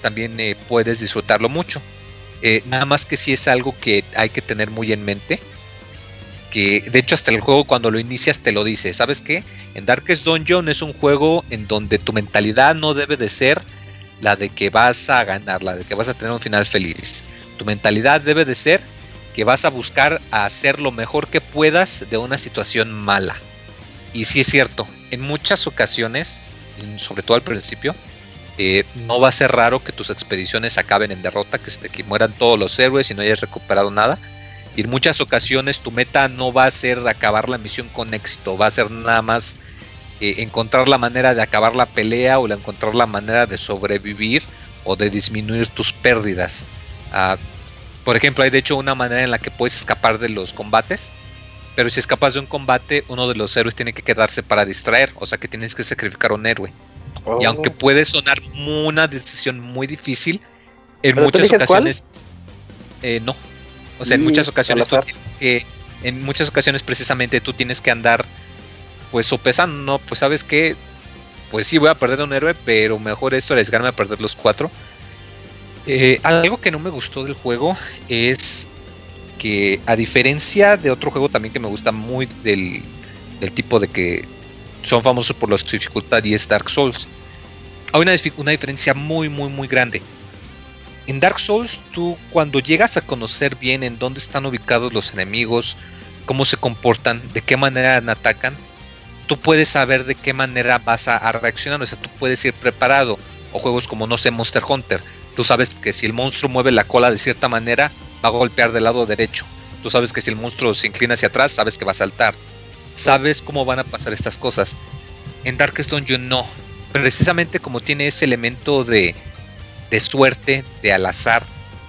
también eh, puedes disfrutarlo mucho. Eh, nada más que si es algo que hay que tener muy en mente que de hecho hasta el juego cuando lo inicias te lo dice, ¿sabes qué? En Darkest Dungeon es un juego en donde tu mentalidad no debe de ser la de que vas a ganar, la de que vas a tener un final feliz. Tu mentalidad debe de ser que vas a buscar hacer lo mejor que puedas de una situación mala. Y sí es cierto, en muchas ocasiones, sobre todo al principio, eh, no va a ser raro que tus expediciones acaben en derrota, que, que mueran todos los héroes y no hayas recuperado nada y en muchas ocasiones tu meta no va a ser acabar la misión con éxito, va a ser nada más eh, encontrar la manera de acabar la pelea o encontrar la manera de sobrevivir o de disminuir tus pérdidas. Ah, por ejemplo, hay de hecho una manera en la que puedes escapar de los combates, pero si escapas de un combate, uno de los héroes tiene que quedarse para distraer, o sea que tienes que sacrificar a un héroe. Y aunque oh. puede sonar una decisión muy difícil, en muchas ocasiones... Eh, no, o sea, en muchas ocasiones en muchas ocasiones precisamente tú tienes que andar pues sopesando, ¿no? Pues sabes que, pues sí voy a perder a un héroe, pero mejor esto arriesgarme a perder los cuatro. Eh, algo que no me gustó del juego es que a diferencia de otro juego también que me gusta muy del, del tipo de que son famosos por la dificultad y es Dark Souls, hay una, diferencia muy muy muy grande en Dark Souls tú cuando llegas a conocer bien en dónde están ubicados los enemigos, cómo se comportan, de qué manera atacan, tú puedes saber de qué manera vas a, reaccionar, o sea, tú puedes ir preparado. O juegos como, no sé, Monster Hunter, tú sabes que si el monstruo mueve la cola de cierta manera, va a golpear del lado derecho. Tú sabes que si el monstruo se inclina hacia atrás, sabes que va a saltar. Sabes cómo van a pasar estas cosas. En Darkest Dungeon no. Precisamente como tiene ese elemento de, de suerte, de al azar,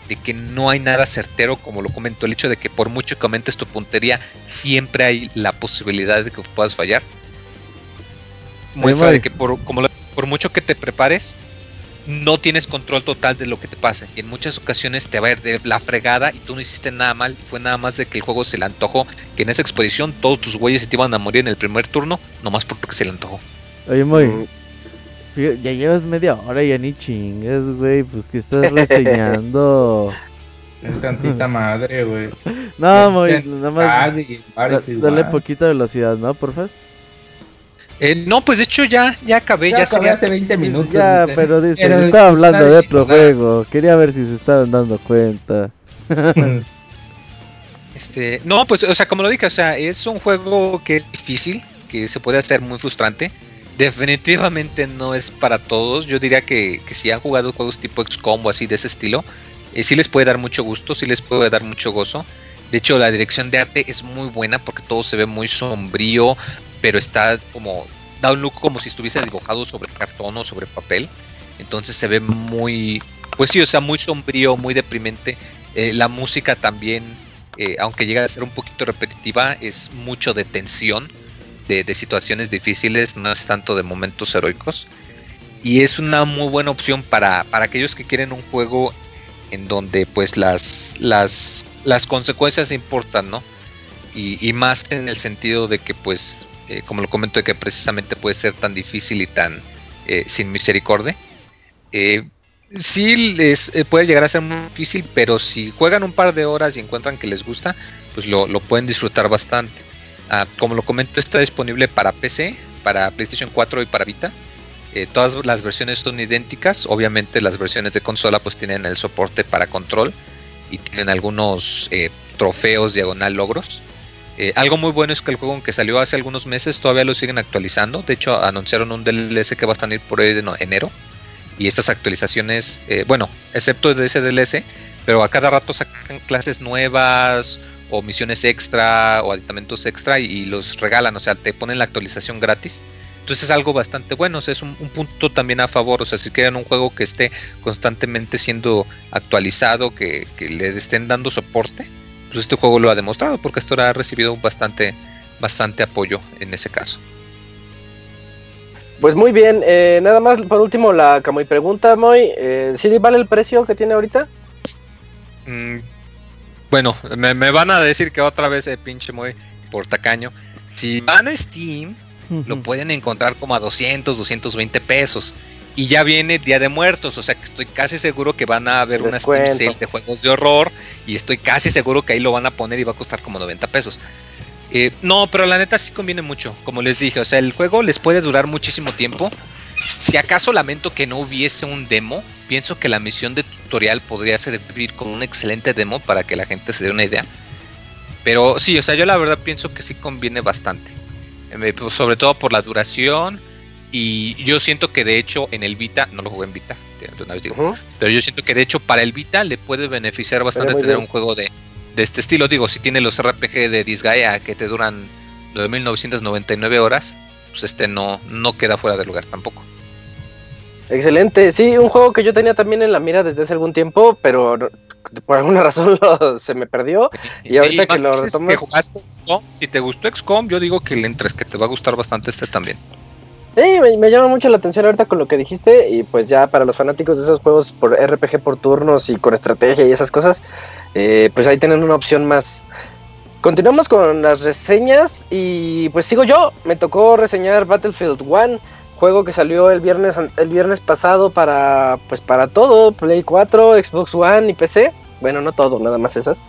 de que no hay nada certero, como lo comento, el hecho de que por mucho que aumentes tu puntería, siempre hay la posibilidad de que puedas fallar. Muestra de que por, como por mucho que te prepares, no tienes control total de lo que te pasa. Y en muchas ocasiones te va a ir de la fregada y tú no hiciste nada mal. Fue nada más de que el juego se le antojó. Que en esa expedición todos tus güeyes se te iban a morir en el primer turno, nomás porque se le antojó. Oye, muy. Mm. Ya llevas media hora y ya ni chingues, güey. Pues que estás reseñando. Es tantita madre, güey. No, muy, nada más. dale poquita velocidad, ¿no? Porfas. Eh, no, pues de hecho ya, ya acabé, ya, ya sería... hace 20 minutos. Ya, pero, dice, estaba hablando de otro juego. Quería ver si se estaban dando cuenta. este, no, pues, o sea, como lo dije, o sea, es un juego que es difícil, que se puede hacer muy frustrante definitivamente no es para todos. Yo diría que, si han jugado juegos tipo XCOM o así de ese estilo, eh, sí les puede dar mucho gusto, sí les puede dar mucho gozo. De hecho, la dirección de arte es muy buena porque todo se ve muy sombrío, pero está como da un look como si estuviese dibujado sobre cartón o sobre papel. Entonces se ve muy, pues sí, o sea, muy sombrío, muy deprimente. Eh, la música también, eh, aunque llega a ser un poquito repetitiva, es mucho de tensión de, situaciones difíciles, no es tanto de momentos heroicos. Y es una muy buena opción para, para aquellos que quieren un juego en donde pues las, las, las consecuencias importan, ¿no? y, más en el sentido de que, pues, eh, como lo comento, de que precisamente puede ser tan difícil y tan eh, sin misericordia. Eh, sí les puede llegar a ser muy difícil, pero si juegan un par de horas y encuentran que les gusta, pues lo, pueden disfrutar bastante. Ah, como lo comento, está disponible para PC, para PlayStation 4 y para Vita. todas las versiones son idénticas. Obviamente las versiones de consola pues tienen el soporte para control y tienen algunos trofeos diagonal logros. Eh, algo muy bueno es que el juego, aunque salió hace algunos meses, todavía lo siguen actualizando. De hecho, anunciaron un DLC que va a salir por ahí de enero. Y estas actualizaciones, eh, bueno, excepto de ese DLC, pero a cada rato sacan clases nuevas o misiones extra o aditamentos extra y, los regalan, o sea, te ponen la actualización gratis. Entonces es algo bastante bueno, o sea, es un, punto también a favor, o sea, si quieren un juego que esté constantemente siendo actualizado, que, que le estén dando soporte, pues este juego lo ha demostrado porque esto ha recibido bastante, bastante apoyo en ese caso. Pues muy bien, eh, nada más por último la Camoy pregunta, Moy, eh, ¿sí vale el precio que tiene ahorita? Mm, bueno, me, van a decir que otra vez el eh, pinche Moy por tacaño. Si van a Steam, lo pueden encontrar como a 200, 220 pesos. Y ya viene Día de Muertos, o sea que estoy casi seguro que van a haber una Steam Sale de juegos de horror y estoy casi seguro que ahí lo van a poner y va a costar como 90 pesos. Eh, no, pero la neta sí conviene mucho, como les dije, o sea, el juego les puede durar muchísimo tiempo. Si acaso lamento que no hubiese un demo, pienso que la misión de tutorial podría servir como un excelente demo para que la gente se dé una idea. Pero sí, o sea, yo la verdad pienso que sí conviene bastante. Eh, pues, sobre todo por la duración y yo siento que de hecho en el Vita, no lo jugué en Vita, una vez digo, pero yo siento que de hecho para el Vita le puede beneficiar bastante tener un juego de, este estilo. Digo, si tiene los RPG de Disgaea que te duran 9.999 horas, pues este no, no queda fuera de lugar tampoco. Excelente, sí, un juego que yo tenía también en la mira desde hace algún tiempo, pero por alguna razón se me perdió. Y ahorita que lo retomas... si te gustó XCOM, yo digo que le entres, que te va a gustar bastante este también. Sí, me, llama mucho la atención ahorita con lo que dijiste y pues ya para los fanáticos de esos juegos por RPG por turnos y con estrategia y esas cosas, eh, pues ahí tienen una opción más. Continuamos con las reseñas y pues sigo yo, me tocó reseñar Battlefield 1, juego que salió el viernes el viernes pasado para pues para todo, Play 4, Xbox One y PC. Bueno, no todo, nada más esas.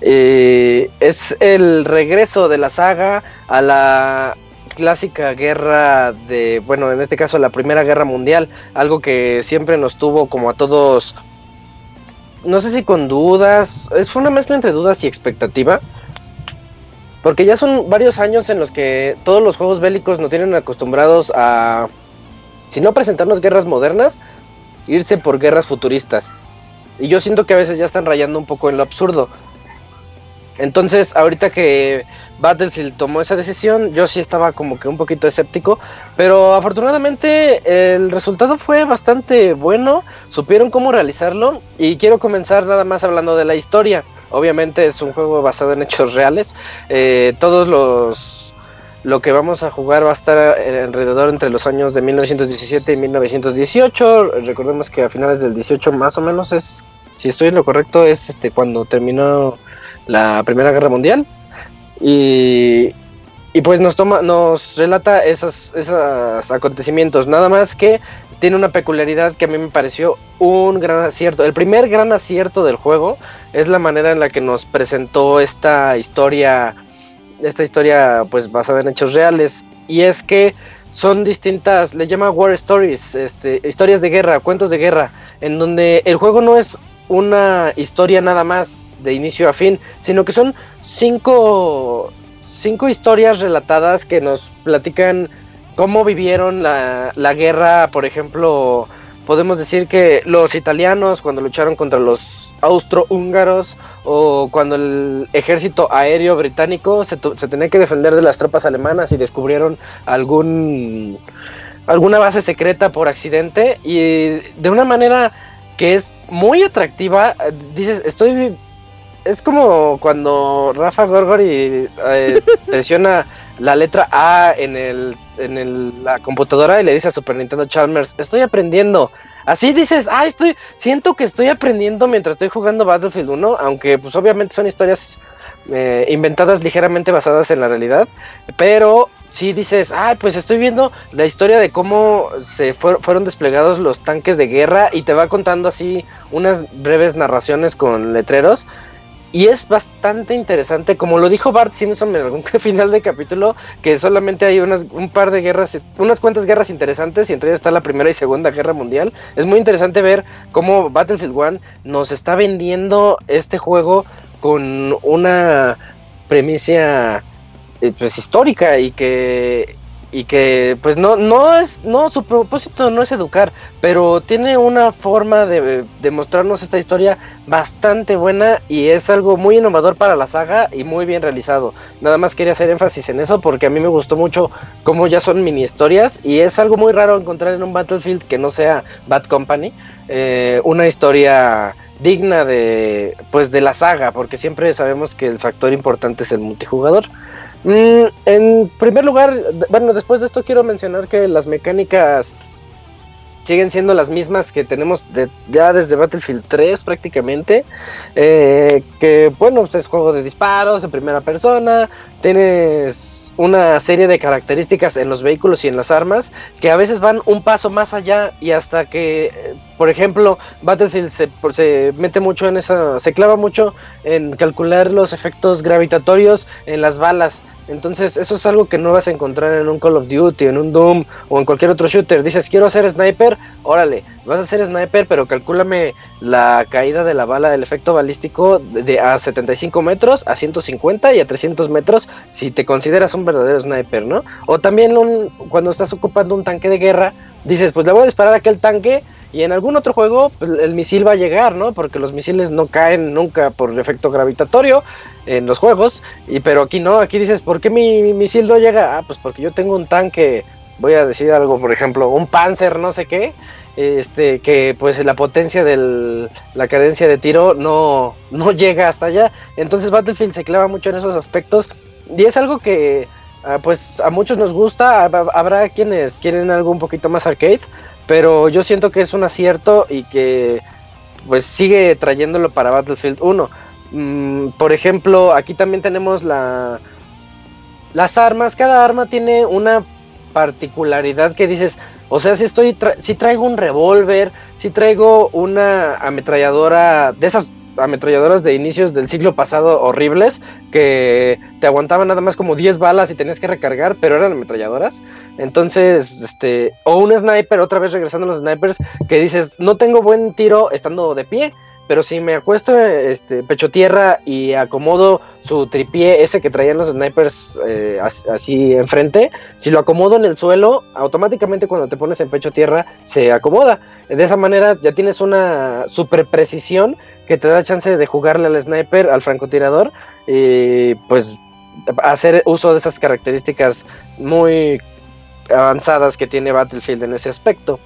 Eh, es el regreso de la saga a la clásica guerra de, bueno, en este caso la Primera Guerra Mundial, algo que siempre nos tuvo como a todos, no sé si con dudas, es una mezcla entre dudas y expectativa, porque ya son varios años en los que todos los juegos bélicos nos tienen acostumbrados a, si no presentarnos guerras modernas, irse por guerras futuristas. Y yo siento que a veces ya están rayando un poco en lo absurdo. Entonces, ahorita que Battlefield tomó esa decisión, yo sí estaba como que un poquito escéptico, pero afortunadamente el resultado fue bastante bueno, supieron cómo realizarlo y quiero comenzar nada más hablando de la historia. Obviamente es un juego basado en hechos reales, eh, todos los lo que vamos a jugar va a estar alrededor entre los años de 1917 y 1918. Recordemos que a finales del 18 más o menos es, si estoy en lo correcto, es este cuando terminó la Primera Guerra Mundial. Y, y pues nos toma, nos relata esos, esos acontecimientos. Nada más que tiene una peculiaridad que a mí me pareció un gran acierto. El primer gran acierto del juego es la manera en la que nos presentó esta historia, esta historia pues basada en hechos reales. Y es que son distintas, le llama War Stories, este, historias de guerra, cuentos de guerra, en donde el juego no es una historia nada más de inicio a fin, sino que son cinco, cinco historias relatadas que nos platican cómo vivieron la, la guerra, por ejemplo, podemos decir que los italianos cuando lucharon contra los austrohúngaros o cuando el ejército aéreo británico se, se, tenía que defender de las tropas alemanas y descubrieron algún alguna base secreta por accidente y de una manera que es muy atractiva dices estoy es como cuando Rafa Gorgori eh, presiona la letra A en, el, en la computadora y le dice a Super Nintendo Chalmers, estoy aprendiendo. Así dices, ah, estoy, siento que estoy aprendiendo mientras estoy jugando Battlefield 1, aunque pues obviamente son historias eh, inventadas ligeramente basadas en la realidad, pero si dices, ah, pues estoy viendo la historia de cómo se fueron desplegados los tanques de guerra y te va contando así unas breves narraciones con letreros. Y es bastante interesante, como lo dijo Bart Simpson en algún final de capítulo, que solamente hay unas, un par de guerras, unas cuantas guerras interesantes y entre ellas está la Primera y Segunda Guerra Mundial. Es muy interesante ver cómo Battlefield 1 nos está vendiendo este juego con una premisa eh, pues histórica y que y que pues no no es no su propósito no es educar pero tiene una forma de, mostrarnos esta historia bastante buena y es algo muy innovador para la saga y muy bien realizado. Nada más quería hacer énfasis en eso porque a mí me gustó mucho cómo ya son mini historias y es algo muy raro encontrar en un Battlefield que no sea Bad Company eh, una historia digna de pues de la saga porque siempre sabemos que el factor importante es el multijugador Mm, en primer lugar, bueno, después de esto quiero mencionar que las mecánicas siguen siendo las mismas que tenemos ya desde Battlefield 3 prácticamente. Eh, que bueno, pues, es juego de disparos en primera persona, tienes una serie de características en los vehículos y en las armas que a veces van un paso más allá y hasta que, por ejemplo, Battlefield se, se mete mucho en esa, se clava mucho en calcular los efectos gravitatorios en las balas entonces, eso es algo que no vas a encontrar en un Call of Duty, en un Doom o en cualquier otro shooter. Dices, quiero hacer sniper, órale, vas a hacer sniper, pero calcúlame la caída de la bala del efecto balístico de, a 75 metros, a 150 y a 300 metros, si te consideras un verdadero sniper, ¿no? O también cuando estás ocupando un tanque de guerra, dices, pues le voy a disparar a aquel tanque y en algún otro juego pues, el misil va a llegar, ¿no? Porque los misiles no caen nunca por efecto gravitatorio en los juegos. Y pero aquí no, aquí dices, ¿por qué mi, misil no llega? Ah, pues porque yo tengo un tanque, voy a decir algo, por ejemplo, un Panzer, no sé qué. Este, que pues la potencia de la cadencia de tiro no, no llega hasta allá. Entonces Battlefield se clava mucho en esos aspectos. Y es algo que ah, pues a muchos nos gusta. Habrá quienes quieren algo un poquito más arcade pero yo siento que es un acierto y que pues sigue trayéndolo para Battlefield 1. Mm, por ejemplo, aquí también tenemos la las armas, cada arma tiene una particularidad que dices, o sea, si estoy si traigo un revólver, si traigo una ametralladora de esas ametralladoras de inicios del siglo pasado horribles que te aguantaban nada más como 10 balas y tenías que recargar, pero eran ametralladoras. Entonces, este, o un sniper, otra vez regresando a los snipers, que dices, no tengo buen tiro estando de pie, pero si me acuesto este, pecho tierra y acomodo su tripié, ese que traían los snipers eh, así enfrente, si lo acomodo en el suelo, automáticamente cuando te pones en pecho tierra se acomoda. De esa manera ya tienes una super precisión que te da chance de jugarle al sniper, al francotirador, y pues hacer uso de esas características muy avanzadas que tiene Battlefield en ese aspecto.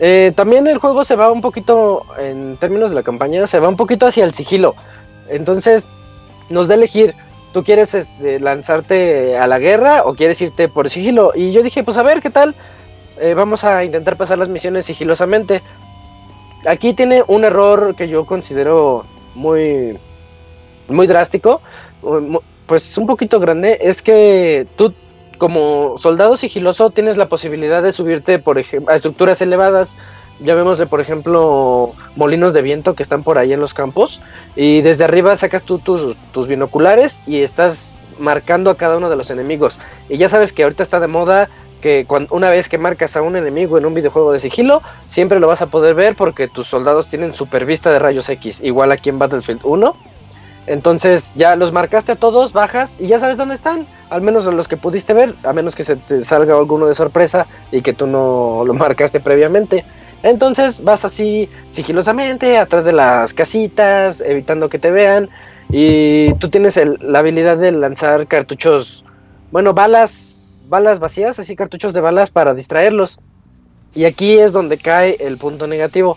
Eh, también el juego se va un poquito, en términos de la campaña, se va un poquito hacia el sigilo. Entonces, nos da elegir, ¿tú quieres este, lanzarte a la guerra o quieres irte por sigilo? Y yo dije, pues a ver, ¿qué tal? Eh, vamos a intentar pasar las misiones sigilosamente. Aquí tiene un error que yo considero muy, muy drástico, pues un poquito grande, es que tú como soldado sigiloso tienes la posibilidad de subirte por a estructuras elevadas. Ya vemos, por ejemplo, molinos de viento que están por ahí en los campos. Y desde arriba sacas tú tus, binoculares y estás marcando a cada uno de los enemigos. Y ya sabes que ahorita está de moda que una vez que marcas a un enemigo en un videojuego de sigilo, siempre lo vas a poder ver porque tus soldados tienen super vista de rayos X, igual aquí en Battlefield 1. Entonces ya los marcaste a todos, bajas y ya sabes dónde están, al menos los que pudiste ver, a menos que se te salga alguno de sorpresa y que tú no lo marcaste previamente. Entonces vas así sigilosamente atrás de las casitas, evitando que te vean y tú tienes la habilidad de lanzar cartuchos, bueno, balas, balas vacías, así cartuchos de balas para distraerlos. Y aquí es donde cae el punto negativo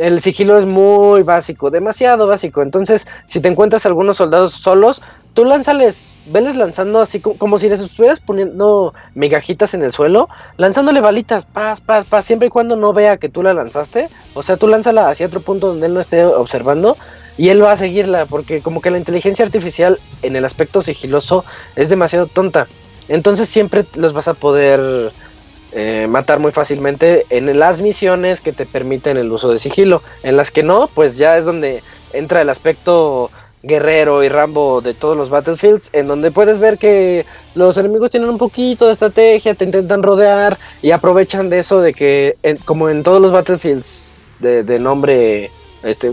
el sigilo es muy básico, demasiado básico. Entonces, si te encuentras algunos soldados solos, tú lánzales, veles lanzando así como, si les estuvieras poniendo migajitas en el suelo, lanzándole balitas, paz, paz, paz, siempre y cuando no vea que tú la lanzaste. O sea, tú lánzala hacia otro punto donde él no esté observando. y él va a seguirla porque como que la inteligencia artificial en el aspecto sigiloso es demasiado tonta. Entonces siempre los vas a poder eh, matar muy fácilmente en las misiones que te permiten el uso de sigilo. En las que no, pues ya es donde entra el aspecto guerrero y Rambo de todos los Battlefields, en donde puedes ver que los enemigos tienen un poquito de estrategia, te intentan rodear y aprovechan de eso de que, como en todos los Battlefields de, nombre, este,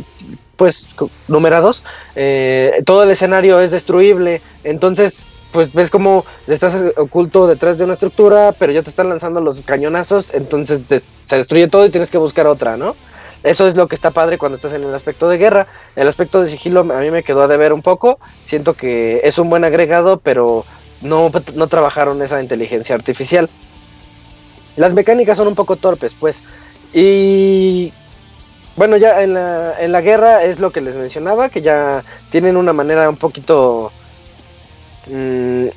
pues numerados, eh, todo el escenario es destruible, entonces pues ves como estás oculto detrás de una estructura, pero ya te están lanzando los cañonazos, entonces se destruye todo y tienes que buscar otra, ¿no? Eso es lo que está padre cuando estás en el aspecto de guerra. El aspecto de sigilo a mí me quedó a deber un poco. Siento que es un buen agregado, pero no, no trabajaron esa inteligencia artificial. Las mecánicas son un poco torpes, pues. Y bueno, ya en la, en la guerra es lo que les mencionaba, que ya tienen una manera un poquito... Mm,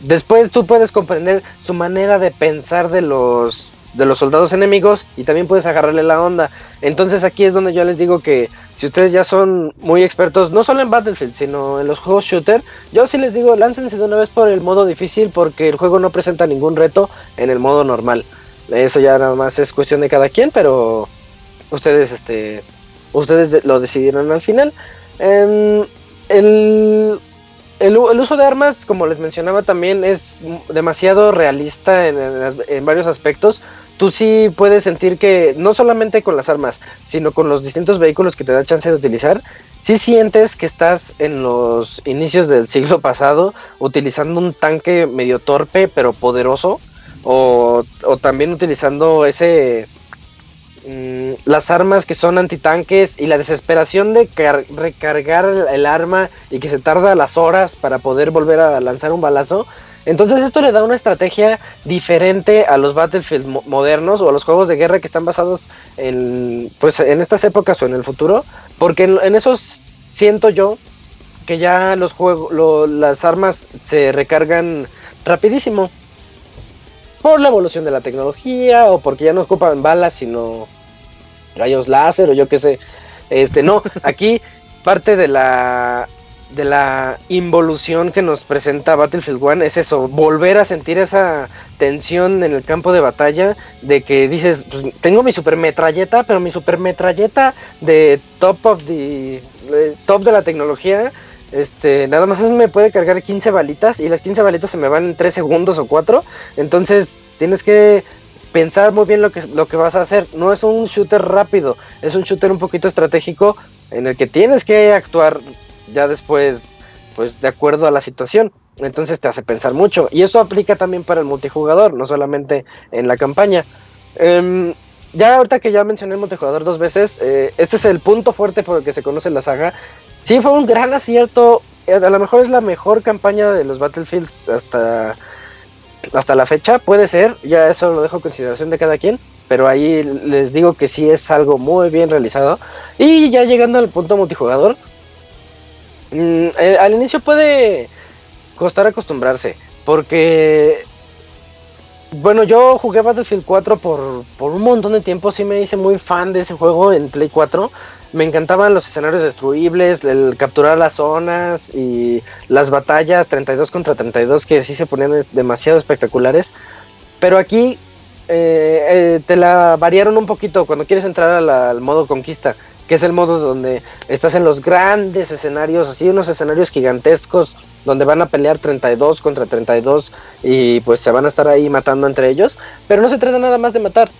después tú puedes comprender su manera de pensar de los de los soldados enemigos y también puedes agarrarle la onda. Entonces aquí es donde yo les digo que si ustedes ya son muy expertos, no solo en Battlefield, sino en los juegos shooter, yo sí les digo, láncense de una vez por el modo difícil porque el juego no presenta ningún reto en el modo normal. Eso ya nada más es cuestión de cada quien, pero ustedes este ustedes lo decidieron al final. Em, el, el, uso de armas, como les mencionaba también, es demasiado realista en, en varios aspectos. Tú sí puedes sentir que no solamente con las armas, sino con los distintos vehículos que te da chance de utilizar, sí sientes que estás en los inicios del siglo pasado utilizando un tanque medio torpe pero poderoso, o, también utilizando ese... Mm, las armas que son antitanques y la desesperación de recargar el arma y que se tarda las horas para poder volver a lanzar un balazo. Entonces esto le da una estrategia diferente a los Battlefield modernos o a los juegos de guerra que están basados en, pues, en estas épocas o en el futuro, porque en, esos siento yo que ya los juegos, las armas se recargan rapidísimo por la evolución de la tecnología o porque ya no ocupan balas sino rayos láser o yo qué sé. Este no, aquí parte de la de la involución que nos presenta Battlefield 1 es eso, volver a sentir esa tensión en el campo de batalla de que dices, pues, tengo mi super metralleta, pero mi super metralleta de top of the top de la tecnología, este, nada más me puede cargar 15 balitas y las 15 balitas se me van en 3 segundos o 4, entonces tienes que pensar muy bien lo que, lo que vas a hacer. No es un shooter rápido, es un shooter un poquito estratégico en el que tienes que actuar ya después, pues de acuerdo a la situación. Entonces te hace pensar mucho. Y eso aplica también para el multijugador, no solamente en la campaña. Em, ya ahorita que ya mencioné el multijugador dos veces, eh, este es el punto fuerte por el que se conoce la saga. Sí, fue un gran acierto. Eh, a lo mejor es la mejor campaña de los Battlefields hasta, hasta la fecha. Puede ser, ya eso lo dejo en consideración de cada quien. Pero ahí les digo que sí es algo muy bien realizado. Y ya llegando al punto multijugador, Mm, eh, al inicio puede costar acostumbrarse, porque bueno, yo jugué Battlefield 4 por, por, un montón de tiempo, sí me hice muy fan de ese juego en Play 4. Me encantaban los escenarios destruibles, el capturar las zonas y las batallas 32 contra 32 que sí se ponían demasiado espectaculares. Pero aquí eh, eh, te la variaron un poquito cuando quieres entrar al modo conquista que es el modo donde estás en los grandes escenarios, así unos escenarios gigantescos donde van a pelear 32 contra 32 y pues se van a estar ahí matando entre ellos, pero no se trata nada más de matar.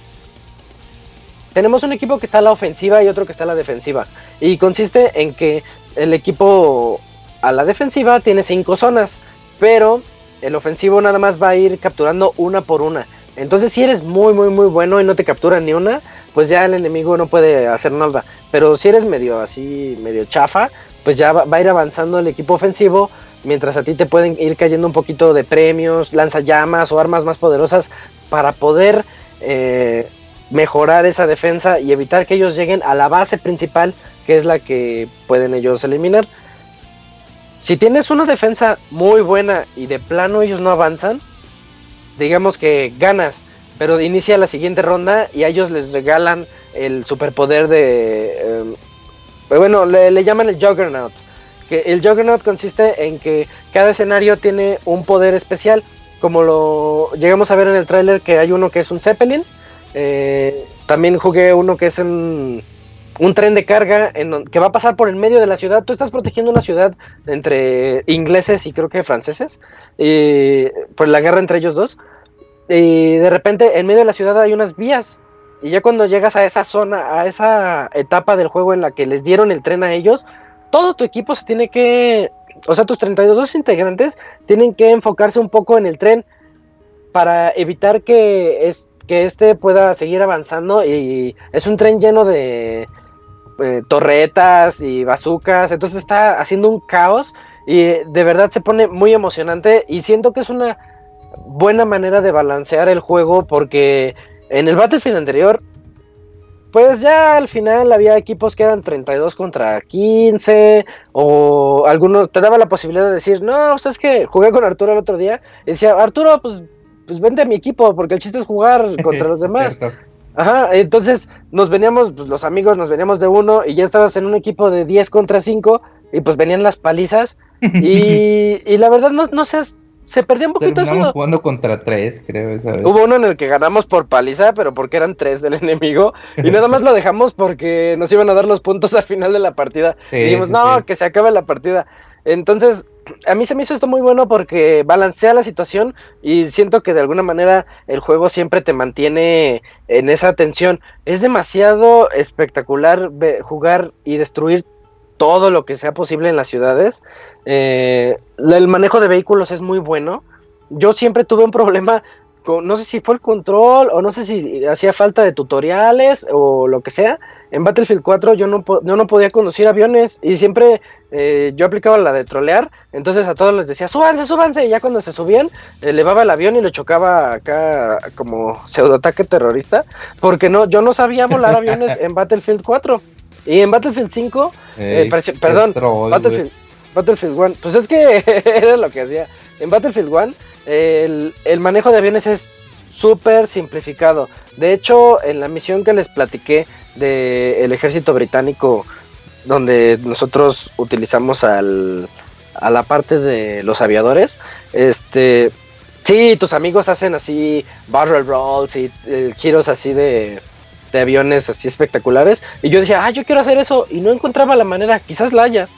Tenemos un equipo que está a la ofensiva y otro que está a la defensiva y consiste en que el equipo a la defensiva tiene cinco zonas, pero el ofensivo nada más va a ir capturando una por una. Entonces si eres muy muy muy bueno y no te capturan ni una, pues ya el enemigo no puede hacer nada. Pero si eres medio así, medio chafa, pues ya va, a ir avanzando el equipo ofensivo, mientras a ti te pueden ir cayendo un poquito de premios, lanzallamas o armas más poderosas para poder eh, mejorar esa defensa y evitar que ellos lleguen a la base principal, que es la que pueden ellos eliminar. Si tienes una defensa muy buena y de plano ellos no avanzan, digamos que ganas, pero inicia la siguiente ronda y a ellos les regalan el superpoder de em, bueno, le, llaman el Juggernaut. Que el Juggernaut consiste en que cada escenario tiene un poder especial. Como lo llegamos a ver en el tráiler que hay uno que es un Zeppelin. Eh, también jugué uno que es un, tren de carga en que va a pasar por el medio de la ciudad. Tú estás protegiendo una ciudad entre ingleses y creo que franceses. Por la guerra entre ellos dos. Y de repente en medio de la ciudad hay unas vías y ya cuando llegas a esa zona, a esa etapa del juego en la que les dieron el tren a ellos, todo tu equipo se tiene que, o sea, tus 32 integrantes tienen que enfocarse un poco en el tren para evitar que, es, que este pueda seguir avanzando y es un tren lleno de eh, torretas y bazucas, entonces está haciendo un caos y de verdad se pone muy emocionante y siento que es una buena manera de balancear el juego porque en el Battlefield anterior, pues ya al final había equipos que eran 32 contra 15, o algunos te daba la posibilidad de decir, no, pues es que jugué con Arturo el otro día, y decía, Arturo, pues, pues vente a mi equipo, porque el chiste es jugar contra los demás. Ajá, entonces nos veníamos, pues, los amigos nos veníamos de uno y ya estabas en un equipo de 10 contra 5 y pues venían las palizas y, y la verdad no, no seas se perdió un poquito eso. jugando contra tres, creo, esa vez. Hubo uno en el que ganamos por paliza, pero porque eran tres del enemigo. Y nada más lo dejamos porque nos iban a dar los puntos al final de la partida. y dijimos, no, que se acabe la partida. Entonces, a mí se me hizo esto muy bueno porque balancea la situación y siento que de alguna manera el juego siempre te mantiene en esa tensión. Es demasiado espectacular jugar y destruir todo lo que sea posible en las ciudades. Eh, el manejo de vehículos es muy bueno. Yo siempre tuve un problema con, no sé si fue el control o no sé si hacía falta de tutoriales o lo que sea. En Battlefield 4 yo no, yo no podía conducir aviones y siempre eh, yo aplicaba la de trolear. Entonces a todos les decía, súbanse, súbanse. Y ya cuando se subían, elevaba el avión y lo chocaba acá como pseudoataque terrorista. Porque no, yo no sabía volar aviones en Battlefield 4. Y en Battlefield 5, eh, perdón, Battlefield, Battlefield 1, pues es que era lo que hacía. En Battlefield 1, el, el manejo de aviones es súper simplificado. De hecho, en la misión que les platiqué del ejército británico, donde nosotros utilizamos al, a la parte de los aviadores, este, sí, tus amigos hacen así barrel rolls y eh, giros así de de aviones así espectaculares. Y yo decía, ah, yo quiero hacer eso. Y no encontraba la manera, quizás la haya,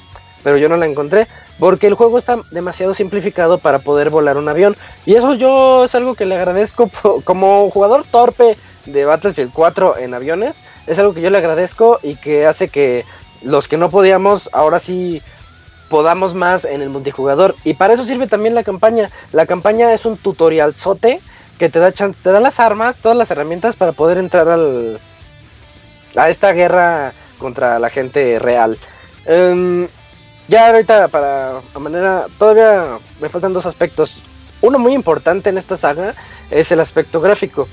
pero yo no la encontré. Porque el juego está demasiado simplificado para poder volar un avión. Y eso yo es algo que le agradezco como jugador torpe de Battlefield 4 en aviones. Es algo que yo le agradezco y que hace que los que no podíamos ahora sí podamos más en el multijugador. Y para eso sirve también la campaña. La campaña es un tutorial sote que te da, te da las armas, todas las herramientas para poder entrar al, a esta guerra contra la gente real. Em, ya ahorita para a manera, todavía me faltan dos aspectos. Uno muy importante en esta saga es el aspecto gráfico.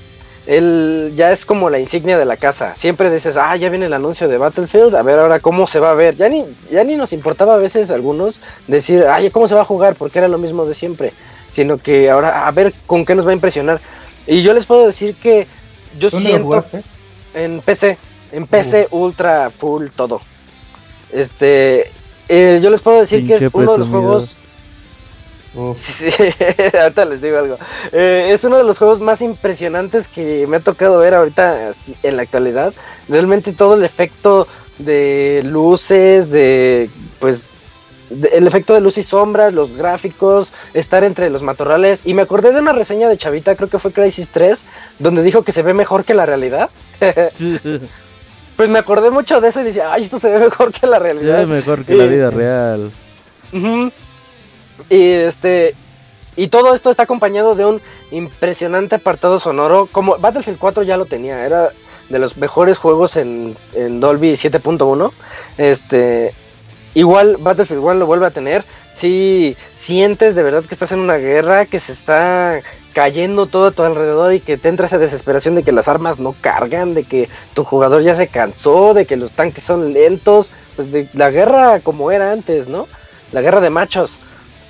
El, ya es como la insignia de la casa. Siempre dices, ah, ya viene el anuncio de Battlefield, a ver ahora cómo se va a ver. Ya ni, ya ni nos importaba a veces algunos decir, ay, ¿cómo se va a jugar? Porque era lo mismo de siempre sino que ahora a ver con qué nos va a impresionar. Y yo les puedo decir que yo siento en PC, en PC ultra full todo. Este, eh, yo les puedo decir que es uno de los juegos Sí, sí, ahorita les digo algo. Eh, es uno de los juegos más impresionantes que me ha tocado ver ahorita en la actualidad. Realmente todo el efecto de luces, de pues el efecto de luz y sombras, los gráficos, estar entre los matorrales. Y me acordé de una reseña de Chavita, creo que fue Crisis 3, donde dijo que se ve mejor que la realidad. pues me acordé mucho de eso y decía, ay, esto se ve mejor que la realidad. Se ve mejor que la vida real. Y este. Y todo esto está acompañado de un impresionante apartado sonoro. Como Battlefield 4 ya lo tenía, era de los mejores juegos en, en Dolby 7.1. Este. Igual Battlefield 1 lo vuelve a tener. Si sientes de verdad que estás en una guerra, que se está cayendo todo a tu alrededor y que te entra esa desesperación de que las armas no cargan, de que tu jugador ya se cansó, de que los tanques son lentos, pues de la guerra como era antes, ¿no? La guerra de machos.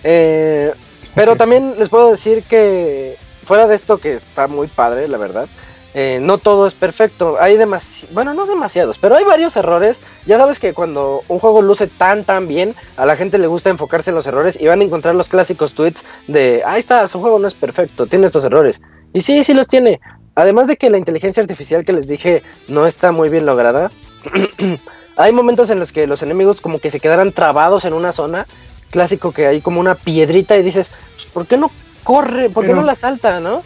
Eh, pero también les puedo decir que fuera de esto que está muy padre, la verdad, eh, no todo es perfecto. Hay demasiados, bueno, no demasiados, pero hay varios errores. Ya sabes que cuando un juego luce tan, tan bien, a la gente le gusta enfocarse en los errores y van a encontrar los clásicos tweets de, ahí está, su juego no es perfecto, tiene estos errores. Y sí, sí los tiene. Además de que la inteligencia artificial que les dije no está muy bien lograda, hay momentos en los que los enemigos como que se quedarán trabados en una zona, clásico que hay como una piedrita y dices, pues, ¿por qué no corre? ¿Por qué no la salta, no?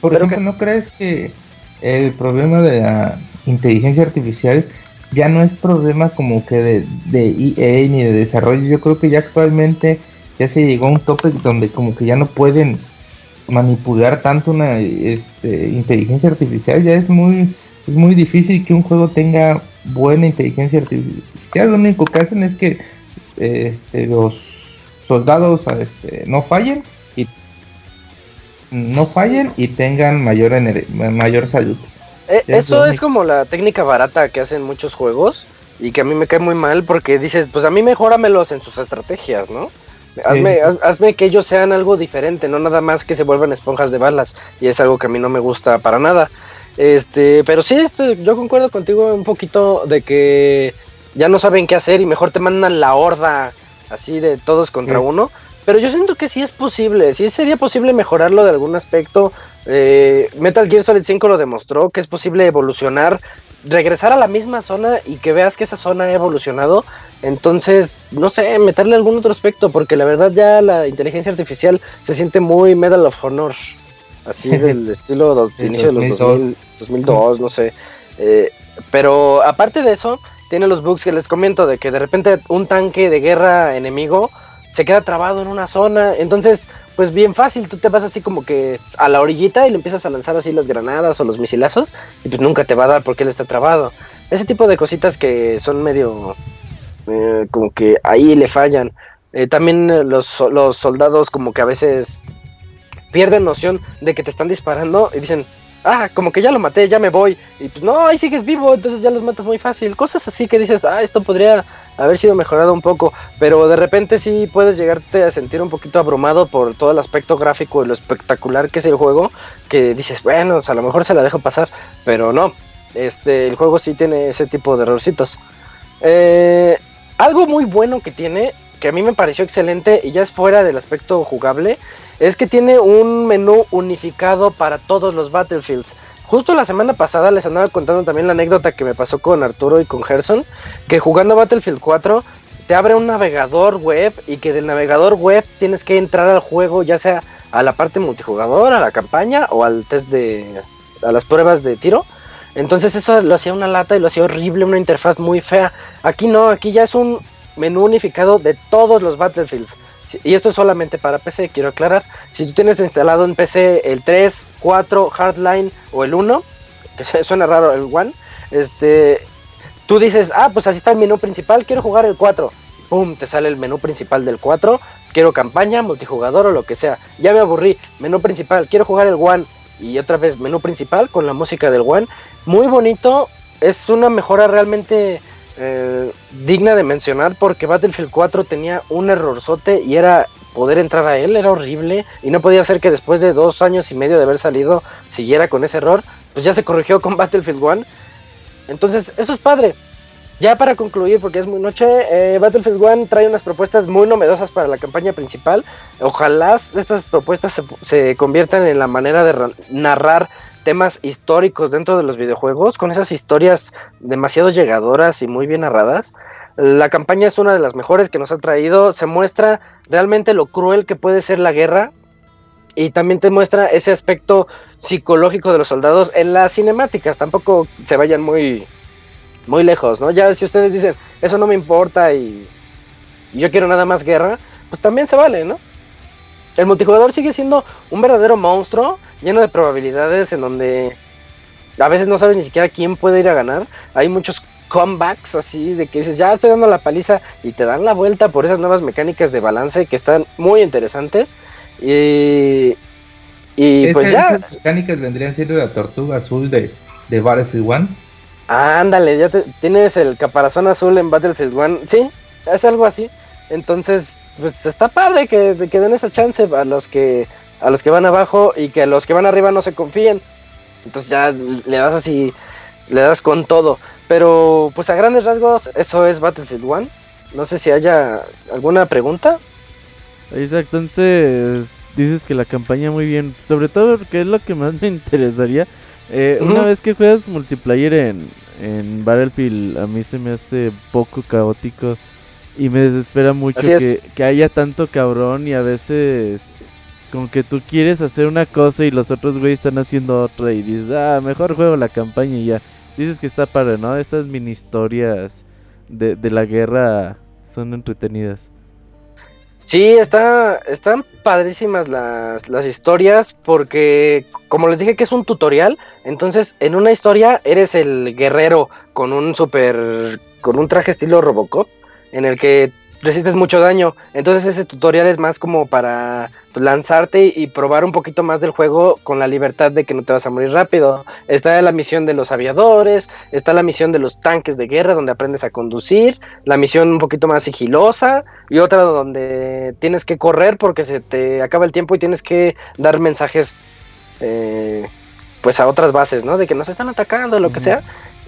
Por ejemplo, ¿no crees que el problema de la inteligencia artificial ya no es problema como que de, de EA ni de desarrollo. Yo creo que ya actualmente ya se llegó a un tope donde como que ya no pueden manipular tanto una este, inteligencia artificial. Ya es muy, es muy difícil que un juego tenga buena inteligencia artificial. Lo único que hacen es que este, los soldados este, no fallen no fallen y tengan mayor, mayor salud. Eh, eso es como la técnica barata que hacen muchos juegos y que a mí me cae muy mal porque dices, pues a mí mejóramelos en sus estrategias, ¿no? Hazme, hazme que ellos sean algo diferente, no nada más que se vuelvan esponjas de balas y es algo que a mí no me gusta para nada. Este, pero sí, yo concuerdo contigo un poquito de que ya no saben qué hacer y mejor te mandan la horda así de todos contra uno pero yo siento que sí es posible, sí sería posible mejorarlo de algún aspecto. Eh, Metal Gear Solid 5 lo demostró, que es posible evolucionar, regresar a la misma zona y que veas que esa zona ha evolucionado. Entonces, no sé, meterle algún otro aspecto, porque la verdad ya la inteligencia artificial se siente muy Medal of Honor, así del estilo de inicio de los 2002, no sé. Eh, pero aparte de eso, tiene los bugs que les comento de que de repente un tanque de guerra enemigo se queda trabado en una zona. Entonces, pues bien fácil, tú te vas así como que a la orillita y le empiezas a lanzar así las granadas o los misilazos y pues nunca te va a dar porque él está trabado. Ese tipo de cositas que son medio eh, como que ahí le fallan. Eh, también los, los soldados como que a veces pierden noción de que te están disparando y dicen, ah, como que ya lo maté, ya me voy. Y pues no, ahí sigues vivo, entonces ya los matas muy fácil. Cosas así que dices, ah, esto podría haber sido mejorado un poco, pero de repente sí puedes llegarte a sentir un poquito abrumado por todo el aspecto gráfico y lo espectacular que es el juego, que dices, bueno, a lo mejor se la dejo pasar, pero no, este, el juego sí tiene ese tipo de errorcitos. Eh, algo muy bueno que tiene, que a mí me pareció excelente y ya es fuera del aspecto jugable, es que tiene un menú unificado para todos los Battlefields. Justo la semana pasada les andaba contando también la anécdota que me pasó con Arturo y con Gerson, que jugando Battlefield 4 te abre un navegador web y que del navegador web tienes que entrar al juego, ya sea a la parte multijugador, a la campaña o al test de a las pruebas de tiro. Entonces eso lo hacía una lata y lo hacía horrible, una interfaz muy fea. Aquí no, aquí ya es un menú unificado de todos los Battlefields. Y esto es solamente para PC, quiero aclarar. Si tú tienes instalado en PC el 3, 4, Hardline o el 1, que suena raro el 1, este, tú dices, ah, pues así está el menú principal, quiero jugar el 4. Pum, te sale el menú principal del 4. Quiero campaña, multijugador o lo que sea. Ya me aburrí. Menú principal, quiero jugar el 1. Y otra vez menú principal con la música del 1. Muy bonito. Es una mejora realmente eh, digna de mencionar porque Battlefield 4 tenía un errorzote y era poder entrar a él, era horrible y no podía ser que después de dos años y medio de haber salido siguiera con ese error, pues ya se corrigió con Battlefield 1. Entonces, eso es padre. Ya para concluir, porque es muy noche, eh, Battlefield 1 trae unas propuestas muy novedosas para la campaña principal. Ojalá estas propuestas se, se conviertan en la manera de narrar temas históricos dentro de los videojuegos, con esas historias demasiado llegadoras y muy bien narradas. La campaña es una de las mejores que nos ha traído, se muestra realmente lo cruel que puede ser la guerra y también te muestra ese aspecto psicológico de los soldados en las cinemáticas, tampoco se vayan muy muy lejos, ¿no? Ya si ustedes dicen, eso no me importa y yo quiero nada más guerra, pues también se vale, ¿no? El multijugador sigue siendo un verdadero monstruo, lleno de probabilidades en donde a veces no sabes ni siquiera quién puede ir a ganar. Hay muchos comebacks así de que dices, ya estoy dando la paliza y te dan la vuelta por esas nuevas mecánicas de balance que están muy interesantes. Y, y pues ya. Esas mecánicas vendrían siendo la tortuga azul de, de Battlefield 1. ándale, ya tienes el caparazón azul en Battlefield 1. Sí, es algo así. Entonces, pues está padre que, que den esa chance a los que a los que van abajo y que a los que van arriba no se confíen. Entonces ya le das así, le das con todo. Pero pues a grandes rasgos eso es Battlefield 1. No sé si haya alguna pregunta. Exacto, entonces dices que la campaña muy bien, sobre todo porque es lo que más me interesaría. Eh, una vez que juegas multiplayer en, en Battlefield, a mí se me hace poco caótico y me desespera mucho que, que, haya tanto cabrón y a veces como que tú quieres hacer una cosa y los otros güeyes están haciendo otra y dices, ah, mejor juego la campaña y ya. Dices que está padre, ¿no? Estas mini historias de, de la guerra son entretenidas. Sí, está, están padrísimas las, las historias porque, como les dije que es un tutorial, entonces en una historia eres el guerrero con un super, con un traje estilo Robocop, en el que resistes mucho daño. Entonces ese tutorial es más como para pues, lanzarte y probar un poquito más del juego con la libertad de que no te vas a morir rápido. Está la misión de los aviadores, está la misión de los tanques de guerra donde aprendes a conducir, la misión un poquito más sigilosa y otra donde tienes que correr porque se te acaba el tiempo y tienes que dar mensajes eh, pues a otras bases, ¿no? De que nos están atacando, lo que sea.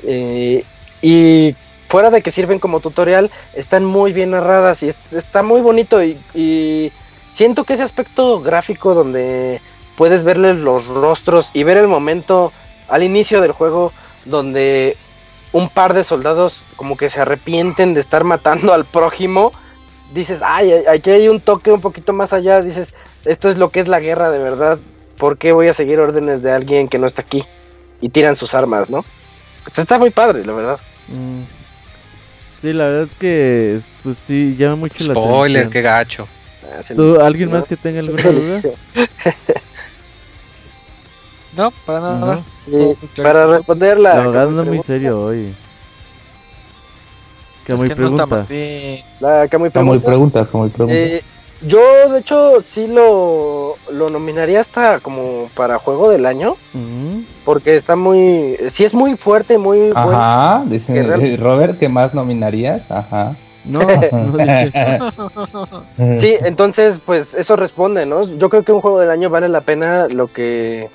Eh, y fuera de que sirven como tutorial, están muy bien narradas y está muy bonito y, siento que ese aspecto gráfico donde puedes verles los rostros y ver el momento al inicio del juego donde un par de soldados como que se arrepienten de estar matando al prójimo, dices, ay, aquí hay un toque un poquito más allá, dices, esto es lo que es la guerra de verdad, ¿por qué voy a seguir órdenes de alguien que no está aquí? Y tiran sus armas, ¿no? Está muy padre, la verdad. Mm. Sí, la verdad es que, pues sí, llama mucho la atención. Spoiler, qué gacho. ¿Tú, ¿Alguien más que tenga alguna duda? no, para nada. para responderla. La verdad no muy serio hoy. ¿Qué muy pregunta? la que muy pregunta. muy pregunta, eh, yo, de hecho, sí lo, lo nominaría hasta como para juego del año. Porque está muy. Sí, es muy fuerte, muy. Ajá, dice Robert, ¿qué más nominarías? Ajá. No, sí, entonces, pues eso responde, ¿no? Yo creo que un juego del año vale la pena lo que.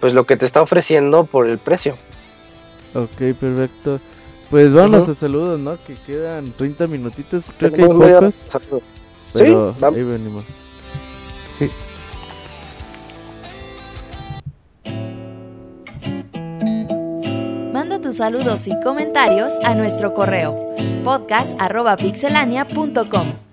Pues lo que te está ofreciendo por el precio. Ok, perfecto. Pues vamos a saludos, ¿no? Que quedan 30 minutitos. Creo que hay pocos. Pero sí, ahí venimos. Sí. Manda tus saludos y comentarios a nuestro correo podcast.pixelania.com.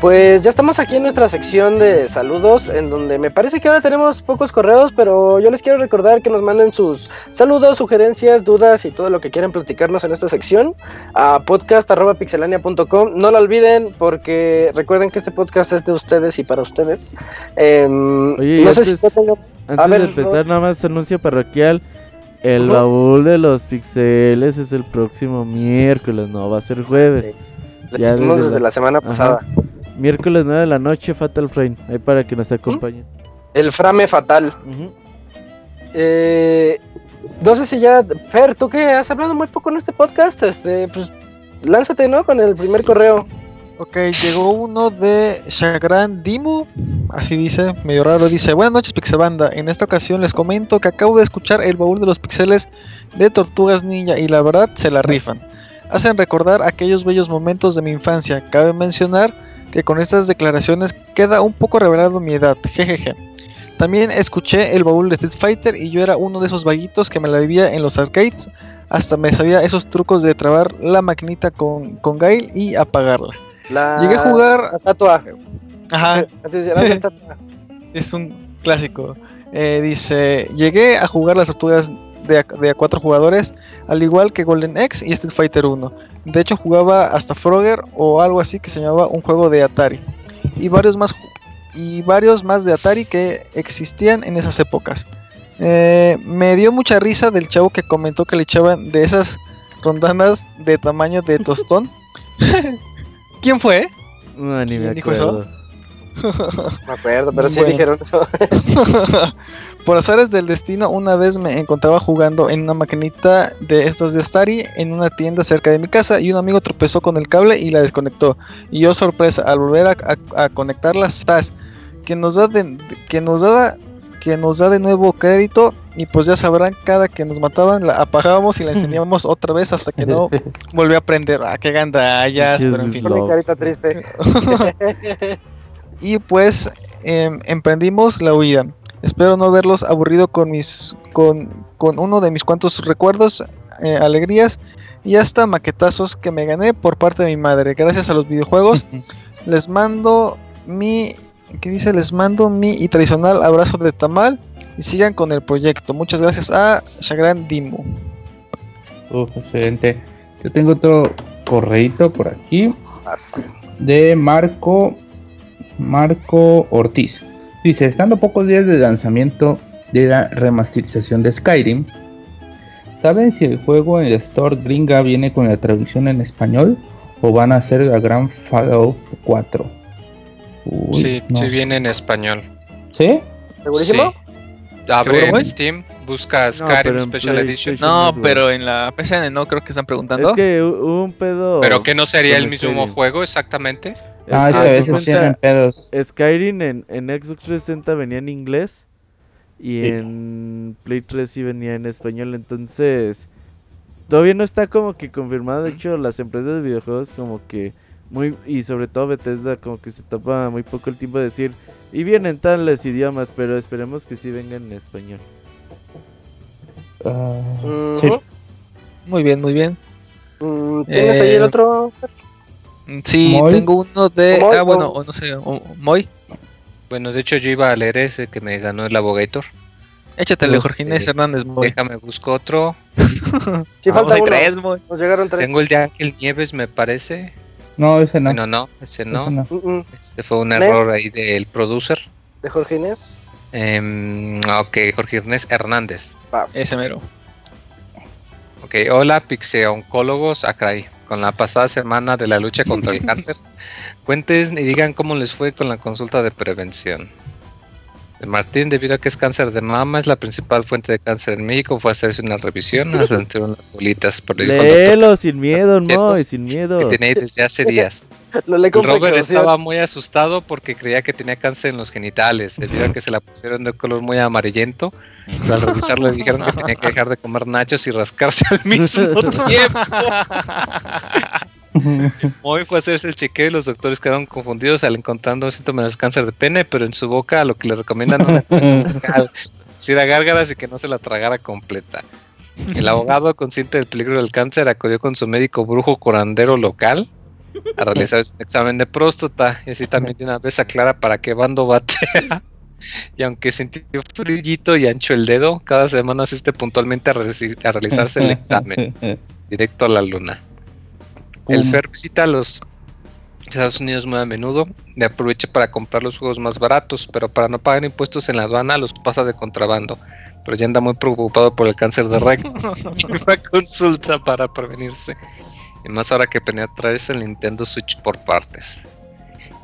Pues ya estamos aquí en nuestra sección de saludos, en donde me parece que ahora tenemos pocos correos, pero yo les quiero recordar que nos manden sus saludos, sugerencias, dudas y todo lo que quieran platicarnos en esta sección a podcast.pixelania.com. No lo olviden porque recuerden que este podcast es de ustedes y para ustedes. Em, no sé si tengo... Antes de empezar, nada más anuncio parroquial. El baúl de los pixeles es el próximo miércoles, no va a ser jueves. Ya desde, la... semana pasada. Miércoles 9 de la noche, Fatal Frame. Ahí para que nos acompañen. El frame fatal. eh, no sé si ya. Fer, tú que has hablado muy poco en este podcast, este, pues lánzate, ¿no? Con el primer correo. Ok, llegó uno de Shagran Dimu, así dice, medio raro, dice, buenas noches Pixabanda, en esta ocasión les comento que acabo de escuchar el baúl de los pixeles de Tortugas Ninja y la verdad se la rifan. Hacen recordar aquellos bellos momentos de mi infancia, cabe mencionar que con estas declaraciones queda un poco revelado mi edad, jejeje. También escuché el baúl de Street Fighter y yo era uno de esos vaguitos que me la vivía en los arcades, hasta me sabía esos trucos de trabar la maquinita con, con Gail y apagarla. Llegué a jugar... La estatua. Ajá. es un clásico. Eh, dice, llegué a jugar las tortugas de a, cuatro jugadores, al igual que Golden X y Street Fighter 1. De hecho jugaba hasta Frogger o algo así que se llamaba un juego de Atari. Y varios más y varios más de Atari que existían en esas épocas. Eh, me dio mucha risa del chavo que comentó que le echaban de esas rondanas de tamaño de tostón. ¿Quién fue? No, ni me dijo eso? me acuerdo, pero sí dijeron eso. Por azares del destino, una vez me encontraba jugando en una maquinita de estas de Stari en una tienda cerca de mi casa y un amigo tropezó con el cable y la desconectó. Y yo, sorpresa, al volver a, conectarla, que nos da de, que nos da que nos da de nuevo crédito y pues ya sabrán cada que nos mataban la apagábamos y la encendíamos otra vez hasta que no volvió a prender. Ah, qué gandallas, pero en fin. carita triste. Y pues em, emprendimos la huida. Espero no verlos aburrido con mis con, con uno de mis cuantos recuerdos, eh, alegrías y hasta maquetazos que me gané por parte de mi madre. Gracias a los videojuegos les mando mi que dice les mando mi y tradicional abrazo de tamal y sigan con el proyecto. Muchas gracias a Shagran Dimu. Uf, excelente. Yo tengo otro correito por aquí de Marco Marco Ortiz. Dice, estando pocos días de lanzamiento de la remasterización de Skyrim, ¿saben si el juego en el store gringa viene con la traducción en español o van a hacer la gran Fallout 4? sí, sí viene en español. ¿Sí? ¿Segurísimo? Sí. Abre en Steam, busca Skyrim Special Edition. No, pero en la PCN no creo que están preguntando. Es que un pedo. ¿Pero que no sería el mismo juego exactamente? Ah, es que a veces tienen pedos. Skyrim en, en Xbox 360 venía en inglés y en Play 3 sí venía en español, entonces todavía no está como que confirmado, de hecho las empresas de videojuegos como que muy y sobre todo Bethesda como que se tapa muy poco el tiempo de decir y vienen tales idiomas, pero esperemos que sí vengan en español. Ah, sí. Muy bien, muy bien. ¿Tienes ahí el Eh, otro? Sí, Moy. tengo uno de. Moy, ah, bueno, o no sé, Moy. Bueno, de hecho yo iba a leer ese que me ganó el Abogator. Échatele, Jorge Inés eh, Hernández, Moy. Déjame busco otro. Sí, falta hay uno. tres, Moy. Nos llegaron tres. Tengo el de Ángel Nieves, me parece. No, ese no. Bueno, no, ese ese no. no. Mm. Este fue un ¿Nes? error ahí del producer. De Jorge Inés. Em, ok, Jorge Ernest Hernández. Paz. Ese mero. Ok, hola pixeoncólogos, acá ahí. Con la pasada semana de la lucha contra el cáncer, cuenten y digan cómo les fue con la consulta de prevención. Martín, debido a que es cáncer de mama, es la principal fuente de cáncer en México, fue a hacerse una revisión, a sentir unas bolitas, pero Léelo sin miedo, Moy, chetos sin que miedo. tenía ahí desde hace días. Robert estaba muy asustado porque creía que tenía cáncer en los genitales, debido a que se la pusieron de color muy amarillento. Pero al revisarlo le dijeron que tenía que dejar de comer nachos y rascarse al mismo tiempo. Hoy fue a hacerse el chequeo y los doctores quedaron confundidos al encontrando síntomas de cáncer de pene, pero en su boca lo que le recomiendan no si era gárgaras y que no se la tragara completa. El abogado, consciente del peligro del cáncer, acudió con su médico brujo curandero local a realizar un examen de próstata y así también de una vez aclara para qué bando batea. Y aunque sintió frillito y ancho el dedo, cada semana asiste puntualmente a, a realizarse el examen, directo a la luna. El. Fer visita los Estados Unidos muy a menudo y aprovecha para comprar los juegos más baratos, pero para no pagar impuestos en la aduana los pasa de contrabando. Pero ya anda muy preocupado por el cáncer de recto. y fue a consulta para prevenirse. Y más ahora que planea traerse el Nintendo Switch por partes.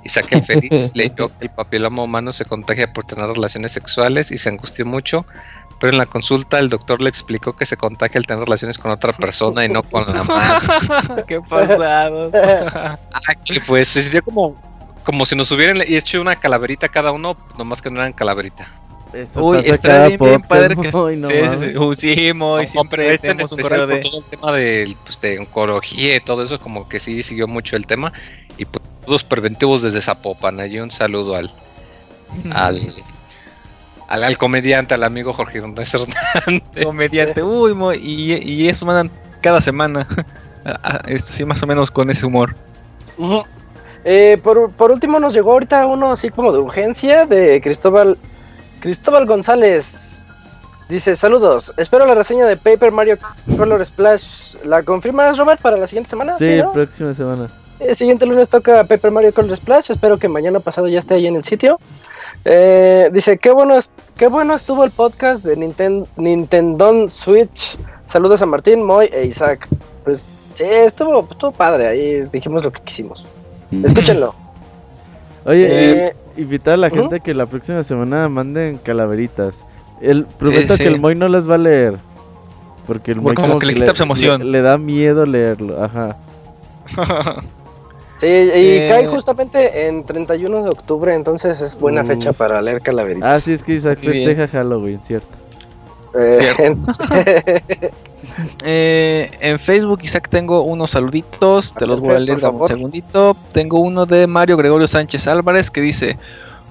Isaac el Feliz leyó que el papiloma humano se contagia por tener relaciones sexuales y se angustió mucho, pero en la consulta el doctor le explicó que se contagia al tener relaciones con otra persona y no con la mano. Qué pasado. Que pues se sintió como, como si nos hubieran hecho una calaverita cada uno, nomás que no eran calaverita. Uy, está bien, bien padre que no sí, sí, mames. sí. Uy, sí, Moy, No, siempre este en tenemos un correo por de todo el tema del, pues, de oncología y todo eso, como que sí siguió mucho el tema. Y pues, todos preventivos desde Zapopan. Allí un saludo al, al, al, al comediante, al amigo Jorge Hernández Hernández. comediante. Uy, Moy, y, y eso mandan cada semana. Ah, ah, Esto sí, más o menos con ese humor. Eh, por, por último nos llegó ahorita uno así como de urgencia de Cristóbal Cristóbal González. Dice, saludos, espero la reseña de Paper Mario Color Splash. ¿La confirmas, Robert, para la siguiente semana? Sí, ¿no? próxima semana. El siguiente lunes toca Paper Mario Color Splash. Espero que mañana pasado ya esté ahí en el sitio. Eh, dice, qué bueno, qué bueno estuvo el podcast de Ninten- Nintendo Switch. Saludos a Martín, Moy e Isaac. Pues sí, estuvo, estuvo padre. Ahí dijimos lo que quisimos. Escúchenlo. Oye, Eh, y- invitar a la gente que la próxima semana manden calaveritas. El, prometo sí. que el Moy no las va a leer. Porque el Como Moy que le quita su emoción. Le, le da miedo leerlo, ajá. Sí, y eh, cae justamente en 31 de octubre, entonces es buena uh. fecha para leer Calaveritas. Ah, sí, es que Isaac festeja Halloween, cierto. Eh, eh, en Facebook, Isaac, tengo unos saluditos, te los voy a leer un segundito. Tengo uno de Mario Gregorio Sánchez Álvarez que dice: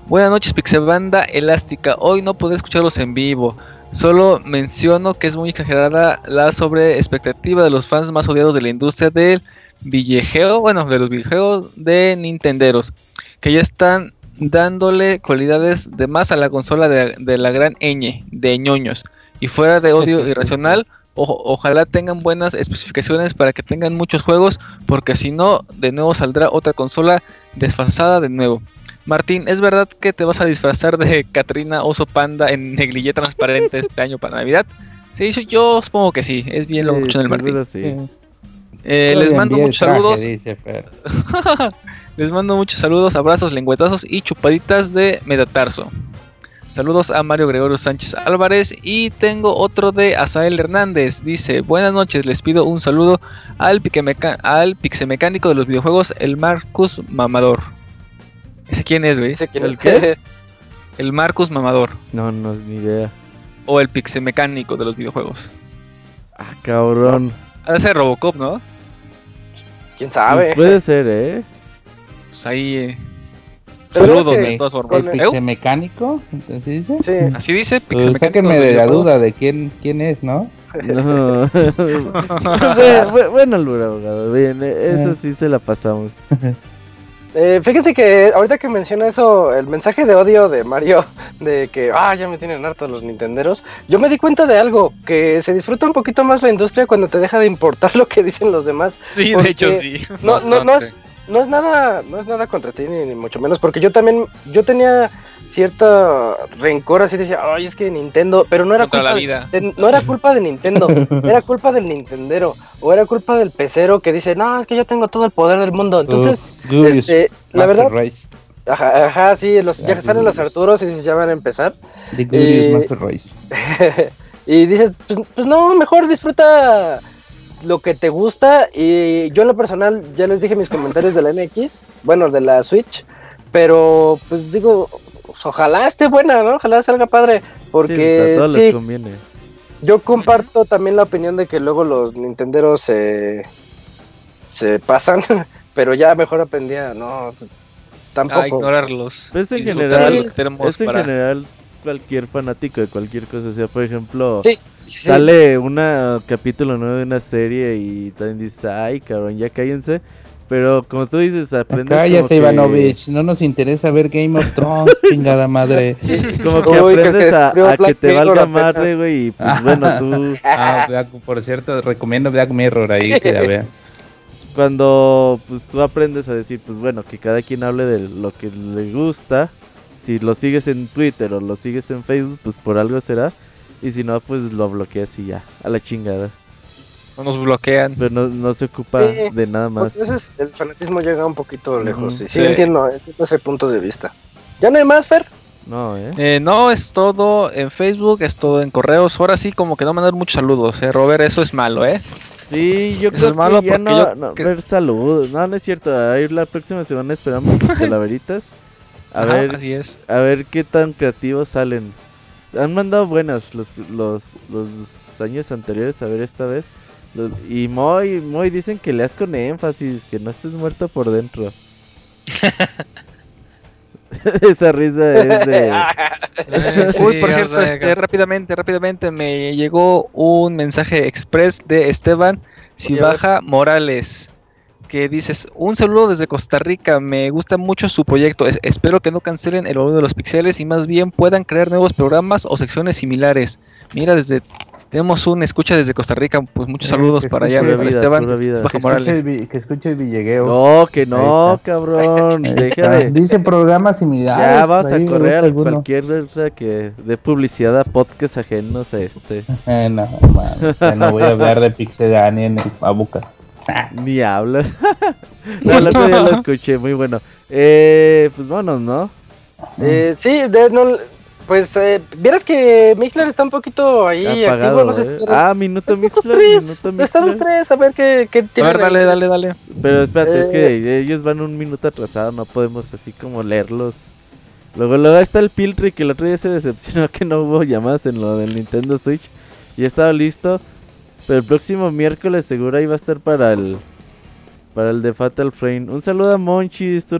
Buenas noches, Pixebanda Elástica. Hoy no podré escucharlos en vivo. Solo menciono que es muy exagerada la sobre expectativa de los fans más odiados de la industria del videojuego, bueno, de los videojuegos de Nintenderos, que ya están dándole cualidades de más a la consola de, la gran ñ de ñoños. Y fuera de odio irracional, ojalá tengan buenas especificaciones para que tengan muchos juegos, porque si no, de nuevo saldrá otra consola desfasada de nuevo. Martín, ¿es verdad que te vas a disfrazar de Katrina Oso Panda en negrilla transparente este año para Navidad? Sí, yo supongo que sí, es bien lo que en el Martín. Eh, les mando muchos saludos. les mando muchos saludos, abrazos, lengüetazos y chupaditas de metatarso. Saludos a Mario Gregorio Sánchez Álvarez y tengo otro de Asael Hernández. Dice, buenas noches, les pido un saludo al, al pixemecánico de los videojuegos, el Marcus Mamador. ¿Ese quién es, güey? ¿El qué? El Marcus Mamador. No, no es ni idea. O el pixemecánico de los videojuegos. Ah, cabrón. Ha de ser Robocop, ¿no? ¿Quién sabe? Pues puede ser, ¿eh? Pues ahí... Eh, saludos de todas formas. ¿Es pixemecánico? ¿Así dice? Sí. Así dice, pues sáquenme de la duda de quién, quién es, ¿no? No. bueno, el abogado, bien, eh, eso sí se la pasamos. Eh, fíjense que ahorita que menciona eso, el mensaje de odio de Mario, de que, ah, ya me tienen harto los nintenderos, yo me di cuenta de algo, que se disfruta un poquito más la industria cuando te deja de importar lo que dicen los demás. Sí, de hecho sí. No, no, no, no, es nada, no es nada contra ti, ni mucho menos, porque yo también, yo tenía cierta rencor así decía, ay, es que Nintendo, pero no era culpa De, no era culpa de Nintendo, era culpa del Nintendero o era culpa del pecero que dice, "No, es que yo tengo todo el poder del mundo." Entonces, este, la verdad Ajá, ajá, sí, los, ya salen los Arturos y dices, ya van a empezar. y, Master Race. y dices, pues, pues no, mejor disfruta lo que te gusta y yo en lo personal ya les dije mis comentarios de la NX, bueno, de la Switch, pero pues digo, pues, ojalá esté buena, ¿no? Ojalá salga padre. Porque sí, yo comparto también la opinión de que luego los nintenderos se, se pasan, pero ya mejor aprendía, no, tampoco. A ignorarlos. Pues en general, es en general cualquier fanático de cualquier cosa, o sea, por ejemplo, sale un capítulo nuevo de una serie y también dices, ay, cabrón, ya cállense. Pero como tú dices, aprendes. Cállate, Ivanovich. No nos interesa ver Game of Thrones, chingada madre. Como que aprendes a, que te valga madre, güey. Y pues bueno, tú. Ah, por cierto, recomiendo Black Mirror ahí que la vean. Cuando pues tú aprendes a decir, pues bueno, que cada quien hable de lo que le gusta. Si lo sigues en Twitter o lo sigues en Facebook, pues por algo será. Y si no, pues lo bloqueas y ya, a la chingada. No nos bloquean. Pero no, se ocupa de nada más. Entonces el fanatismo llega un poquito lejos. sí, entiendo, ese punto de vista. ¿Ya no hay más, Fer? No, ¿eh? ¿eh? No, es todo en Facebook, es todo en correos. Ahora sí, como que no mandar muchos saludos, ¿eh? Robert, eso es malo, ¿eh? Sí, yo creo malo que ya no, no ver saludos. No, no es cierto. Ahí la próxima semana esperamos calaveritas. A ver, así es. A ver qué tan creativos salen. Han mandado buenas los, los, los años anteriores, a ver esta vez. Y muy, muy dicen que leas con énfasis, que no estés muerto por dentro. Esa risa es de. Eh, Uy, por cierto, este, rápidamente, rápidamente me llegó un mensaje express de Esteban Sibaja Morales que dices, un saludo desde Costa Rica, me gusta mucho su proyecto, espero que no cancelen el orden de los pixeles y más bien puedan crear nuevos programas o secciones similares. Mira, desde tenemos un escucha desde Costa Rica, pues muchos saludos para allá, para Esteban que Morales. Escuche, que escuche el Villegueo. No, que no, cabrón. Dice programas similares. Ya vas a correr a cualquier que de publicidad a podcast ajenos a este. Eh, no, man, no voy a hablar de Pixedani en el Abuca. Ni hablas. no, el otro día lo escuché, muy bueno. Eh, pues vámonos, ¿no? Eh, sí, de, no, Pues eh, vieras que Mixler está un poquito ahí activo, no sé si Ah, minuto Mixler, minuto Mixler. Están los tres, a ver qué, qué A ver, dale, dale, dale. Pero espérate, es que eh. ellos van un minuto atrasado, no podemos así como leerlos. Luego, luego está el Piltry que el otro día se decepcionó que no hubo llamadas en lo del Nintendo Switch. Ya estaba listo. Pero el próximo miércoles seguro ahí va a estar para el para el de Fatal Frame. Un saludo a Monchis, tu,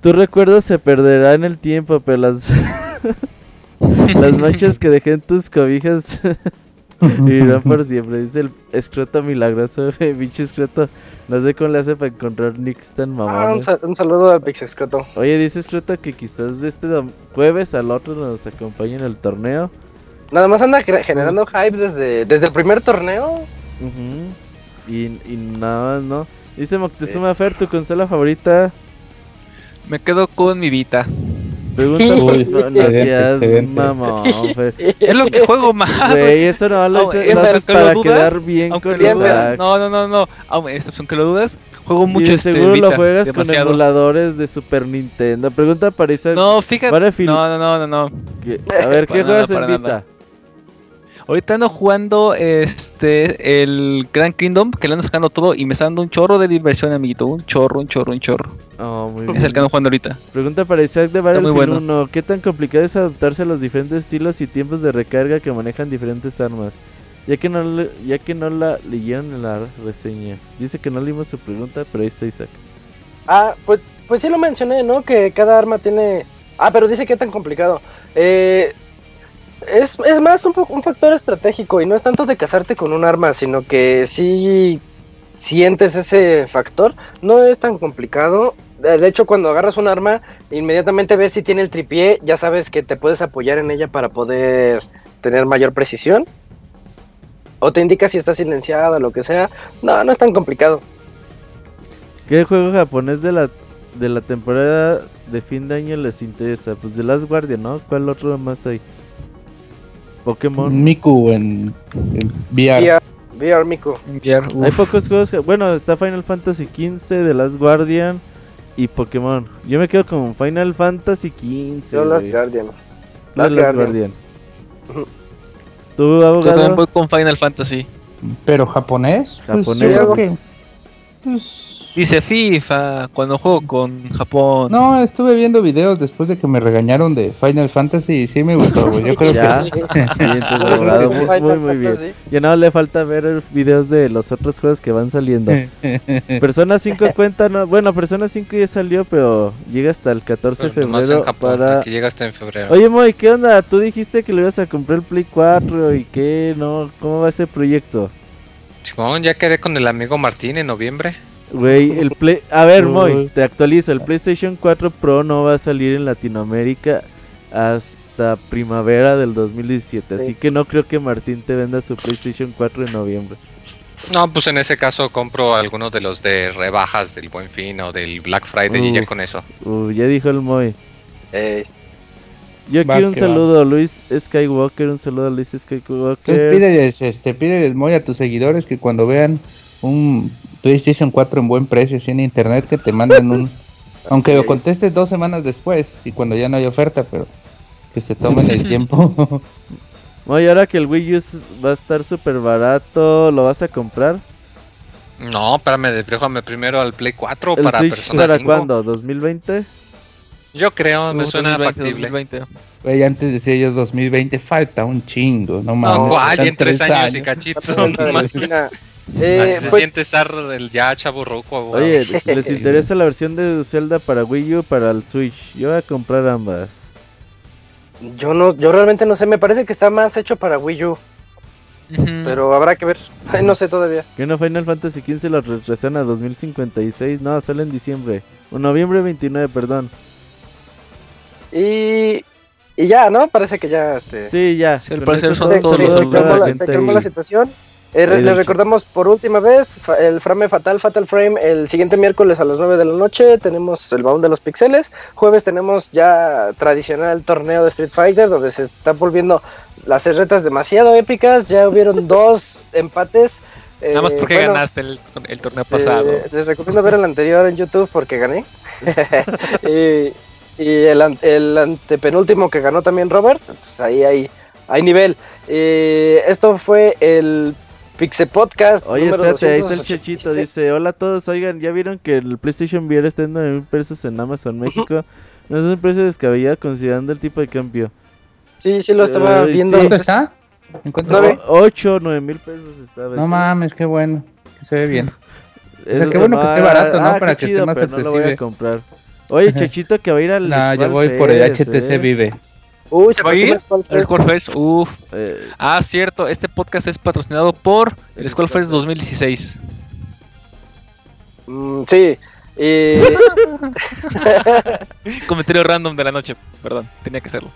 tu recuerdo se perderá en el tiempo, pero las las manchas que dejé en tus cobijas vivirán por siempre. Dice el escroto milagroso, bicho escroto. No sé cómo le hace para encontrar nicks tan Ah, un, saludo al Pix Escroto. Oye, dice escroto que quizás de este jueves al otro nos acompañe en el torneo. Nada más anda generando hype desde, desde el primer torneo. y, y nada más, ¿no? Dice Moctezuma Fer, tu consola favorita. Me quedo con mi Vita. Pregunta Uy, no, no seas mamón, Es lo que juego más. Güey, eso no lo, haces para dudas, quedar bien con los No, no, no, no. Aunque lo dudas, juego mucho y este seguro lo juegas con emuladores de Super Nintendo. Pregunta para Isaac. No, fíjate. No, no, no, no, no. A ver, ¿qué juegas en Vita? Ahorita ando jugando este el Grand Kingdom, que le ando sacando todo y me está dando un chorro de diversión, amiguito. Un chorro, un chorro, un chorro. Oh, muy bien. Es el que ando jugando ahorita. Pregunta para Isaac de Battlefield bueno. 1. ¿Qué tan complicado es adaptarse a los diferentes estilos y tiempos de recarga que manejan diferentes armas? Ya que no, ya que no la leyeron en la reseña. Dice que no leímos su pregunta, pero ahí está Isaac. Ah, pues, pues sí lo mencioné, ¿no? Que cada arma tiene... Ah, pero dice que tan complicado. Eh, es, es más un, un, factor estratégico y no es tanto de casarte con un arma, sino que si sientes ese factor, no es tan complicado. De hecho, cuando agarras un arma, inmediatamente ves si tiene el tripié, ya sabes que te puedes apoyar en ella para poder tener mayor precisión. O te indica si está silenciada, lo que sea. No, no es tan complicado. ¿Qué juego japonés de la, de la temporada de fin de año les interesa? Pues The Last Guardian, ¿no? ¿Cuál otro más hay? Pokémon. Miku en, VR. VR. Miku. Hay pocos juegos. bueno, está Final Fantasy XV, The Last Guardian y Pokémon. Yo me quedo con Final Fantasy XV. Yo Last Guardian. Last, Guardian. ¿Tú, abogado? Yo también voy con Final Fantasy. ¿Pero japonés? Pues ¿Japonés? Pues Pues Dice FIFA cuando juego con Japón. No, estuve viendo videos después de que me regañaron de Final Fantasy y sí me gustó, güey. Yo creo ya. que. muy, muy, muy bien. Ya no le falta ver videos de los otros juegos que van saliendo. Persona 5 cuenta, no. Bueno, Persona 5 ya salió, pero llega hasta el 14 de febrero. para... Que llega hasta en febrero. Oye, Moy, ¿qué onda? Tú dijiste que le ibas a comprar el Play 4 y qué, ¿no? ¿Cómo va ese proyecto? Simón, ya quedé con el amigo Martín en noviembre. Güey, el Play... A ver, Moy, te actualizo. El PlayStation 4 Pro no va a salir en Latinoamérica hasta primavera del 2017. Así que no creo que Martín te venda su PlayStation 4 en noviembre. No, pues en ese caso compro algunos de los de rebajas del Buen Fin o del Black Friday y ya con eso. Uh, ya dijo el Moy. Eh. Yo quiero un saludo a Luis Skywalker, un saludo a Luis Skywalker. Pues pídeles, este, pídeles Moy a tus seguidores que cuando vean un PlayStation 4 en buen precio, en internet, que te mandan un... aunque lo contestes dos semanas después y cuando ya no hay oferta, pero que se tomen el tiempo. Oye, ahora que el Wii U va a estar súper barato, ¿lo vas a comprar? No, espérame, déjame primero al Play 4 para personas ¿Para cuándo? ¿2020? Yo creo, me suena factible. 2020. Güey, antes decía yo 2020, falta un chingo, no mames. No, ¿cuál? en tres años, y cachito. Eh, se pues- siente estar el ya chavo rojo. Oye, ¿les interesa la versión de Zelda para Wii U para el Switch? Yo voy a comprar ambas. Yo no, yo realmente no sé, me parece que está más hecho para Wii U. Pero habrá que ver, no sé todavía. Que no Final Fantasy XV lo retrasan a 2056, no, sale en diciembre. O noviembre 29, perdón. Y, y ya, ¿no? Parece que ya este Sí, ya. Sí, se, se, la situación. Eh, les recordamos por última vez el frame fatal, Fatal Frame, el siguiente miércoles a las 9 de la noche tenemos el baúl de los pixeles. Jueves tenemos ya tradicional torneo de Street Fighter donde se están volviendo las retas demasiado épicas. Ya hubieron dos empates. Nada más porque ganaste el, torneo pasado. les recomiendo ver el anterior en YouTube porque gané. y, y el, el, antepenúltimo que ganó también Robert. Entonces ahí hay, hay nivel. esto fue el Pixe Podcast. Oye, espérate, ahí está el Chechito. Dice: Hola a todos. Oigan, ¿ya vieron que el PlayStation VR está en 9 mil pesos en Amazon México? No es un precio descabellado considerando el tipo de cambio. Sí, sí, lo estaba viendo. ¿Cuánto está? 8, 9 mil pesos estaba. No mames, qué bueno. Que se ve bien. O sea, qué bueno que esté barato, ¿no? Ah, Para que esté más accesible. No lo voy a comprar. Oye, Chechito, que va a ir al. No, yo voy por el HTC eh. Vive. Uy, ¿se va a ir? El Squallfest, uff. Eh. Ah, cierto, este podcast es patrocinado por el Squallfest 2016. Mm, sí. Y... Comentario random de la noche, perdón, tenía que hacerlo.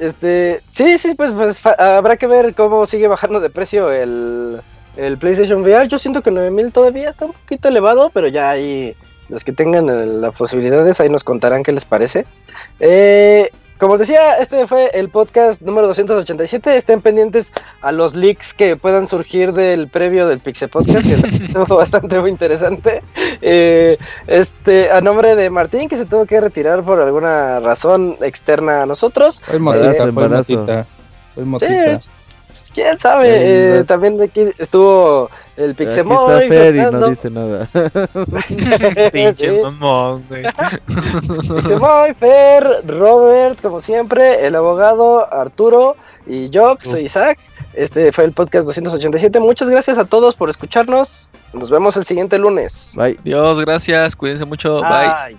Este, sí, sí, pues, pues habrá que ver cómo sigue bajando de precio el, el PlayStation VR. Yo siento que 9000 todavía está un poquito elevado, pero ya hay los que tengan las posibilidades ahí nos contarán qué les parece. Eh, como decía, este fue el podcast número 287. Estén pendientes a los leaks que puedan surgir del previo del Pixel Podcast, que estuvo bastante muy interesante. Eh, este, a nombre de Martín, que se tuvo que retirar por alguna razón externa a nosotros. Fue motita, eh, fue motita. Fue motita. Sí, quién sabe. Eh, también aquí estuvo el Pixemoy. Fer y no dice nada. Pinche mamón, güey. Pixemoy, Fer, Robert, como siempre, el abogado Arturo y yo, que soy Isaac. Este fue el podcast 287. Muchas gracias a todos por escucharnos. Nos vemos el siguiente lunes. Bye. Dios, gracias. Cuídense mucho. Bye.